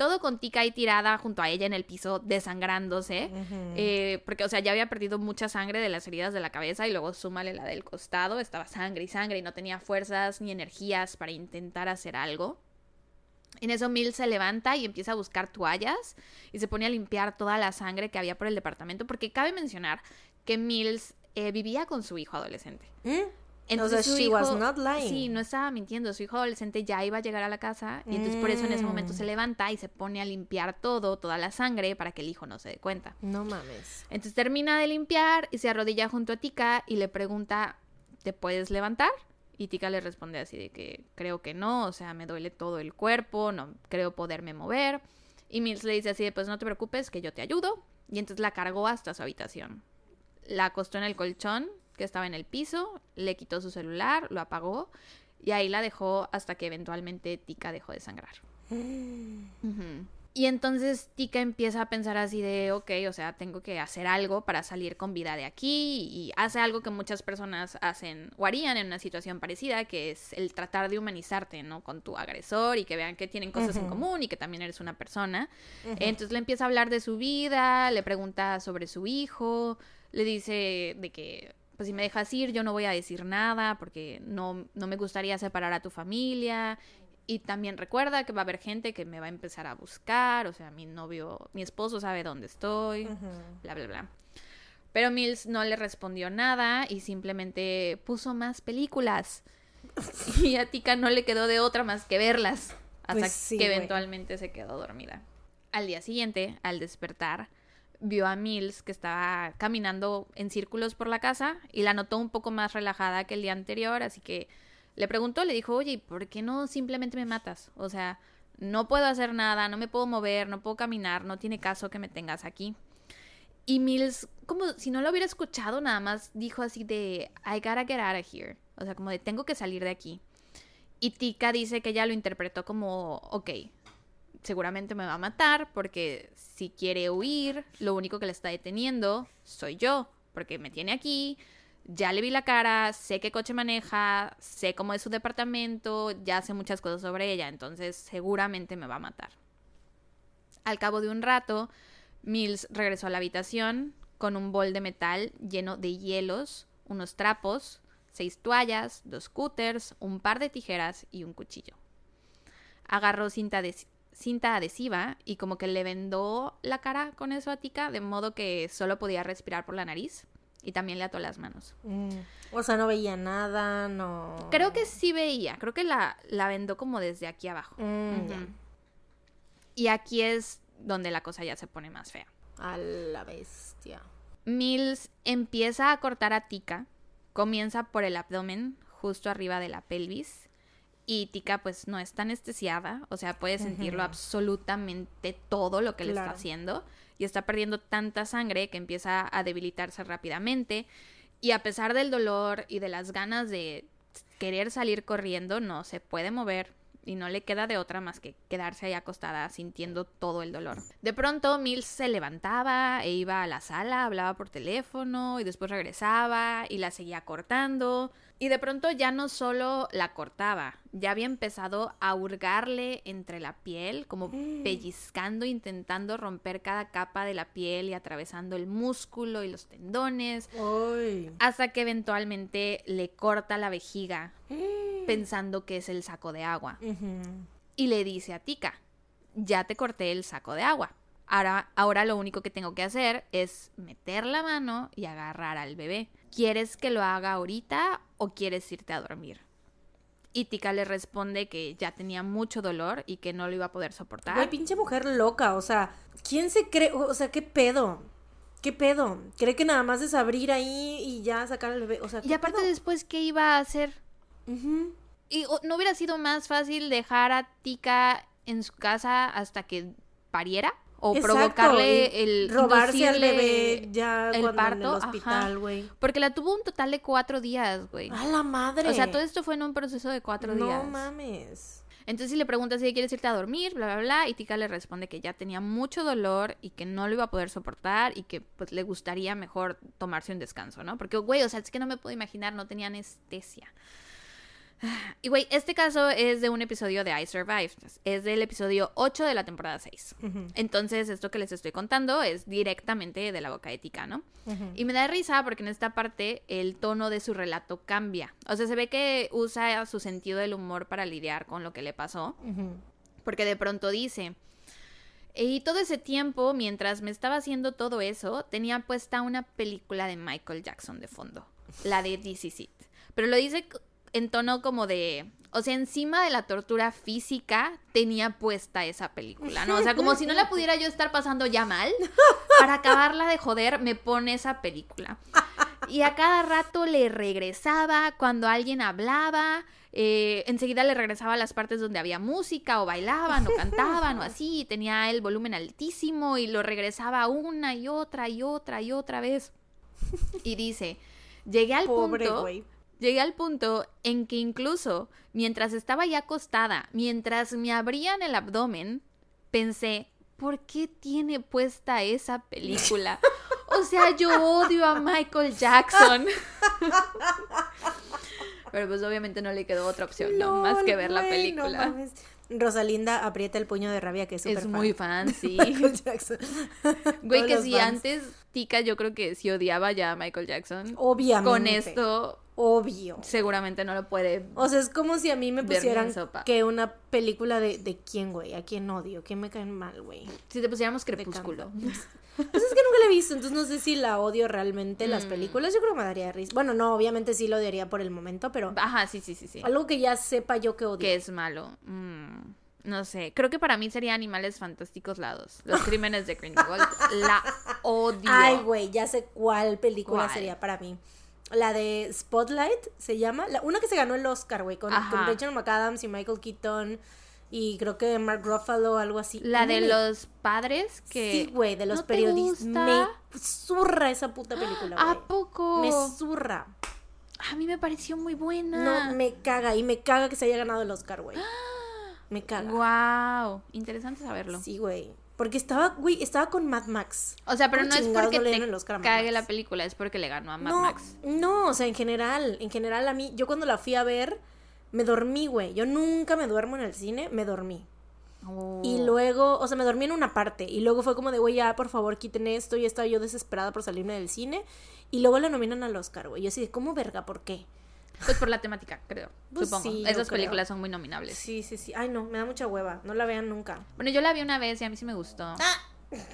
Todo con Tika ahí tirada junto a ella en el piso, desangrándose. Eh, porque, o sea, ya había perdido mucha sangre de las heridas de la cabeza y luego súmale la del costado. Estaba sangre y sangre y no tenía fuerzas ni energías para intentar hacer algo. En eso Mills se levanta y empieza a buscar toallas y se pone a limpiar toda la sangre que había por el departamento. Porque cabe mencionar que Mills eh, vivía con su hijo adolescente. ¿Mm? Entonces o sea, su she hijo, was not lying. Sí, no estaba mintiendo. Su hijo adolescente ya iba a llegar a la casa y entonces por eso en ese momento Mm. se levanta y se pone a limpiar todo, toda la sangre para que el hijo no se dé cuenta. No mames. Entonces termina de limpiar y se arrodilla junto a Tika y le pregunta, ¿te puedes levantar? Y Tika le responde así de que creo que no, o sea, me duele todo el cuerpo, no creo poderme mover. Y Mills le dice así de, pues no te preocupes, que yo te ayudo. Y entonces la cargó hasta su habitación. La acostó en el colchón que estaba en el piso, le quitó su celular, lo apagó y ahí la dejó hasta que eventualmente Tika dejó de sangrar. *gasps* Y entonces Tika empieza a pensar así de, ok, o sea, tengo que hacer algo para salir con vida de aquí y hace algo que muchas personas hacen o harían en una situación parecida, que es el tratar de humanizarte, ¿no? Con tu agresor y que vean que tienen cosas en común y que también eres una persona. Entonces le empieza a hablar de su vida, le pregunta sobre su hijo, le dice de que, pues si me dejas ir, yo no voy a decir nada porque no, no me gustaría separar a tu familia. Y también recuerda que va a haber gente que me va a empezar a buscar, o sea, mi novio, mi esposo sabe dónde estoy, bla, bla, bla. Pero Mills no le respondió nada y simplemente puso más películas. *laughs* Y a Tika no le quedó de otra más que verlas. Hasta Pues sí, que eventualmente se quedó dormida. Al día siguiente, al despertar, vio a Mills que estaba caminando en círculos por la casa y la notó un poco más relajada que el día anterior, así que le preguntó, le dijo, oye, ¿por qué no simplemente me matas? O sea, no puedo hacer nada, no me puedo mover, no puedo caminar, no tiene caso que me tengas aquí. Y Mills, como si no lo hubiera escuchado, nada más dijo así de, I gotta get out of here. O sea, como de, tengo que salir de aquí. Y Tika dice que ella lo interpretó como, ok, seguramente me va a matar porque si quiere huir, lo único que le está deteniendo soy yo, porque me tiene aquí, ya le vi la cara, sé qué coche maneja, sé cómo es su departamento, ya sé muchas cosas sobre ella, entonces seguramente me va a matar. Al cabo de un rato, Mills regresó a la habitación con un bol de metal lleno de hielos, unos trapos, seis toallas, dos cúters, un par de tijeras y un cuchillo. Agarró cinta, ades- cinta adhesiva y como que le vendó la cara con eso a Tika, de modo que solo podía respirar por la nariz. Y también le ató las manos. Mm, O sea, no veía nada, no. Creo que sí veía, creo que la, la vendó como desde aquí abajo. Mm. Y aquí es donde la cosa ya se pone más fea. A la bestia. Mills empieza a cortar a Tika, comienza por el abdomen, justo arriba de la pelvis, y Tika pues no está anestesiada, o sea, puede sentirlo absolutamente todo lo que le está haciendo, y está perdiendo tanta sangre que empieza a debilitarse rápidamente, y a pesar del dolor y de las ganas de querer salir corriendo, no se puede mover. Y no le queda de otra más que quedarse ahí acostada sintiendo todo el dolor. De pronto Mills se levantaba e iba a la sala, hablaba por teléfono y después regresaba y la seguía cortando. Y de pronto ya no solo la cortaba, ya había empezado a hurgarle entre la piel, como pellizcando, intentando romper cada capa de la piel y atravesando el músculo y los tendones hasta que eventualmente le corta la vejiga pensando que es el saco de agua. Y le dice a Tika, ya te corté el saco de agua. Ahora, ahora lo único que tengo que hacer es meter la mano y agarrar al bebé. ¿Quieres que lo haga ahorita o quieres irte a dormir? Y Tika le responde que ya tenía mucho dolor y que no lo iba a poder soportar. Güey, pinche mujer loca, o sea, ¿quién se cree? O sea, ¿qué pedo? ¿Qué pedo? ¿Cree que nada más es abrir ahí y ya sacar al bebé? O sea, ¿qué y aparte pedo? después, ¿qué iba a hacer? Y o- no hubiera sido más fácil dejar a Tika en su casa hasta que pariera o Exacto, provocarle el robarse al bebé ya el cuando en parto, el ajá. hospital, güey. porque la tuvo un total de cuatro días, güey. A la madre. O sea, todo esto fue en un proceso de cuatro no días. mames. Entonces si le pregunta si quieres irte a dormir, bla, bla, bla, y Tika le responde que ya tenía mucho dolor y que no lo iba a poder soportar y que pues le gustaría mejor tomarse un descanso, ¿no? Porque, güey, o sea, es que no me puedo imaginar, no tenía anestesia. Y, güey, este caso es de un episodio de I Survived. Es del episodio 8 de la temporada 6. Ujú, Entonces, esto que les estoy contando es directamente de la boca de Tika, ¿no? Y me da risa porque en esta parte el tono de su relato cambia. O sea, se ve que usa su sentido del humor para lidiar con lo que le pasó. Porque de pronto dice, y todo ese tiempo, mientras me estaba haciendo todo eso, tenía puesta una película de Michael Jackson de fondo, la de This Is It. Pero lo dice en tono como de, o sea, encima de la tortura física tenía puesta esa película, ¿no? O sea, como si no la pudiera yo estar pasando ya mal, para acabarla de joder, me pone esa película. Y a cada rato le regresaba cuando alguien hablaba. eh, enseguida le regresaba a las partes donde había música o bailaban o cantaban o así. y tenía el volumen altísimo y lo regresaba una y otra y otra y otra vez. Y dice, llegué al Pobre punto güey. Llegué al punto en que incluso mientras estaba ya acostada, mientras me abrían el abdomen, pensé, ¿por qué tiene puesta esa película? *laughs* O sea, yo odio a Michael Jackson. *laughs* Pero pues obviamente no le quedó otra opción, ¿no? Más que ver la no película. mames. Rosalinda aprieta el puño de rabia que es súper es fan. muy fan, *laughs* sí. Michael Jackson. Güey, Todos que si fans. antes Tika yo creo que sí odiaba ya a Michael Jackson. Obviamente. Con esto Obvio. seguramente no lo puede O sea, es como si a mí me pusieran que una película de, de quién, güey, a quién odio, quién me caen mal, güey. Si te pusiéramos crepúsculo. Pues es que nunca la he visto, entonces no sé si la odio realmente las Mm. películas. Yo creo que me daría risa. Bueno, no, obviamente sí lo odiaría por el momento, pero Ajá, sí, sí, sí, sí. algo que ya sepa yo que odio. Que es malo. Mm, no sé. Creo que para mí sería Animales Fantásticos lados. Los crímenes de Grindelwald. La *laughs* odio. Ay, güey, ya sé cuál película ¿Cuál? sería para mí. La de Spotlight se llama. La, una que se ganó el Oscar, güey, con, con Rachel McAdams y Michael Keaton. Y creo que Mark Ruffalo, algo así. La ¿Cómo de me- los padres que. Sí, güey, de los ¿No te periodistas. Me zurra esa puta película, güey. ¿A poco? Me zurra. A mí me pareció muy buena. No, me caga. Y me caga que se haya ganado el Oscar, güey. *gasps* Me caga. Wow. Interesante saberlo. Sí, güey. Porque estaba, güey, estaba con Mad Max. O sea, pero ¿Cómo no es porque no te cague la película, es porque le ganó a Mad no, Max. no, o sea, en general, en general a mí, yo cuando la fui a ver, me dormí, güey. Yo nunca me duermo en el cine, me dormí. Oh. Y luego, o sea, me dormí en una parte. Y luego fue como de, güey, ya, por favor, quiten esto. Y estaba yo desesperada por salirme del cine. Y luego la nominan al Oscar, güey. Yo así de, ¿cómo verga? ¿Por qué? Pues por la temática, creo. Pues supongo. sí, Esas creo. películas son muy nominables. Sí, sí, sí. Ay, no, me da mucha hueva. No la vean nunca. Bueno, yo la vi una vez y a mí sí me gustó. Ah.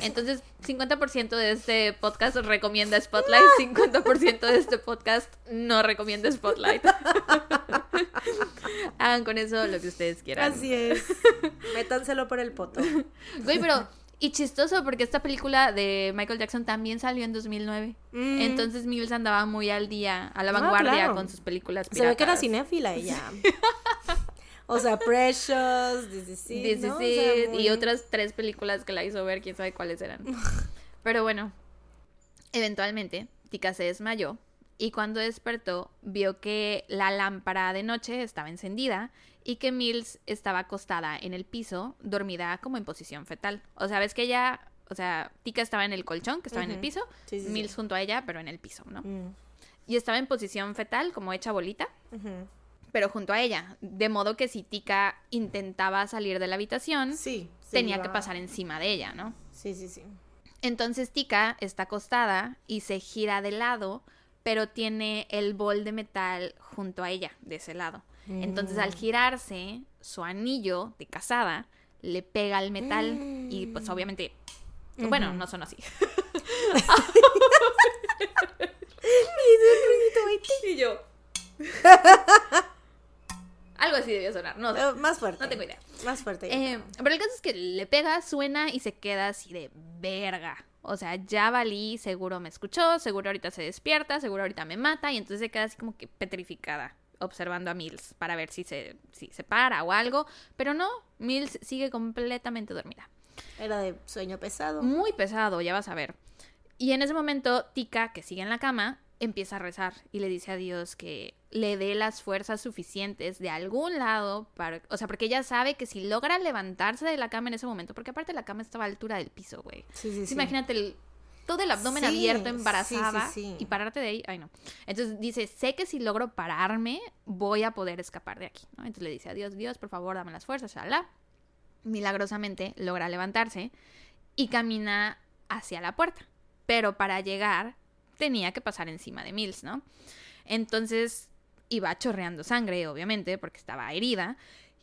Entonces, 50% de este podcast recomienda Spotlight, 50% de este podcast no recomienda Spotlight. *laughs* Hagan con eso lo que ustedes quieran. Así es. Métanselo por el poto. Güey, pero y chistoso porque esta película de Michael Jackson también salió en 2009. Mm. Entonces Mills andaba muy al día, a la Ah, vanguardia claro. con sus películas Se ve que era cinéfila ella. *laughs* O sea, Precious, This Is It, This ¿no? Is O sea, It, muy- y otras tres películas que la hizo ver, quién sabe cuáles eran. *laughs* Pero bueno, eventualmente Tika se desmayó y cuando despertó vio que la lámpara de noche estaba encendida y que Mills estaba acostada en el piso, dormida como en posición fetal. O sea, ves que ella, o sea, Tika estaba en el colchón, que estaba en el piso, Sí, sí, sí. Mills junto a ella, pero en el piso, ¿no? Mm, Y estaba en posición fetal, como hecha bolita pero junto a ella. De modo que si Tika intentaba salir de la habitación, tenía iba- que pasar encima de ella, ¿no? Sí, sí, sí. Entonces Tika está acostada y se gira de lado, pero tiene el bol de metal junto a ella, de ese lado. Entonces al girarse, su anillo de casada le pega al metal y pues obviamente... Bueno, no son así. y yo... Algo así debió sonar, no sé. Eh, más fuerte. No tengo idea. Más fuerte. Eh, pero el caso es que le pega, suena y se queda así de verga. O sea, ya valí, seguro me escuchó, seguro ahorita se despierta, seguro ahorita me mata y entonces se queda así como que petrificada observando a Mills para ver si se, si se para o algo. Pero no, Mills sigue completamente dormida. Era de sueño pesado. Muy pesado, ya vas a ver. Y en ese momento, Tika, que sigue en la cama, empieza a rezar y le dice a Dios que le dé las fuerzas suficientes de algún lado para... O sea, porque ella sabe que si logra levantarse de la cama en ese momento, porque aparte la cama estaba a altura del piso, güey. Sí, sí, sí. Imagínate el- todo el abdomen Sí, abierto, embarazada, sí, sí. y pararte de ahí, ay no. Entonces dice, sé que si logro pararme, voy a poder escapar de aquí, ¿no? Entonces le dice a Dios, Dios, por favor, dame las fuerzas, shalala. Milagrosamente logra levantarse y camina hacia la puerta. Pero para llegar tenía que pasar encima de Mills, ¿no? Entonces iba chorreando sangre, obviamente, porque estaba herida.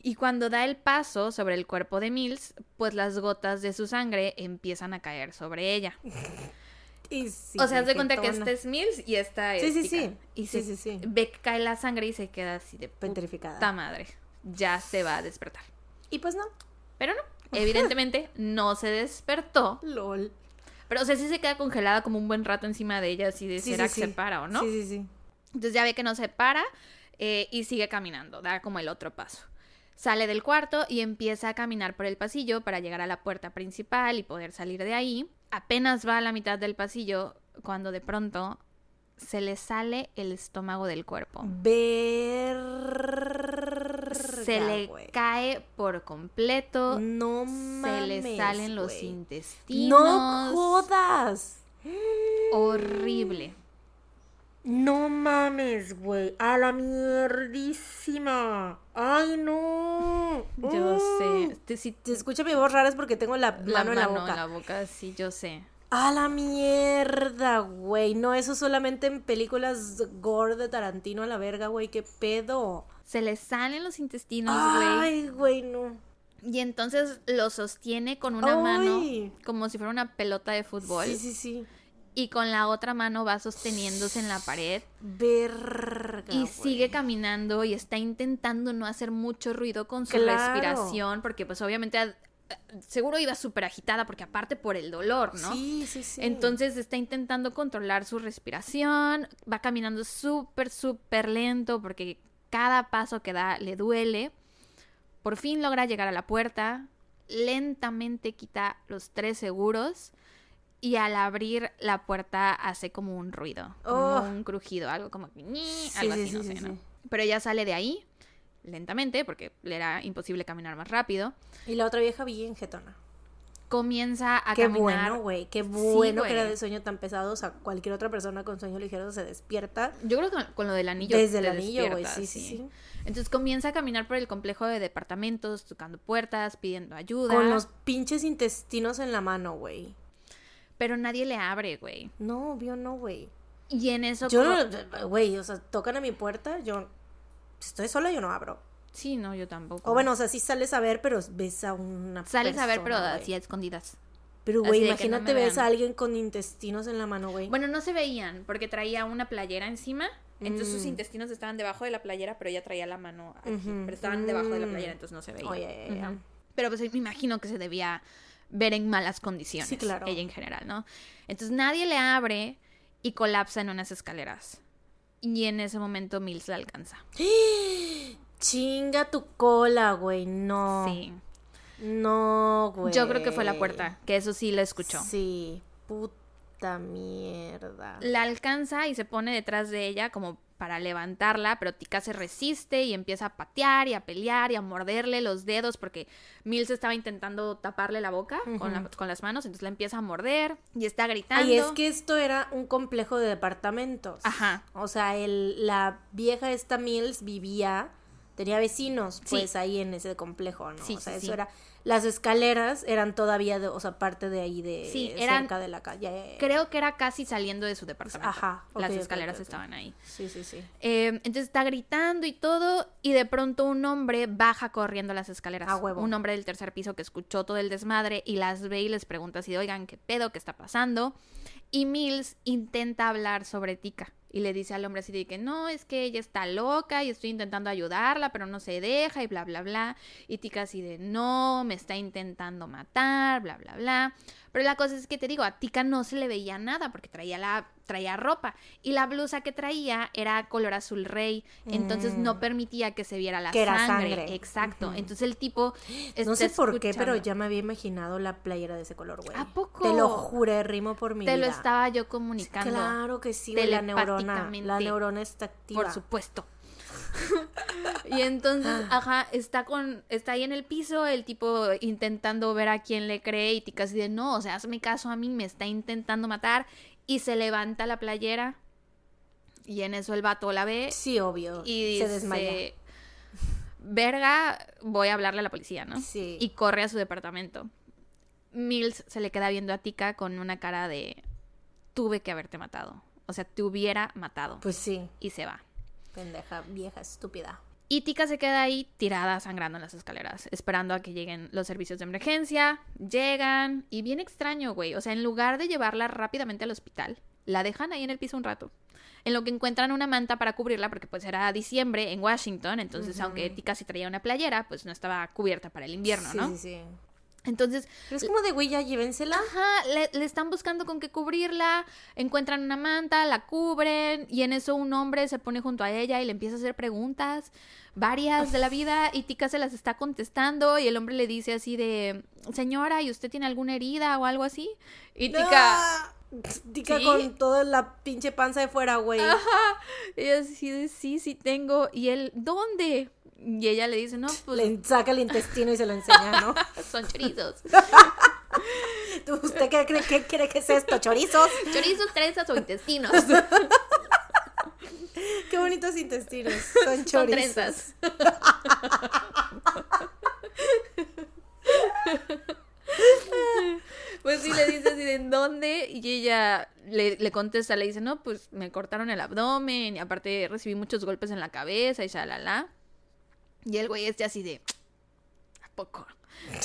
Y cuando da el paso sobre el cuerpo de Mills, pues las gotas de su sangre empiezan a caer sobre ella. *laughs* Y sí, o sea, haz de cuenta que este es Mills y esta es Sí, sí, sí. Y Sí, se sí, sí. ve que cae la sangre y se queda así de Petrificada. puta madre. Ya se va a despertar. Y pues no. Pero no, *laughs* evidentemente no se despertó. LOL. Pero, o sea, sí se queda congelada como un buen rato encima de ella, así de será que se para o no. Sí, sí, sí. Entonces ya ve que no se para eh, y sigue caminando, da como el otro paso. Sale del cuarto y empieza a caminar por el pasillo para llegar a la puerta principal y poder salir de ahí. Apenas va a la mitad del pasillo cuando de pronto se le sale el estómago del cuerpo. Ver. Se le cae por completo. No se mames. le salen los intestinos. No jodas. Horrible. No mames, güey. A la mierdísima. Ay, no. Yo Mm. sé. Te- si- Si escucha mi voz rara es porque tengo la, la mano en la mano boca. en la boca, sí, yo sé. A la mierda, güey. No, eso solamente en películas gore de Tarantino a la verga, güey. ¿Qué pedo? Se le salen los intestinos, güey. Ay, güey, no. Y entonces lo sostiene con una mano ¡Ay! como si fuera una pelota de fútbol. Sí, sí, sí. Y con la otra mano va sosteniéndose en la pared. Verga. Y sigue caminando y está intentando no hacer mucho ruido con su Claro. respiración. Porque pues obviamente ad- seguro iba súper agitada porque aparte por el dolor, ¿no? Sí, sí, sí. Entonces está intentando controlar su respiración, va caminando súper, súper lento porque cada paso que da le duele. Por fin logra llegar a la puerta, lentamente quita los tres seguros y al abrir la puerta hace como un ruido, como Oh. un crujido, algo como Sí, algo sí, así, sí, no sí, sé, ¿no? Pero ella sale de ahí lentamente porque le era imposible caminar más rápido. Y la otra vieja bien jetona. Comienza a Qué caminar bueno, güey. Qué bueno que era de sueño tan pesado. O sea, cualquier otra persona con sueño ligero se despierta. Yo creo que con lo del anillo. Desde el anillo, güey. sí, sí. Entonces comienza a caminar por el complejo de departamentos, tocando puertas, pidiendo ayuda. Con los pinches intestinos en la mano, güey. Pero nadie le abre, güey. No, obvio no, güey. Y en eso. Yo no, güey, o sea, tocan a mi puerta, yo si estoy sola, yo no abro. Sí, no, yo tampoco. O bueno, o sea, sí sales a ver, pero ves a una Sales a ver, pero así a escondidas. Pero, güey, no imagínate me ves vean. a alguien con intestinos en la mano, güey. Bueno, no se veían porque traía una playera encima. Entonces sus Mm. intestinos estaban debajo de la playera, pero ella traía la mano aquí. Pero estaban debajo de la Mm. playera, entonces no se veía. Oye, ya. Ujú. Pero pues me imagino que se debía ver en malas condiciones. Sí, claro. Ella en general, ¿no? Entonces nadie le abre y colapsa en unas escaleras. Y en ese momento Mills la alcanza. *gasps* Chinga tu cola, güey. No. Sí. No, güey. Yo creo que fue la puerta, que eso sí la escuchó. Sí. Puta mierda. La alcanza y se pone detrás de ella como para levantarla, pero Tika se resiste y empieza a patear y a pelear y a morderle los dedos porque Mills estaba intentando taparle la boca con, la- con las manos, entonces la empieza a morder y está gritando. Ay, es que esto era un complejo de departamentos. Ajá. O sea, el, la vieja esta Mills vivía, tenía vecinos, Sí. pues ahí en ese complejo, ¿no? Sí, o sea, sí, eso sí. era. Las escaleras eran todavía, de, o sea, parte de ahí de. Sí, eran- cerca de la calle. Creo que era casi saliendo de su departamento. Ajá, Las escaleras estaban ahí. Sí, sí, sí. Eh, entonces está gritando y todo, y de pronto un hombre baja corriendo las escaleras. A huevo. Un hombre del tercer piso que escuchó todo el desmadre y las ve y les pregunta así, oigan, ¿qué pedo? ¿Qué está pasando? Y Mills intenta hablar sobre Tika. Y le dice al hombre así de que no, es que ella está loca y estoy intentando ayudarla, pero no se deja y bla, bla, bla. Y Tika así de no, me está intentando matar, bla, bla, bla. Pero la cosa es que te digo, a Tika no se le veía nada porque traía la traía ropa y la blusa que traía era color azul rey, entonces no permitía que se viera la Mm. Que era sangre. sangre. Exacto. Entonces el tipo *gasps* No sé por qué, pero ya me había imaginado la playera de ese color, güey. ¿A poco? Te lo juré, rimo por mi te lo vida. estaba yo comunicando. Claro que sí, güey, la neurona. La neurona está activa. Por supuesto. *laughs* y entonces, Ah. ajá, está con, está ahí en el piso, el tipo intentando ver a quién le cree, y Tika así de no, o sea, hazme caso a mí, me está intentando matar, y se levanta la playera, y en eso el vato la ve, Sí, obvio. y se dice, desmaya. verga, voy a hablarle a la policía, ¿no? Sí. Y corre a su departamento. Mills se le queda viendo a Tika con una cara de tuve que haberte matado. O sea, te hubiera matado. Pues sí, Y se va. pendeja, vieja, estúpida. Y Tika se queda ahí tirada, sangrando en las escaleras, esperando a que lleguen los servicios de emergencia. Llegan y bien extraño, güey. O sea, en lugar de llevarla rápidamente al hospital, la dejan ahí en el piso un rato. En lo que encuentran una manta para cubrirla, porque pues era diciembre en Washington, entonces aunque Tika sí traía una playera, pues no estaba cubierta para el invierno, sí, ¿no? Sí, sí. Entonces, Pero es como de, güey, ya llévensela. Ajá, le, le están buscando con qué cubrirla, encuentran una manta, la cubren y en eso un hombre se pone junto a ella y le empieza a hacer preguntas, varias de la vida y Tika se las está contestando y el hombre le dice así de, señora, ¿y usted tiene alguna herida o algo así? Y Tika, ¡Ah! Tica ¿Sí? con toda la pinche panza de fuera, güey. y así de, sí, sí tengo, y él, ¿dónde? Y ella le dice, no, pues Le saca el intestino y se lo enseña, ¿no? *laughs* son chorizos. *laughs* ¿Tú- ¿Usted qué cree, qué cree que es esto? ¿Chorizos? chorizos, trenzas o intestinos. *laughs* Qué bonitos intestinos. Son Son chorizos. trenzas. Pues sí, le dice así de ¿en dónde? Y ella le, le contesta, le dice, no, pues me cortaron el abdomen y aparte recibí muchos golpes en la cabeza y shalala. Y el güey este así de, ¿a poco?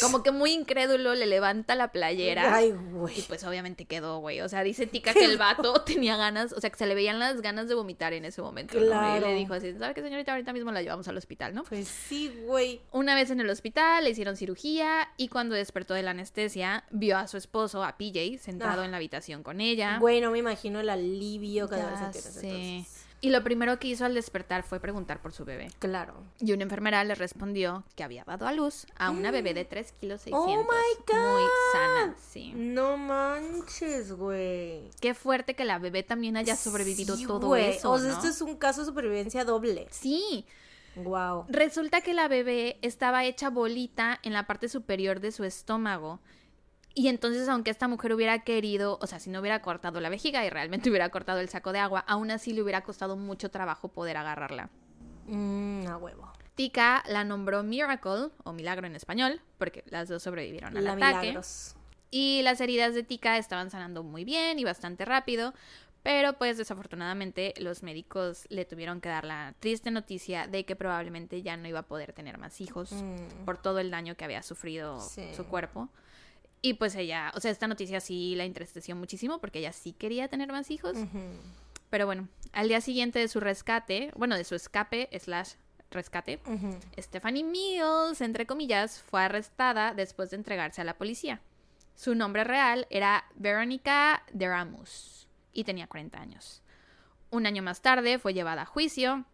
Como que muy incrédulo le levanta la playera. Ay, Y güey. pues obviamente quedó, güey. O sea, dice Tika que el vato *laughs* tenía ganas, o sea, que se le veían las ganas de vomitar en ese momento. ¿no? Y Claro. le dijo así, ¿sabe qué, señorita? Ahorita mismo la llevamos al hospital, ¿no? Pues sí, güey. Una vez en el hospital le hicieron cirugía y cuando despertó de la anestesia vio a su esposo, a PJ, sentado Ah. en la habitación con ella. Güey, no me imagino el alivio que debe Ya sé. entonces. Y lo primero que hizo al despertar fue preguntar por su bebé. Claro. Y una enfermera le respondió que había dado a luz a una bebé de 3 kilos 600. *gasps* Oh my Muy God. sana, sí. No manches, güey. Qué fuerte que la bebé también haya sobrevivido Sí, todo güey. eso. O sea, ¿no? esto es un caso de supervivencia doble. Sí, Wow. resulta que la bebé estaba hecha bolita en la parte superior de su estómago. Y entonces, aunque esta mujer hubiera querido, o sea, si no hubiera cortado la vejiga y realmente *laughs* hubiera cortado el saco de agua, aún así le hubiera costado mucho trabajo poder agarrarla. Mm, a huevo. Tika la nombró Miracle, o Milagro en español, porque las dos sobrevivieron al La ataque. milagros. Y las heridas de Tika estaban sanando muy bien y bastante rápido. Pero pues desafortunadamente los médicos le tuvieron que dar la triste noticia de que probablemente ya no iba a poder tener más hijos Mm. por todo el daño que había sufrido Sí. su cuerpo. Y pues ella, o sea, esta noticia sí la entristeció muchísimo porque ella sí quería tener más hijos. Pero bueno, al día siguiente de su rescate, bueno, de su escape slash rescate. Stephanie Mills, entre comillas, fue arrestada después de entregarse a la policía. Su nombre real era Veronica Deramus y tenía 40 años. Un año más tarde fue llevada a juicio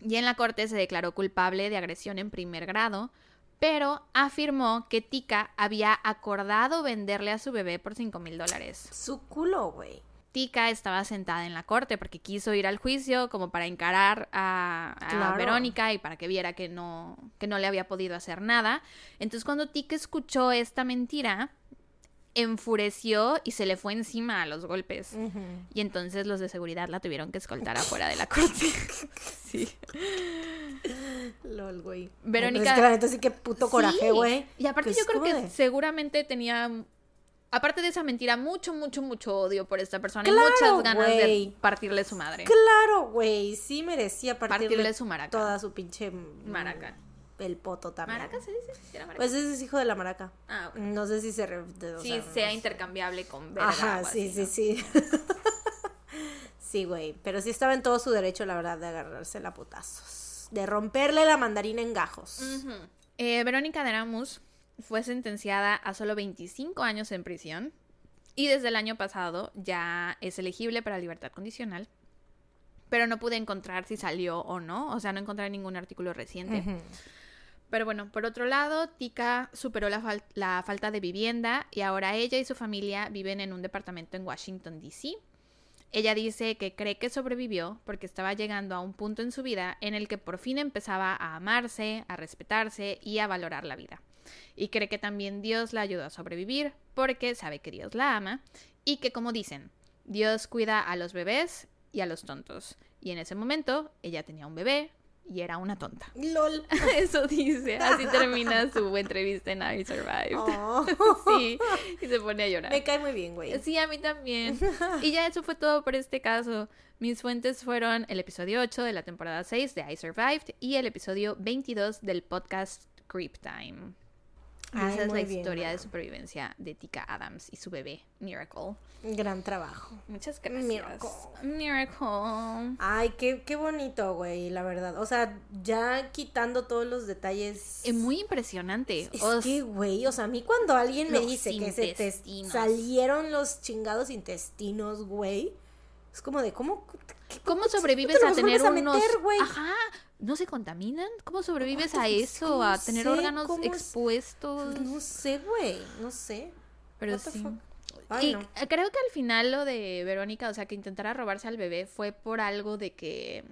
y en la corte se declaró culpable de agresión en primer grado, pero afirmó que Tika había acordado venderle a su bebé por 5 mil dólares. Su culo, güey. Tika estaba sentada en la corte porque quiso ir al juicio como para encarar a, a Claro. Verónica y para que viera que no, que no le había podido hacer nada. Entonces cuando Tika escuchó esta mentira, enfureció y se le fue encima a los golpes. Y entonces los de seguridad la tuvieron que escoltar afuera de la corte. *laughs* sí. Lol, güey. Verónica- pero Es que sí que puto coraje, Sí. güey. Y aparte Que yo creo que de- seguramente tenía, aparte de esa mentira, mucho, mucho, mucho odio por esta persona y muchas ganas de partirle su madre. Claro, güey. Sí merecía partirle, Partirle su maraca. toda su pinche... Maraca. El poto también. ¿Maraca se dice? ¿Sí era maraca? Pues ese es hijo de la maraca. ah, ok. No sé si se... re- de- Sí, sea, sea no sé. intercambiable con verga Ajá, sí, así, sí, ¿no? sí. *laughs* sí, güey. Pero sí estaba en todo su derecho, la verdad, de agarrarse a putazos. De romperle la mandarina en gajos. Eh, Verónica Deramus fue sentenciada a solo 25 años en prisión y desde el año pasado ya es elegible para libertad condicional. Pero no pude encontrar si salió o no, o sea, no encontré ningún artículo reciente. Ujú. Pero bueno, por otro lado, Tika superó la, la falta de vivienda y ahora ella y su familia viven en un departamento en Washington, D.C. Ella dice que cree que sobrevivió porque estaba llegando a un punto en su vida en el que por fin empezaba a amarse, a respetarse y a valorar la vida. Y cree que también Dios la ayudó a sobrevivir porque sabe que Dios la ama y que, como dicen, Dios cuida a los bebés y a los tontos. Y en ese momento ella tenía un bebé y era una tonta. LOL. *laughs* Eso dice, así termina su *laughs* entrevista en I Survived. Oh. *laughs* Sí, y se pone a llorar. Me cae muy bien, güey. Sí, a mí también. Y ya eso fue todo por este caso. Mis fuentes fueron el episodio 8 de la temporada 6 de I Survived y el episodio 22 del podcast Creep Time. Ay, esa es la bien, historia de supervivencia de Tika Adams y su bebé, Miracle. Gran trabajo. Muchas gracias. Miracle. Miracle. Ay, qué, qué bonito, güey, la verdad. O sea, ya quitando todos los detalles. Es muy impresionante. Es que, güey, o sea, a mí cuando alguien me Los dice que se salieron los chingados intestinos, güey, es como de, ¿cómo? ¿Cómo cómo sobrevives te a tener a unos... meter, güey? Ajá, ¿no se contaminan? ¿Cómo sobrevives a eso? ¿cómo A tener sé? órganos expuestos. No sé, güey, no sé. Pero What sí. Ay, y no. creo que al final lo de Verónica, o sea, que intentara robarse al bebé fue por algo de que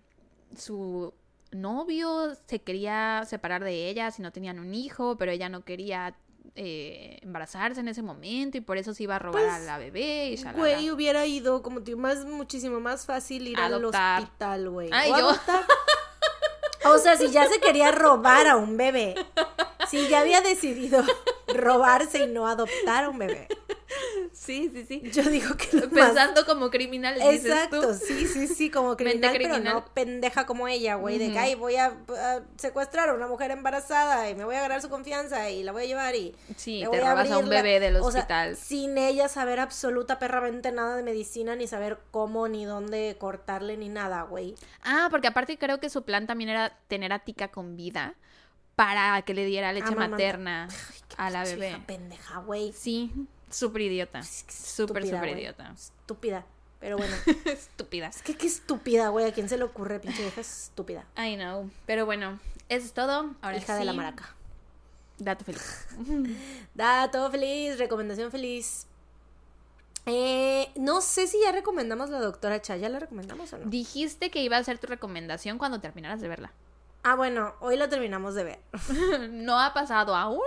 su novio se quería separar de ella si no tenían un hijo, pero ella no quería eh, embarazarse en ese momento y por eso se iba a robar Pues, a la bebé y shalala. Güey, hubiera ido como tío, más, muchísimo más fácil ir Adoptar. al hospital, güey. Ay, O yo. adoptar. *laughs* O sea, si ya se quería robar a un bebé. Si ya había decidido robarse y no adoptar a un bebé. Sí, sí, sí. Yo digo que lo más- Pensando como criminal, dices Exacto, tú. sí, sí, sí, como criminal, pero criminal. no pendeja como ella, güey, de que, ay, voy a, a secuestrar a una mujer embarazada y me voy a ganar su confianza y la voy a llevar y... Sí, te voy robas a un abrir la- bebé del o sea, hospital. sin ella saber absoluta perramente nada de medicina, ni saber cómo, ni dónde cortarle, ni nada, güey. Ah, porque aparte creo que su plan también era tener a Tika con vida para que le diera leche Amamanta. materna a la bebé. vieja pendeja, güey. Sí, súper idiota. Súper, súper idiota. Estúpida. Pero bueno, *laughs* Estúpida. es que qué estúpida, güey. ¿A quién se le ocurre, pinche vieja estúpida? I know. Pero bueno, eso es todo. Ahora Hija de la maraca. Dato feliz. *laughs* Dato feliz, recomendación feliz. Eh, no sé si ya recomendamos la doctora Cha, ¿ya la recomendamos o no? Dijiste que iba a ser tu recomendación cuando terminaras de verla. Ah, bueno, hoy la terminamos de ver. *laughs* no ha pasado aún.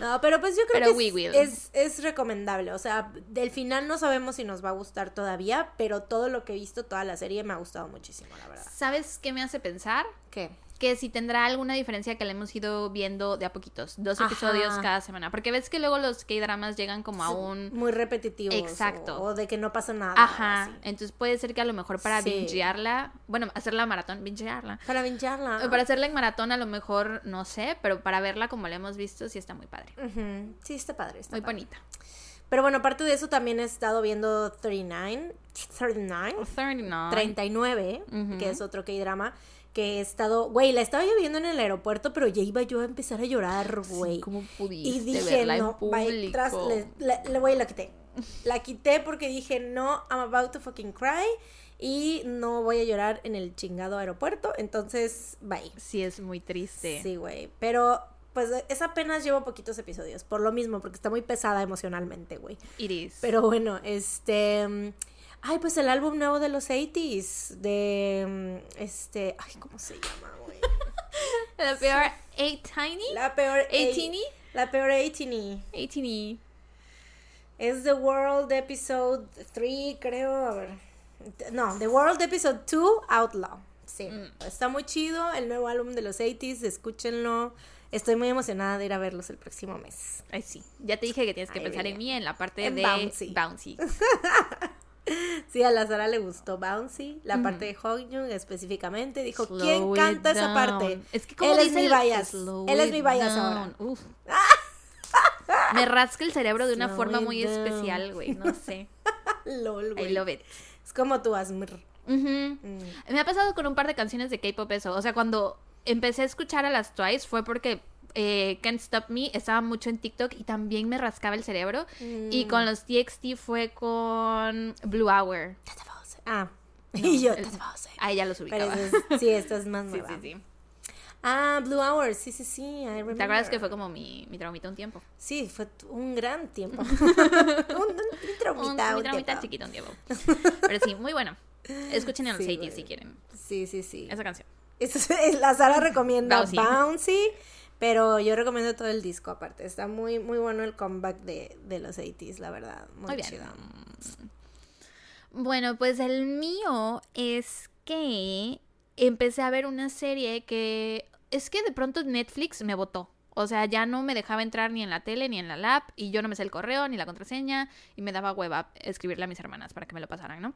No, pero pues yo creo Pero que es, es, es recomendable. O sea, del final no sabemos si nos va a gustar todavía, pero todo lo que he visto, toda la serie me ha gustado muchísimo, la verdad. ¿Sabes qué me hace pensar? ¿Qué? Que si tendrá alguna diferencia que le hemos ido viendo de a poquitos, dos Ajá. episodios cada semana. Porque ves que luego los K-dramas llegan como a un... Muy repetitivos. Exacto. O, o de que no pasa nada. Ajá. así. Entonces puede ser que a lo mejor para Sí. bingearla, bueno, hacerla maratón, bingearla. Para vincharla. O Para hacerla en maratón a lo mejor, no sé, pero para verla como la hemos visto sí está muy padre. Sí, está padre. Está Muy padre. bonita. Pero bueno, aparte de eso, también he estado viendo 39. 39. 39. 39, Ujú. que es otro K-drama. Que he estado. Güey, la estaba yo viendo en el aeropuerto, pero ya iba yo a empezar a llorar, güey. ¿Cómo pudiste y dije, verla no, en bye, público? tras, le, le- le- güey, la quité. La quité porque dije, no, I'm about to fucking cry. Y no voy a llorar en el chingado aeropuerto. Entonces, bye. Sí, es muy triste. Sí, güey. Pero, pues, es apenas llevo poquitos episodios. Por lo mismo, porque está muy pesada emocionalmente, güey. It is. Pero bueno, este. Ay, pues el álbum nuevo de los 80s. De. mm, Este. Ay, ¿cómo se llama, güey? *laughs* La peor Eight Tiny. La peor. Eighteeny? La peor 18 Eighteeny. Es The World Episode 3, creo. A ver. No, The World Episode 2 Outlaw. Sí. Mm. Está muy chido. El nuevo álbum de los 80s. Escúchenlo. Estoy muy emocionada de ir a verlos el próximo mes. Ay, sí. Ya te dije que tienes que Ay, pensar en mí en la parte En de Bouncy. Bouncy. *laughs* Sí, a la Sara le gustó Bouncy, la parte de Hongyun específicamente. Dijo, Slow ¿quién canta esa parte? Es que como Él es mi bias. Él es mi bias down. ahora. Uf. *laughs* Me rasca el cerebro de una Slow forma muy down. especial, güey. No sé. *laughs* LOL, I güey. love it. Es como tu Asmr. Mm. Me ha pasado con un par de canciones de K-pop eso. O sea, cuando empecé a escuchar a las Twice fue porque eh, Can't Stop Me estaba mucho en TikTok y también me rascaba el cerebro. Y Mm. con los TXT fue con Blue Hour. Ah, No, *laughs* y yo el-. Ahí ya los ubicaba. es- sí, esta es más *laughs* nueva. sí, sí. Ah, Blue Hour, sí, sí, sí. I ¿Te acuerdas que fue como mi, mi traumita un tiempo? Sí, fue un gran tiempo. *laughs* un, un, un traumita, un, un mi traumita tiempo. chiquito un tiempo. Pero sí, muy bueno. Escuchen en los Sí, 80 güey. si quieren. Sí, sí, sí. Esa canción. Es- la Sara recomienda Bouncy. Bouncy. Pero yo recomiendo todo el disco aparte. Está muy, muy bueno el comeback de, de los 80s, la verdad. Muy, Muy bien. chido. Bueno, pues el mío es que empecé a ver una serie que es que de pronto Netflix me votó. O sea, ya no me dejaba entrar ni en la tele ni en la lap y yo no me sé el correo ni la contraseña y me daba hueva escribirle a mis hermanas para que me lo pasaran, ¿no?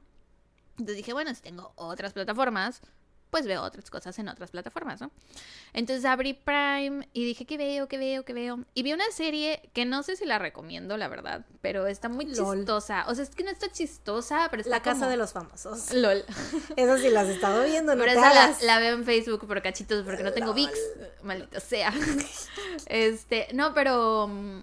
Entonces dije, bueno, si tengo otras plataformas, pues veo otras cosas en otras plataformas, ¿no? Entonces abrí Prime y dije, ¿qué veo? ¿Qué veo? ¿Qué veo? Y vi una serie que no sé si la recomiendo, la verdad, pero está muy Lol. chistosa. O sea, es que no está chistosa, pero está La casa como- de los famosos. LOL. *laughs* Eso sí las he estado viendo, no Pero te esa la, hagas. la veo en Facebook por cachitos porque no tengo VIX. Maldita sea. *laughs* Este, no, pero mm,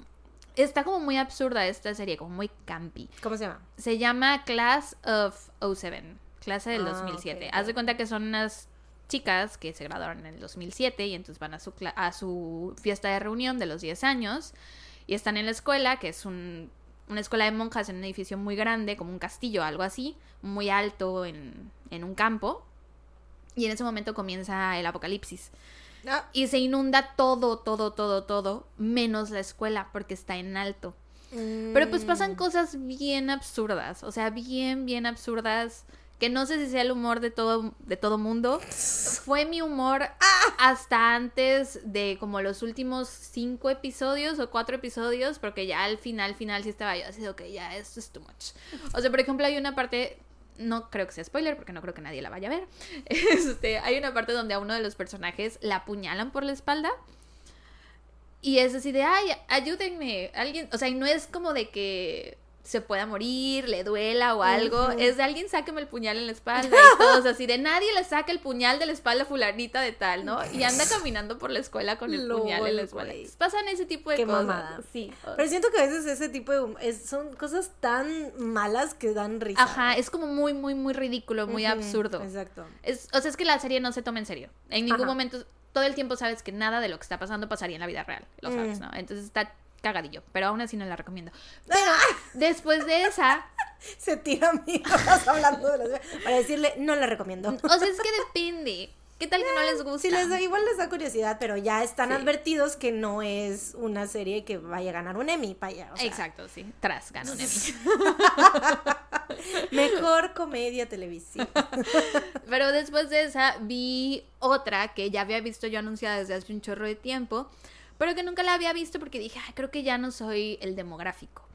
está como muy absurda esta serie, como muy campy. ¿Cómo se llama? Se llama Class of 07, clase del Ah, 2007. ok, Haz de cuenta que son unas chicas que se graduaron en el 2007 y entonces van a su, a su fiesta de reunión de los 10 años y están en la escuela, que es un- una escuela de monjas en un edificio muy grande, como un castillo, algo así, muy alto en, en un campo. Y en ese momento comienza el apocalipsis. Ah, Y se inunda todo, todo, todo, todo, menos la escuela, porque está en alto. Pero pues pasan mm, cosas bien absurdas, o sea, bien, bien absurdas, que no sé si sea el humor de todo, de todo mundo. *laughs* Fue mi humor hasta antes de como los últimos cinco episodios o cuatro episodios, porque ya al final, final sí estaba yo así, ok, ya esto es too much. O sea, por ejemplo, hay una parte no creo que sea spoiler porque no creo que nadie la vaya a ver. *laughs* Este, hay una parte donde a uno de los personajes la apuñalan por la espalda. Y es así de, ay, ayúdenme, alguien, o sea, y no es como de que se pueda morir, le duela o algo, es de alguien sáqueme el puñal en la espalda y *laughs* todos así de nadie le saca el puñal de la espalda fulanita de tal, ¿no? Y anda caminando por la escuela con el puñal en la espalda. Pasan ese tipo de Qué cosas. mamada. Sí. Pero siento que a veces ese tipo de es- son cosas tan malas que dan risa. Ajá, es como muy, muy, muy ridículo, muy absurdo. Exacto. Es, o sea, es que la serie no se toma en serio. En ningún Ajá. momento, todo el tiempo sabes que nada de lo que está pasando pasaría en la vida real. Lo sabes, Mm. ¿no? Entonces está cagadillo. Pero aún así no la recomiendo. *laughs* Pero después de esa, *laughs* Se tira mierdas *laughs* hablando de las para decirle no la recomiendo. o sea, es que depende. ¿Qué tal que no les gusta? Sí, les da, igual les da curiosidad, pero ya están Sí. advertidos que no es una serie que vaya a ganar un Emmy para allá. o sea, Exacto, sí. Tras ganó un Emmy. Mejor comedia televisiva. Pero después de esa vi otra que ya había visto yo anunciada desde hace un chorro de tiempo, pero que nunca la había visto porque dije, "Ay, creo que ya no soy el demográfico.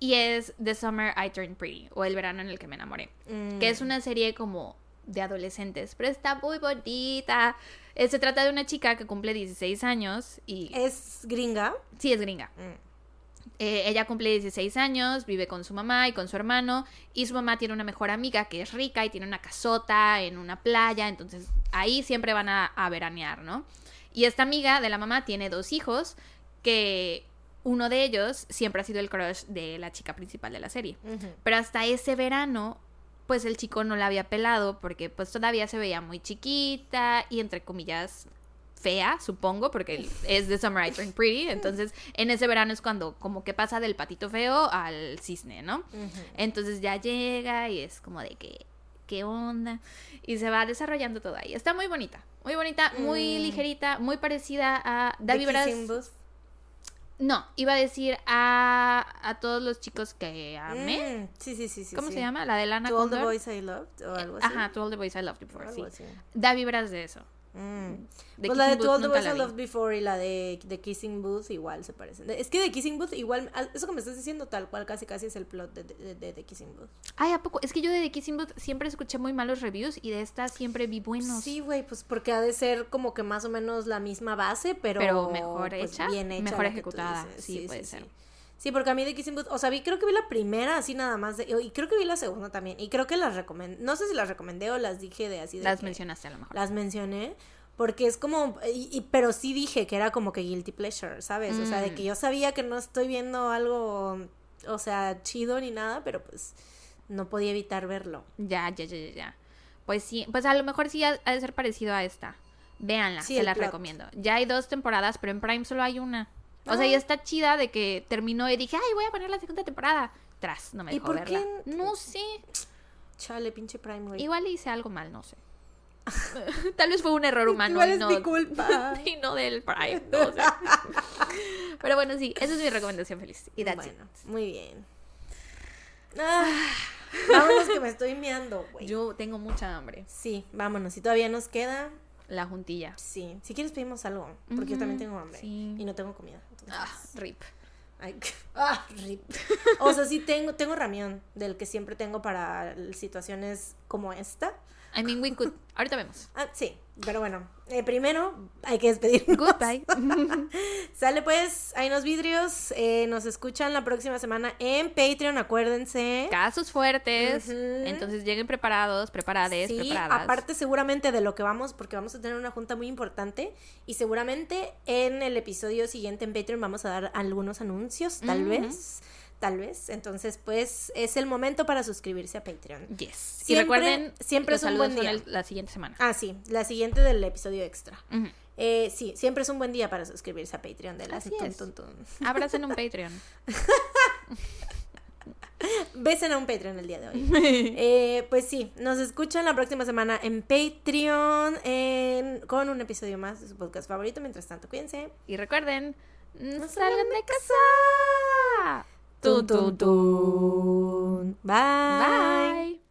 Y es The Summer I Turned Pretty, o El verano en el que me enamoré, Mm. que es una serie como de adolescentes, pero está muy bonita. Eh, se trata de una chica que cumple 16 años y Es gringa. sí es gringa. Mm. Eh, ella cumple 16 años, vive con su mamá y con su hermano, y su mamá tiene una mejor amiga que es rica y tiene una casota en una playa, entonces ahí siempre van a, a veranear, ¿no? Y esta amiga de la mamá tiene dos hijos, que uno de ellos siempre ha sido el crush de la chica principal de la serie. Pero hasta ese verano, pues el chico no la había pelado porque pues todavía se veía muy chiquita y entre comillas fea, supongo, porque es de Summer I Turned Pretty. *laughs* Entonces, en ese verano es cuando como que pasa del patito feo al cisne, ¿no? Entonces ya llega y es como de que, ¿qué onda? Y se va desarrollando todo ahí. Está muy bonita, muy bonita, muy Mm. ligerita, muy parecida a David Booth. No, iba a decir a, a todos los chicos que amé. Mm, Sí, sí, sí, sí. ¿Cómo sí. se llama? La de Lana To All the Condor. Boys I Loved o algo así. Ajá, To All the Boys I Loved Before, sí. así. Da vibras de eso. Mm. Pues la de All the Boys I. Loved Before y la de, de Kissing Booth igual se parecen. Es que de Kissing Booth igual, eso que me estás diciendo tal cual casi casi es el plot de, de, de- de Kissing Booth. Ay, ¿a poco? Es que yo de The Kissing Booth siempre escuché muy malos reviews y de esta siempre vi buenos. Sí, güey, pues porque ha de ser como que más o menos la misma base, pero, Pero mejor pues, hecha, bien hecha mejor ejecutada. Sí, puede ser. Sí, porque a mí de Kissing Booth, o sea, vi, creo que vi la primera así nada más, de- y creo que vi la segunda también, y creo que las recomendé, no sé si las recomendé o las dije de así de Las que- mencionaste a lo mejor. Las mencioné porque es como, y, y- pero sí dije que era como que guilty pleasure, ¿sabes? O sea, de Mm. que yo sabía que no estoy viendo algo, o sea, chido ni nada, pero pues no podía evitar verlo. Ya, ya, ya, ya, ya. Pues sí, pues a lo mejor sí ha, ha de ser parecido a esta. Véanla, Sí, se la plot. recomiendo. Ya hay dos temporadas, pero en Prime solo hay una. O sea, Ah. y está chida de que terminó y dije, ay, voy a poner la segunda temporada. Tras, no me ¿Y dejó por verla. qué? No sé. Chale, pinche Prime, güey. Igual hice algo mal, no sé. *laughs* *laughs* Tal vez fue un error humano Igual y es no, mi culpa. *laughs* y no del Prime, no sé. Pero bueno, sí, esa es mi recomendación feliz. Y that's it. bueno, muy bien. Ah, vámonos que me estoy meando, güey. Yo tengo mucha hambre. Sí, vámonos. Si todavía nos queda, La juntilla. sí. Si quieres pedimos algo, porque yo también tengo hambre sí. y no tengo comida. Entonces- Ah, rip. Ay, *laughs* ah, rip. O sea, sí tengo, tengo ramión del que siempre tengo para situaciones como esta. I mean, we could. Ahorita vemos. Ah, sí, pero bueno, eh, primero hay que despedirnos. Goodbye. *laughs* Sale pues, hay unos vidrios. eh, nos escuchan la próxima semana en Patreon, acuérdense. Casos fuertes. Entonces lleguen preparados, preparades, Sí, preparadas. aparte seguramente de lo que vamos, porque vamos a tener una junta muy importante y seguramente en el episodio siguiente en Patreon vamos a dar algunos anuncios, tal vez, tal vez. Entonces, pues es el momento para suscribirse a Patreon. Yes. y Siempre- recuerden, siempre es un buen día. la siguiente semana. Ah, sí, la siguiente del episodio extra. Eh, sí, siempre es un buen día para suscribirse a Patreon de las Así es. Tun, Tun, Tun. Abracen un *laughs* Patreon. Besen a un Patreon el día de hoy. *laughs* Eh, pues sí, nos escuchan la próxima semana en Patreon en- con un episodio más de su podcast favorito. Mientras tanto, cuídense. y recuerden, no salgan de casa. Tun, tun, tun. Bye. Bye.